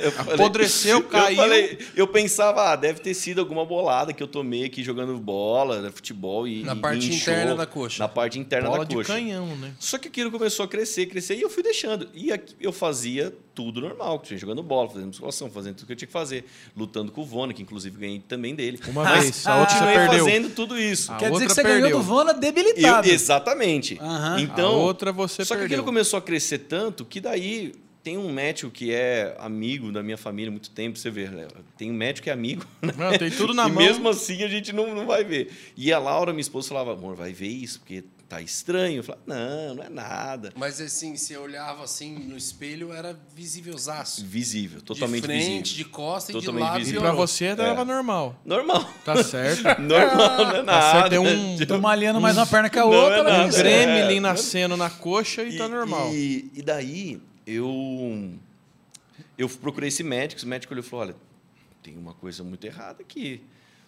Eu falei- Apodreceu, caiu. Eu, falei- eu pensava, ah, deve ter sido alguma bolada que eu tomei aqui jogando bola, né, futebol e Na e parte inchou. interna da coxa. Na parte interna Bola da de coxa. canhão, né? Só que aquilo começou a crescer, crescer, e eu fui deixando. E aqui eu fazia tudo normal, jogando bola, fazendo musculação, fazendo tudo que eu tinha que fazer, lutando com o Vona, que inclusive ganhei também dele. Uma Mas vez, a outra você continuei perdeu. fazendo tudo isso. A Quer dizer que você perdeu. ganhou do Vona Eu- debilitado. exatamente. Aham. Então, A outra você só que perdeu. aquilo começou a crescer tanto que daí tem um médico que é amigo da minha família há muito tempo, você vê, né? tem um médico que é amigo, [laughs] né? Não, tem tudo na e mão. mesmo assim a gente não, não vai ver. E a Laura, minha esposa, falava, amor, vai ver isso, porque tá estranho. Eu falava, não, não é nada. Mas assim, você olhava assim no espelho, era visívelzaço. Visível, totalmente de frente, visível. de costa e de Totalmente lado. E visível. pra você tava normal. Normal. Tá certo. [laughs] Normal, não é Tá nada. certo, tem um, [laughs] Tô malhando mais uma perna que a Não outra. é um gremlin É. nascendo na coxa e, tá normal. E, e daí eu eu procurei esse médico, esse médico olhou e falou: olha, tem uma coisa muito errada aqui.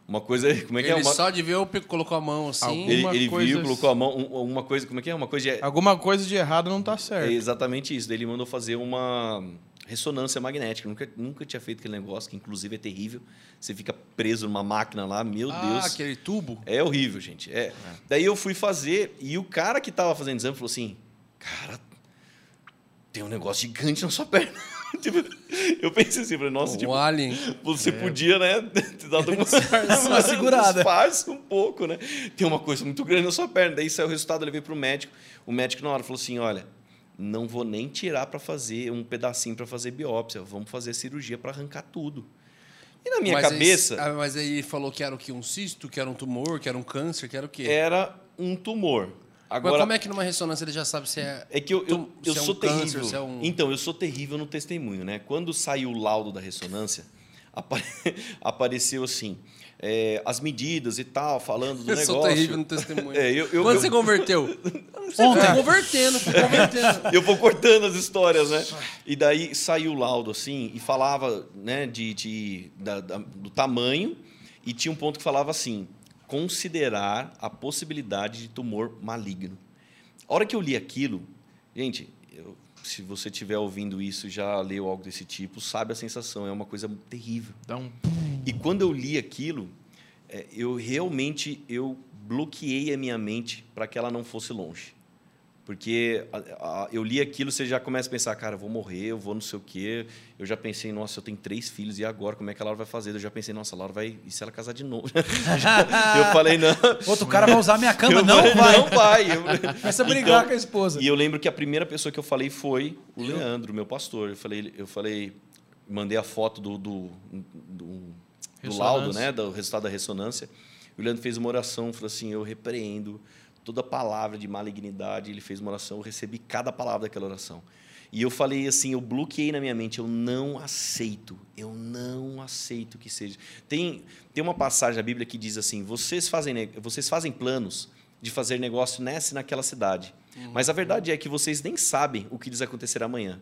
Uma coisa. [laughs] Como é que Ele é? Uma, só de ver, pe- colocou a mão assim. Ele ele coisa- viu, colocou a mão, um- uma coisa, como é que é? Uma coisa de. Alguma coisa de errado não tá É certo. exatamente isso. Daí ele mandou fazer uma ressonância magnética. Nunca, nunca tinha feito aquele negócio, que inclusive é terrível. Você fica preso numa máquina lá, meu ah, Deus. aquele tubo. É horrível, gente. É. Daí eu fui fazer e o cara que tava fazendo exame falou assim: Cara, tem um negócio gigante na sua perna. [laughs] [laughs] Tipo, eu pensei assim, falei, nossa, o tipo, alien. você podia, né, ter dado uma, [laughs] uma [laughs] segurada. Disfarça um pouco, né? Tem uma coisa muito grande na sua perna. Daí saiu o resultado, eu levei para o médico. O médico, na hora, falou assim: olha, não vou nem tirar para fazer um pedacinho para fazer biópsia. Vamos fazer cirurgia para arrancar tudo. E na minha Mas aí- cabeça, ah, mas aí ele falou que era o quê? Um cisto, que era um tumor, que era um câncer, que era o quê? era um tumor. Mas Agora, como é que numa ressonância ele já sabe se é. É que eu, eu, eu se é um sou câncer, terrível. se é um- Então, eu sou terrível no testemunho, né? Quando saiu o laudo da ressonância, apa- [laughs] apareceu assim, é, as medidas e tal, falando do [laughs] Eu negócio. sou terrível no testemunho. [laughs] É, eu, eu, Quando eu- você converteu? Ontem. foi convertendo, foi convertendo. eu vou cortando as histórias, né? E daí saiu o laudo assim e falava, né, de, de da- da- do tamanho e tinha um ponto que falava assim, considerar a possibilidade de tumor maligno. A hora que eu li aquilo, gente, eu- se você estiver ouvindo isso e já leu algo desse tipo, sabe a sensação, é uma coisa terrível. Dá um... E quando eu li aquilo, é, eu realmente eu bloqueei a minha mente para que ela não fosse longe. Porque a- a- eu li aquilo, você já começa a pensar, cara, eu vou morrer, eu vou não sei o quê. Eu já pensei, nossa, eu tenho três filhos, e agora? Como é que a Laura vai fazer? Eu já pensei, nossa, a Laura vai. E se ela casar de novo? [laughs] eu falei, não. Outro cara vai usar minha [laughs] cama. eu Não falei, vai. Não vai. Eu- [laughs] Começa a brigar Então, com a esposa. e eu lembro que a primeira pessoa que eu falei foi o Leandro, meu pastor. Eu falei, eu falei mandei a foto do, do, do, do laudo, né, do resultado da ressonância. E o Leandro fez uma oração, falou assim, eu repreendo toda palavra de malignidade. Ele fez uma oração, eu recebi cada palavra daquela oração. E eu falei assim, eu bloqueei na minha mente, eu não aceito, eu não aceito que seja. Tem, tem uma passagem na Bíblia que diz assim, vocês fazem, vocês fazem planos de fazer negócio nessa e naquela cidade. Mas a verdade é que vocês nem sabem o que lhes acontecerá amanhã.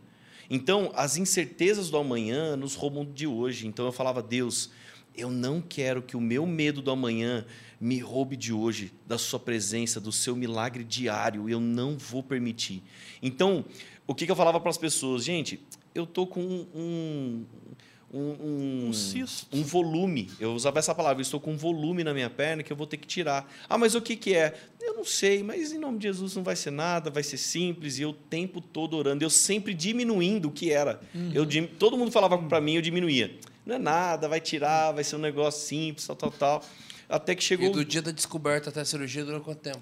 Então, as incertezas do amanhã nos roubam de hoje. Então, eu falava, Deus, eu não quero que o meu medo do amanhã me roube de hoje, da sua presença, do seu milagre diário. Eu não vou permitir. Então, o que, que eu falava para as pessoas? Gente, eu estou com um, um, um, Um um volume. Eu usava essa palavra, eu estou com um volume na minha perna que eu vou ter que tirar. Ah, mas o que, que é? Eu não sei, mas em nome de Jesus não vai ser nada, vai ser simples. E eu o tempo todo orando, eu sempre diminuindo o que era. Eu, dim- todo mundo falava para mim, eu diminuía. Não é nada, vai tirar, vai ser um negócio simples, tal, tal, tal. Até que chegou E do dia da descoberta até a cirurgia durou quanto tempo?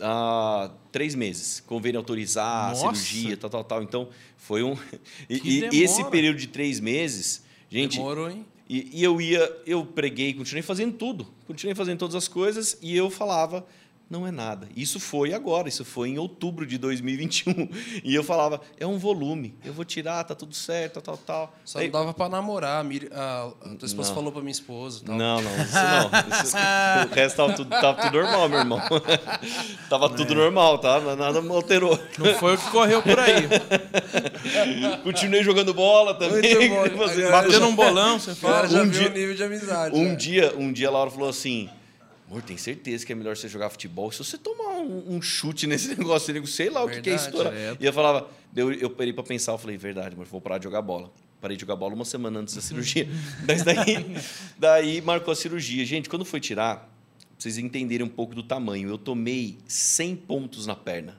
ah, três meses. Convênio autorizar, Nossa. cirurgia, tal, tal, tal. Então, foi um. [laughs] E, Que e esse período de três meses, gente. Demorou, hein? E, e eu ia, eu preguei, continuei fazendo tudo, continuei fazendo todas as coisas e eu falava, não é nada. Isso foi agora, isso foi em outubro de 2021. [laughs] E eu falava, é um volume, eu vou tirar, tá tudo certo, tal, tal. Só Aí- não dava pra namorar. A, Mir- a, a tua esposa Não. falou pra minha esposa. Tal. Não, não, isso não. Isso- o resto tava tudo, tava tudo normal, meu irmão. [laughs] tava É. tudo normal, tá? Nada alterou. Não foi o que correu por aí. [laughs] Continuei jogando bola também. Muito bom. fazendo- Agora Batendo um bolão, você fala. já Um viu dia- o nível de amizade. Um né? dia, um dia a Laura falou assim: Amor, tem certeza que é melhor você jogar futebol? Se você tomar um, um chute nesse [laughs] negócio, eu digo, sei lá o que, que é Verdade, estourar. é. E eu falava, eu, eu parei pra pensar, eu falei, verdade, mas vou parar de jogar bola. Parei de jogar bola uma semana antes da [laughs] cirurgia. Mas daí, daí marcou a cirurgia. Gente, quando foi tirar, pra vocês entenderem um pouco do tamanho, eu tomei 100 pontos na perna.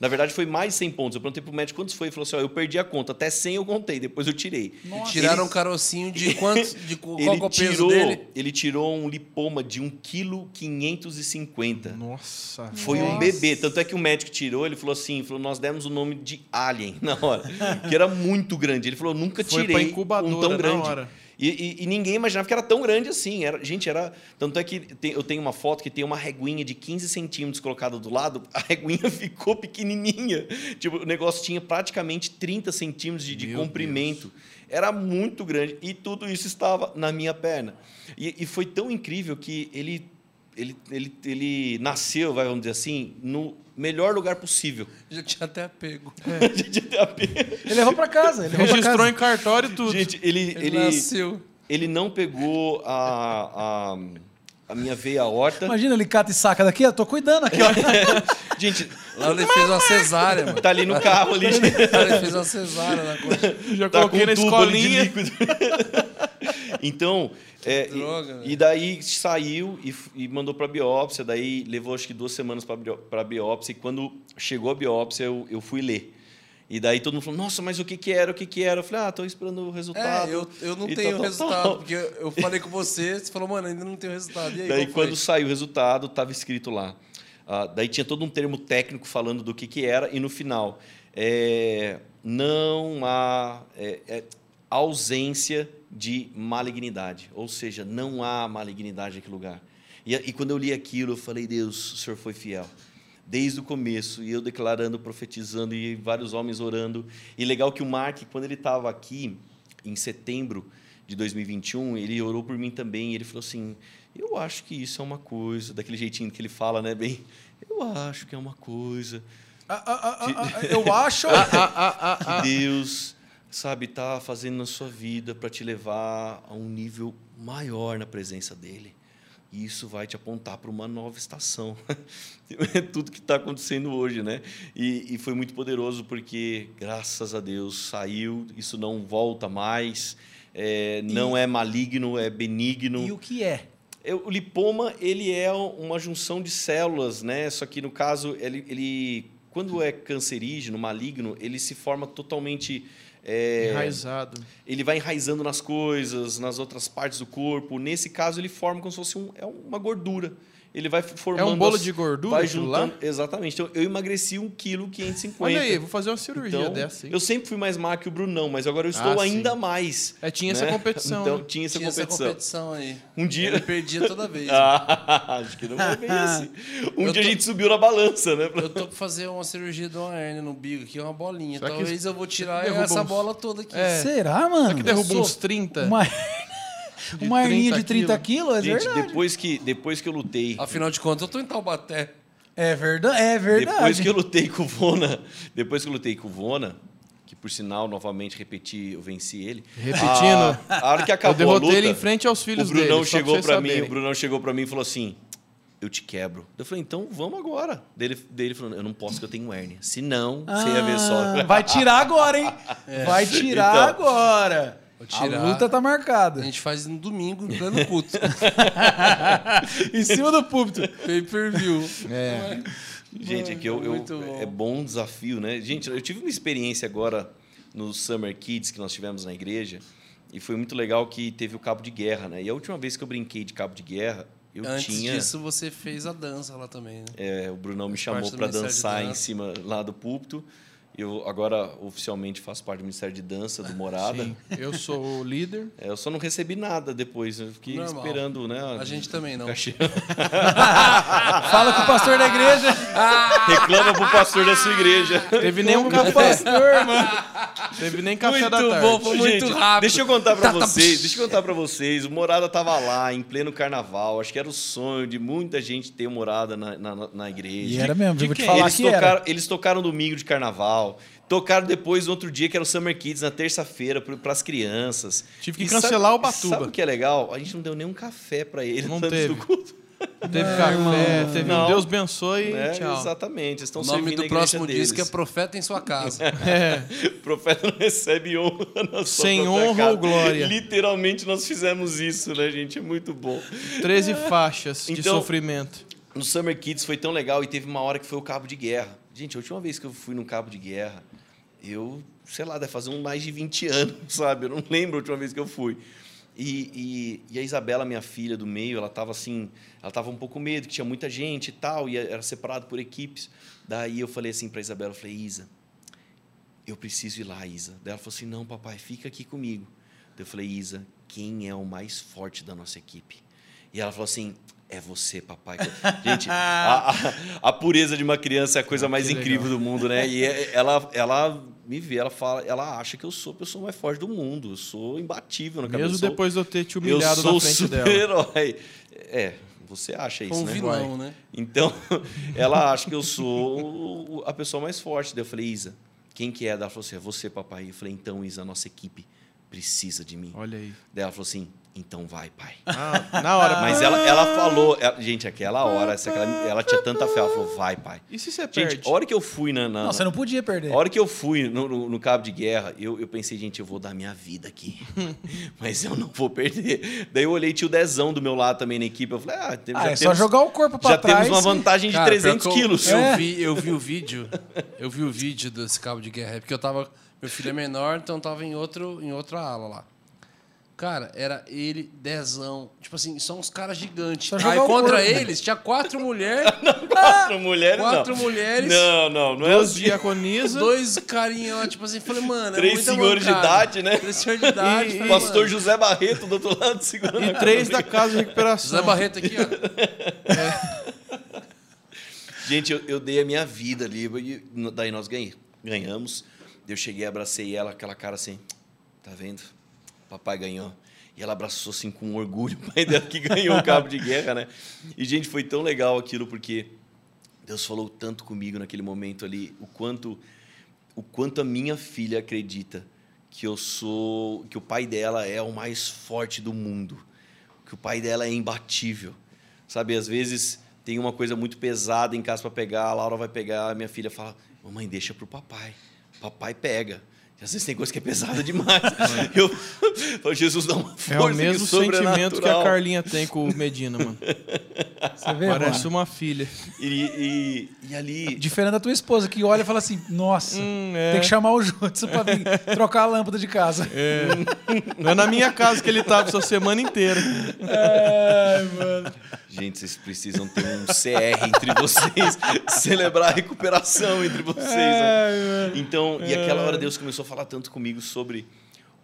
Na verdade, foi mais 100 pontos. Eu perguntei pro médico quantos foi. Ele falou assim: ó, eu perdi a conta. Até 100 eu contei, depois eu tirei. Nossa. Tiraram Ele- um carocinho de quantos? De [laughs] qual Ele é o peso tirou, dele? ele tirou um lipoma de 1,550 kg. Nossa. Foi um Nossa. bebê. Tanto é que o médico tirou, ele falou assim: falou, nós demos o nome de Alien [laughs] na hora. que era muito grande. Ele falou, nunca Foi tirei um tão na grande. E, e- e ninguém imaginava que era tão grande assim. Era, gente, era. Tanto é que tem- eu tenho uma foto que tem uma reguinha de 15 centímetros colocada do lado, [laughs] a reguinha ficou pequenininha. Tipo, o negócio tinha praticamente 30 centímetros de, de comprimento. Era muito grande. E tudo isso estava na minha perna. E, e foi tão incrível que ele, ele, ele, ele nasceu, vamos dizer assim, no melhor lugar possível. [laughs] Já tinha até pego. A gente até a pena- Ele levou pra casa. Ele Registrou casa. em cartório e tudo. Gente, ele, Ele, ele, nasceu. ele não pegou a, a, a minha veia aorta. Imagina, ele cata e saca daqui, eu tô cuidando aqui, ó. [laughs] Gente, Lá ele fez uma cesárea, mano. tá ali no carro ali. ele fez uma cesárea na coxa. Já tá coloquei na escolinha. [laughs] então, é, Droga, e, e daí saiu e, e mandou para biópsia. Daí levou acho que duas semanas para biópsia. E quando chegou a biópsia, eu, eu fui ler. E daí todo mundo falou: Nossa, mas o que que era? O que que era? Eu falei: Ah, tô esperando o resultado. É, eu, eu não E tenho tal, resultado, tal. porque eu falei com você, você falou, mano, ainda não tenho resultado. E aí, Daí, foi? quando saiu o resultado, estava escrito lá. Ah, daí tinha todo um termo técnico falando do que, que era, e no final, é, não há é, é, ausência de malignidade. Ou seja, não há malignidade naquele lugar. E, e quando eu li aquilo, eu falei, Deus, o Senhor foi fiel. Desde o começo, e eu declarando, profetizando, e vários homens orando. E legal que o Mark, quando ele estava aqui, em setembro de 2021, ele orou por mim também, e ele falou assim, eu acho que isso é uma coisa, daquele jeitinho que ele fala, né, bem, eu acho que é uma coisa, Ah, ah, ah, ah, ah, eu [laughs] acho. Que [laughs] Deus, sabe, tá fazendo na sua vida para te levar a um nível maior na presença dele. E isso vai te apontar para uma nova estação. [laughs] É tudo que está acontecendo hoje, né? E, e foi muito poderoso porque, graças a Deus, saiu, isso não volta mais, é, não é maligno, é benigno. E o que é? É, O lipoma ele é uma junção de células, né? Só que no caso ele, ele quando é cancerígeno, maligno, ele se forma totalmente é, Enraizado. ele vai enraizando nas coisas, nas outras partes do corpo. Nesse caso ele forma como se fosse um, é uma gordura. Ele vai formando É um bolo as- de gordura vai juntando, lá? Exatamente. Então eu emagreci 1 kg 550. Olha aí, vou fazer uma cirurgia Então, dessa. hein? eu sempre fui mais magro que o Brunão, mas agora eu estou Ah, ainda sim. mais. É, tinha essa né? competição, Então né? tinha essa Tinha essa competição. competição aí. Um dia- Ele perdia toda vez. [laughs] Ah, acho que não foi bem assim. [laughs] Um Eu dia tô- a gente subiu na balança, né? Eu tô pra fazer uma cirurgia de uma hérnia no bico aqui, uma bolinha. Será que Talvez eu vou tirar essa uns- bola toda aqui. É. Será, mano? Será que derruba sou uns 30? Uma, [laughs] uma herninha 30 de 30 quilos, é Gente, verdade. depois que, depois que eu lutei. Afinal de contas, eu tô em Taubaté. É verdade, é verdade. Depois que eu lutei com o Vona, depois que eu lutei com o Vona, que por sinal, novamente repeti, eu venci ele. Repetindo. A, a hora que Eu acabou a derrotei luta, ele em frente aos o filhos Brunão dele. chegou para mim, o. Brunão chegou para mim e falou assim: "Eu te quebro". Eu falei: "Então vamos agora". Dele, dele falando: "Eu não posso que eu tenho hérnia. Se não, você ia ver só". Ah, Vai tirar agora, hein? [laughs] Vai tirar Então. agora. Vou tirar. A luta tá A marcada. gente faz no domingo, no pleno culto. [laughs] em cima do púlpito. Pay per view. É. Gente, é que eu, eu- bom. é bom desafio, né? Gente, eu tive uma experiência agora no Summer Kids que nós tivemos na igreja e foi muito legal que teve o cabo de guerra, né? E a última vez que eu brinquei de cabo de guerra, eu Antes tinha disso, você fez a dança lá também, né? é, o Brunão me chamou para dançar em Dança. cima lá do púlpito. Eu agora oficialmente faço parte do Ministério de Dança do Morada. Sim, eu sou o líder. [laughs] É, eu só não recebi nada depois, eu fiquei Normal. esperando, né? A gente também não. [laughs] Fala com o pastor da igreja. [laughs] Reclama pro pastor da sua igreja. Teve nem um café. pastor, mano. Teve nem café da Muito tarde. bom, foi muito Gente, rápido. Deixa eu contar pra Tá, tá, vocês, deixa eu contar para vocês. O Morada tava lá em pleno carnaval. Acho que era o sonho de muita gente ter morada na, na, na igreja. E era mesmo, de vou te quem? falar eles que tocaram, era. eles tocaram domingo de carnaval. Tocaram depois no outro dia, que era o Summer Kids, na terça-feira, para as crianças. Tive que E cancelar sabe- o Batuba. Sabe o que é legal? A gente não deu nenhum café para eles Não antes teve. do culto. Teve café, teve um Não. Deus abençoe né? e tchau. Exatamente. Estão O nome do próximo disco é Profeta em Sua Casa. O [laughs] [laughs] profeta não recebe honra na sua Sem honra casa. ou glória. Literalmente nós fizemos isso, né, gente? É muito bom. 13 faixas de Então- sofrimento. No Summer Kids foi tão legal e teve uma hora que foi o cabo de guerra. Gente, a última vez que eu fui num cabo de guerra, eu, sei lá, deve fazer um mais de 20 anos, [laughs] sabe? Eu não lembro a última vez que eu fui. E, e, e a Isabela, minha filha do meio, ela estava assim, ela estava um pouco com medo, que tinha muita gente e tal, e era separado por equipes. Daí eu falei assim para Isabela, eu falei, Isa, eu preciso ir lá, Isa. Daí ela falou assim, não, papai, fica aqui comigo. Daí eu falei, Isa, quem é o mais forte da nossa equipe? E ela falou assim: é você, papai. Gente, a, a, a pureza de uma criança é a coisa mais que incrível legal. do mundo, né? E é- ela, ela me vê, ela fala, ela acha que eu sou a pessoa mais forte do mundo. Eu sou imbatível na cabeça. Mesmo eu sou- depois de eu ter te eu humilhado sou na frente dela. super-herói. É, você acha isso, Com né? vilão, né? Então, [laughs] ela acha que eu sou a pessoa mais forte. Daí eu falei, Isa, quem que é? Daí Ela falou assim, é você, papai. Eu falei, então, Isa, a nossa equipe precisa de mim. Olha aí. Daí ela falou assim, então vai, pai. Ah, na hora. [laughs] Mas ela, ela falou, ela- gente, aquela hora, essa- aquela- ela tinha tanta fé, ela falou, vai, pai. E se você Gente, perde? a hora que eu fui na, na- Não, você não podia perder. a hora que eu fui no, no- no cabo de guerra, eu, eu pensei, gente, eu vou dar minha vida aqui. [laughs] Mas eu não vou perder. Daí eu olhei, tinha o Dezão do meu lado também na equipe. Eu falei, ah, tem- Ah, já é só temos, jogar o corpo pra já trás. temos uma vantagem de Cara, 300 pior que eu- quilos. Eu, É. vi, eu vi o vídeo. Eu vi o vídeo desse cabo de guerra. é Porque eu tava. Meu filho é menor, então tava em, outro, em outra ala lá. Cara, era ele, dezão. Tipo assim, são uns caras gigantes. Aí contra corpo. eles tinha quatro mulheres. [laughs] Quatro mulheres, quatro não. mulheres. Não, não, não é assim. diaconisa. Dois carinhas lá, tipo assim, falei, mano. é Três muita senhores de idade, né? Três senhores de idade. E- falei, Pastor mano, José Barreto do outro lado segurando E três da casa de recuperação. José Barreto aqui, ó. [laughs] Gente, eu, eu dei a minha vida ali. E daí nós ganhei, ganhamos. Eu cheguei, abracei ela, aquela cara assim, tá vendo? Papai ganhou. E ela abraçou assim com orgulho o pai dela que ganhou o cabo de guerra, né? E, gente, foi tão legal aquilo, porque Deus falou tanto comigo naquele momento ali, o quanto, o quanto a minha filha acredita que eu sou, que o pai dela é o mais forte do mundo, que o pai dela é imbatível. Sabe, às vezes tem uma coisa muito pesada em casa para pegar, a Laura vai pegar, a minha filha fala: "Mamãe, deixa pro papai. Papai pega". Às vezes tem coisa que é pesada demais. Eu falo, Jesus dá uma força É o mesmo que sentimento que a sobrenatural." Carlinha tem com o Medina, mano. Você vê, Parece mano? uma filha. E, e, e ali Diferente da tua esposa, que olha e fala assim, nossa, Hum, é. tem que chamar o Jutsu pra vir trocar a lâmpada de casa. Não é na minha casa que ele tava essa semana inteira. Ai, mano. Gente, vocês precisam ter um CR entre vocês, [laughs] celebrar a recuperação entre vocês. né? Então, e aquela hora Deus começou a falar tanto comigo sobre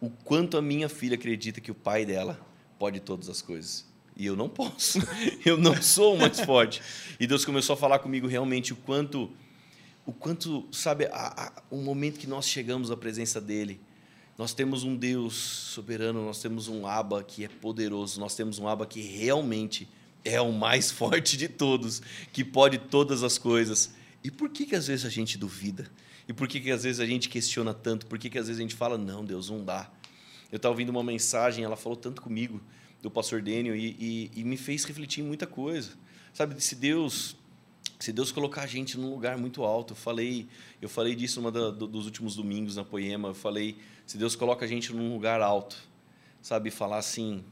o quanto a minha filha acredita que o pai dela pode todas as coisas. E eu não posso. [laughs] Eu não sou o mais forte. E Deus começou a falar comigo realmente o quanto, o quanto, sabe, a, a- o momento que nós chegamos à presença dele. Nós temos um Deus soberano, nós temos um Abba que é poderoso, nós temos um Abba que realmente é o mais [laughs] forte de todos, que pode todas as coisas. E por que que às vezes a gente duvida? E por que que às vezes a gente questiona tanto? Por que que às vezes a gente fala, não, Deus, não dá? Eu estava ouvindo uma mensagem, ela falou tanto comigo, do pastor Daniel, e, e, e me fez refletir em muita coisa. Sabe, se Deus se Deus colocar a gente num lugar muito alto, eu falei, eu falei disso numa da, do- dos últimos domingos na poema, eu falei, se Deus coloca a gente num lugar alto, sabe, falar assim,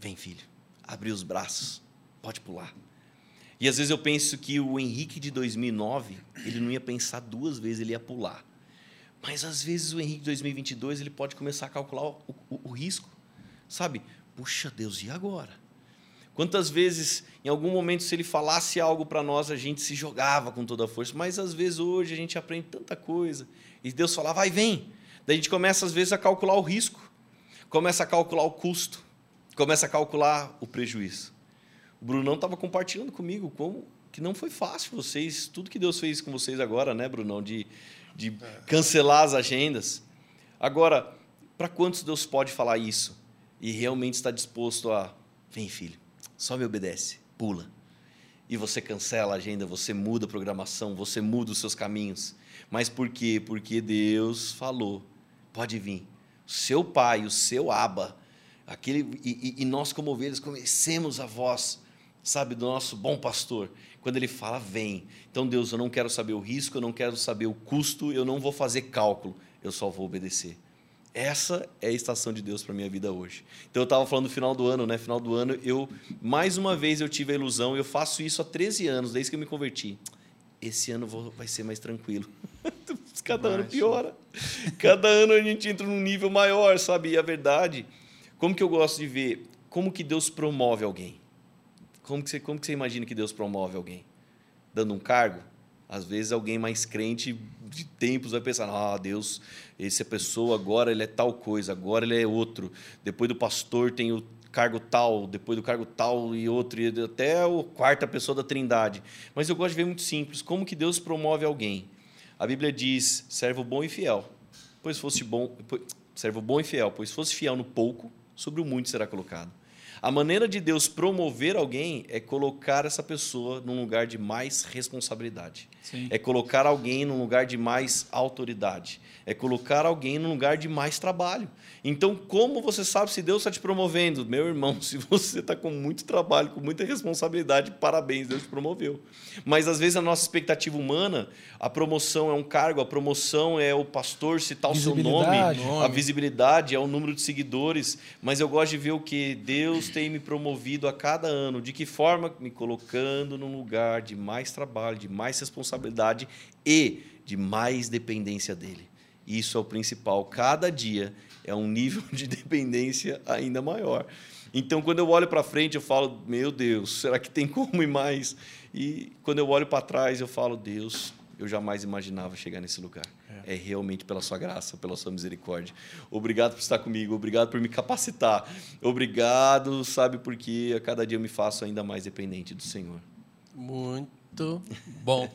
vem filho, abre os braços, pode pular. E às vezes eu penso que o Henrique de 2009, ele não ia pensar duas vezes, ele ia pular. Mas às vezes o Henrique de 2022, ele pode começar a calcular o, o- o risco, sabe? Puxa Deus, e agora? Quantas vezes, em algum momento, se ele falasse algo para nós, a gente se jogava com toda a força, mas às vezes hoje a gente aprende tanta coisa. E Deus fala, vai, vem. Daí a gente começa, às vezes, a calcular o risco, começa a calcular o custo, começa a calcular o prejuízo. O Brunão estava compartilhando comigo como que não foi fácil vocês, tudo que Deus fez com vocês agora, né, Brunão, de, de cancelar as agendas. Agora, para quantos Deus pode falar isso e realmente está disposto a, vem filho, só me obedece, pula. E você cancela a agenda, você muda a programação, você muda os seus caminhos. Mas por quê? Porque Deus falou, pode vir. O seu pai, o seu aba, aquele e, e- e nós como ovelhas conhecemos a voz, sabe, do nosso bom pastor. Quando ele fala, vem. Então Deus, eu não quero saber o risco, eu não quero saber o custo, eu não vou fazer cálculo, eu só vou obedecer. Essa é a estação de Deus para minha vida hoje. Então eu estava falando no final do ano, né? Final do ano, eu mais uma vez eu tive a ilusão, eu faço isso há 13 anos, desde que eu me converti. Esse ano vou- vai ser mais tranquilo. [laughs] Cada ano piora. Cada ano a gente entra num nível maior, sabe? E a verdade, como que eu gosto de ver, como que Deus promove alguém? Como que você, como que você imagina que Deus promove alguém? Dando um cargo? Às vezes alguém mais crente de tempos vai pensar: ah, Deus, essa pessoa agora ele é tal coisa, agora ele é outro. Depois do pastor tem o cargo tal, depois do cargo tal e outro, e até a quarta pessoa da Trindade. Mas eu gosto de ver muito simples: como que Deus promove alguém? A Bíblia diz: servo bom e fiel. Pois fosse bom, servo bom e fiel, pois fosse fiel no pouco, sobre o muito será colocado. A maneira de Deus promover alguém é colocar essa pessoa num lugar de mais responsabilidade. Sim. É colocar alguém num lugar de mais autoridade. É colocar alguém num lugar de mais trabalho. Então, como você sabe se Deus está te promovendo? Meu irmão, [laughs] se você está com muito trabalho, com muita responsabilidade, parabéns, Deus te promoveu. Mas às vezes a nossa expectativa humana, a promoção é um cargo, a promoção é o pastor citar o seu nome, Visibilidade. a visibilidade, é o número de seguidores. Mas eu gosto de ver o que Deus tem me promovido a cada ano. De que forma? Me colocando num lugar de mais trabalho, de mais responsabilidade e de mais dependência dele. Isso é o principal. Cada dia é um nível de [laughs] dependência ainda maior. Então, quando eu olho para frente, eu falo: Meu Deus, será que tem como ir mais? E quando eu olho para trás, eu falo: Deus, eu jamais imaginava chegar nesse lugar. É. realmente pela sua graça, pela sua misericórdia. Obrigado por estar comigo, obrigado por me capacitar. Obrigado, sabe, porque a cada dia eu me faço ainda mais dependente do Senhor. Muito bom.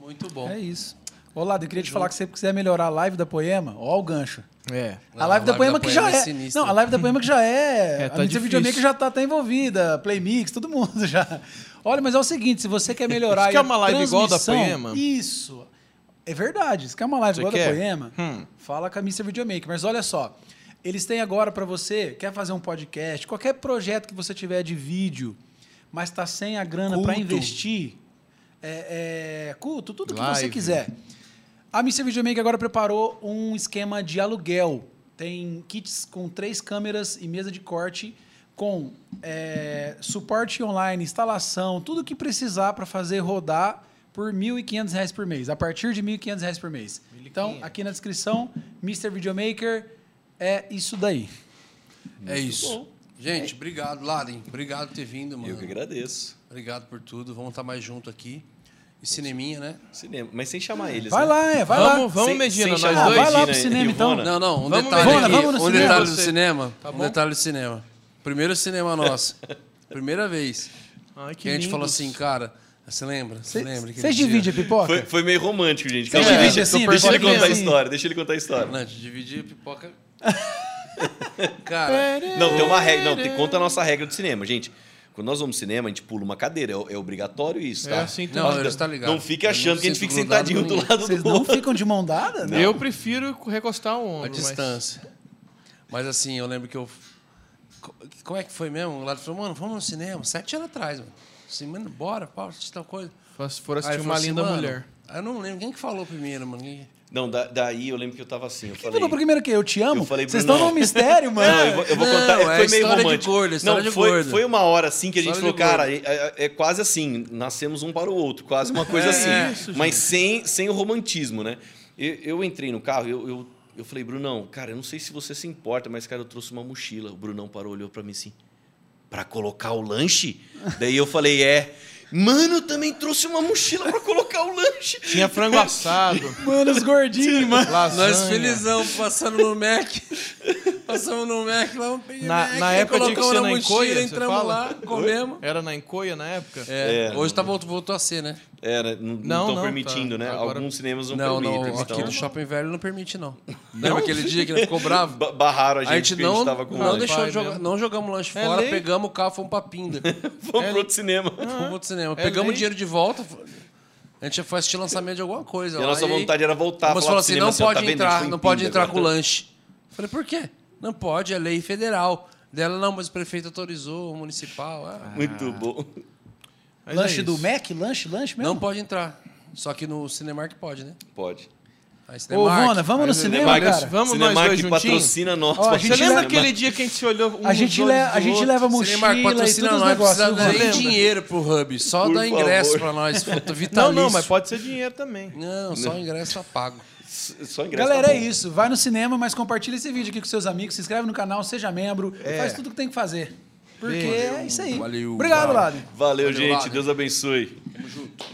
Muito bom. É isso. Ô, Lado, eu queria te falar que se você quiser melhorar a live da Poema, ó o gancho. É. A live da Poema que já é. sinistra. Não, a live da Poema que já é. É, a tá mídia videomaker já tá até envolvida, Playmix, todo mundo [laughs] já. Olha, mas é o seguinte, se você quer melhorar Você quer uma live igual da transmissão- Poema? Isso. É verdade. Se quer uma live Você igual quer? da Poema, Hum. fala com a Mr. Videomaker. Mas olha só, eles têm agora para você, quer fazer um podcast, qualquer projeto que você tiver de vídeo, mas tá sem a grana para investir, é, é, culto, tudo que você quiser. A Mr. Videomaker agora preparou um esquema de aluguel. Tem kits com três câmeras e mesa de corte com é, suporte online, instalação, tudo que precisar para fazer rodar por 1.500 reais por mês, a partir de 1.500 reais por mês. Então, aqui na descrição, Mr. Videomaker é isso daí. É isso. Gente, obrigado, Laden. Obrigado por ter vindo, mano. Eu que agradeço. Obrigado por tudo. Vamos estar mais junto aqui. E cineminha, né? Cinema, mas sem chamar eles. Vai né? lá, é, vai lá. Vamos, vamos, Sem- Medina, sem nós dois. vai lá pro cinema, então. Não, não. Um Vamos, detalhe Vona, aqui. vamos no um cinema. detalhe do cinema. Tá um detalhe do cinema. Primeiro cinema nosso. [laughs] Primeira vez. Ai, Que a gente falou assim, cara. Você lembra? Você lembra? Vocês dividem a pipoca? Foi, foi meio romântico, gente. Calma dividem deixa, assim, deixa ele contar a assim? história. Deixa ele contar a história. Não, dividir a pipoca. [laughs] Cara, Não, tem uma regra. Não, tem, conta a nossa regra do cinema, gente. Quando nós vamos no cinema, a gente pula uma cadeira. É, é obrigatório isso, tá? É assim não, também. eles tá ligado. Não fique achando que a gente fica sentadinho do lado [laughs] Vocês do não outro. ficam de mão dada? Não. Eu prefiro recostar o ombro. A distância. Mas assim, eu lembro que eu. Co- Como é que foi mesmo? O lado falou, mano, vamos no cinema. Sete anos atrás, mano. Assim, mano, bora, pau, assistir tal coisa. Mas se for Aí assistir ele uma assim, linda mano, mulher. aí Eu não lembro. Quem que falou primeiro, mano? Quem- Não, da- daí eu lembro que eu tava assim. Eu Quem falei. falou primeiro que eu te amo? Eu falei, Vocês estão num mistério, [laughs] mano. Não, eu vou, eu vou Não, contar. é foi meio história de romântico. gordo, história não, de foi, gordo. foi uma hora assim que a gente História falou, cara, é, é- é quase assim, nascemos um para o outro, quase uma coisa É assim. isso, mas sem, sem o romantismo, né? Eu, eu entrei no carro, eu, eu, eu falei, Brunão, cara, eu não sei se você se importa, mas, cara, eu trouxe uma mochila. O Brunão parou, olhou para mim assim, para colocar o lanche? Daí eu falei, é. Mano, eu também trouxe uma mochila para colocar o lanche. Tinha frango assado, Mano, os gordinhos, mano. lasanha. Nós felizão, passando no Mac. Passamos no Mac lá, pegar Na- Mac, na época tinha que ser na mochila, Encoia, entramos lá, comemos. Era na Encoia na época? É, É, hoje tá, voltou, voltou a ser, né? Era, não Não, estão não, permitindo, tá. né? Agora- Alguns cinemas não, Não, permitem. não, eles aqui no Shopping Velho não permite, não. Lembra aquele dia que ele ficou bravo? ba- barraram a gente, A gente porque não, a gente tava com não lanche. deixou Pai de jogar, mesmo. não jogamos lanche É fora, lei. pegamos o carro, fomos pra Pinda. Vamos [laughs] É- pro outro cinema. Fomos pro outro cinema. É Pegamos o lei. dinheiro de volta. A gente foi assistir lançamento de alguma coisa. E a nossa aí vontade era voltar. Mas falou assim, cinema não assim, pode tá entrar, não pode entrar com tá- lanche. Falei, por quê? Não pode, é lei federal. Dela, não, mas o prefeito autorizou, o municipal. ah, Muito bom. Mas é lanche do isso. Mac? Lanche, lanche mesmo? não pode entrar. Só que no Cinemark pode, né? Pode. Aí Ô, Vona, vamos no cinema, Cinemark, cara? vamos nós Cinemark dois juntinhos? patrocina nós. Ó, a gente Você lembra aquele dia que a gente se olhou um A gente, le, a do gente leva Cinemark mochila e patrocina todos os nós, negócios. precisa nem Vona? dinheiro pro Hub. Só Por dá ingresso favor. pra nós, [laughs] foto Não, vitalício. não, mas pode ser dinheiro também. Não, só o ingresso tá pago. Só ingresso Galera, tá é isso. Vai no cinema, mas compartilha esse vídeo aqui com seus amigos, se inscreve no canal, seja membro, faz tudo que tem que fazer. Porque Bem, é isso aí. Valeu. Obrigado, Lado. Valeu, valeu gente. Lado. Deus abençoe. Tamo junto.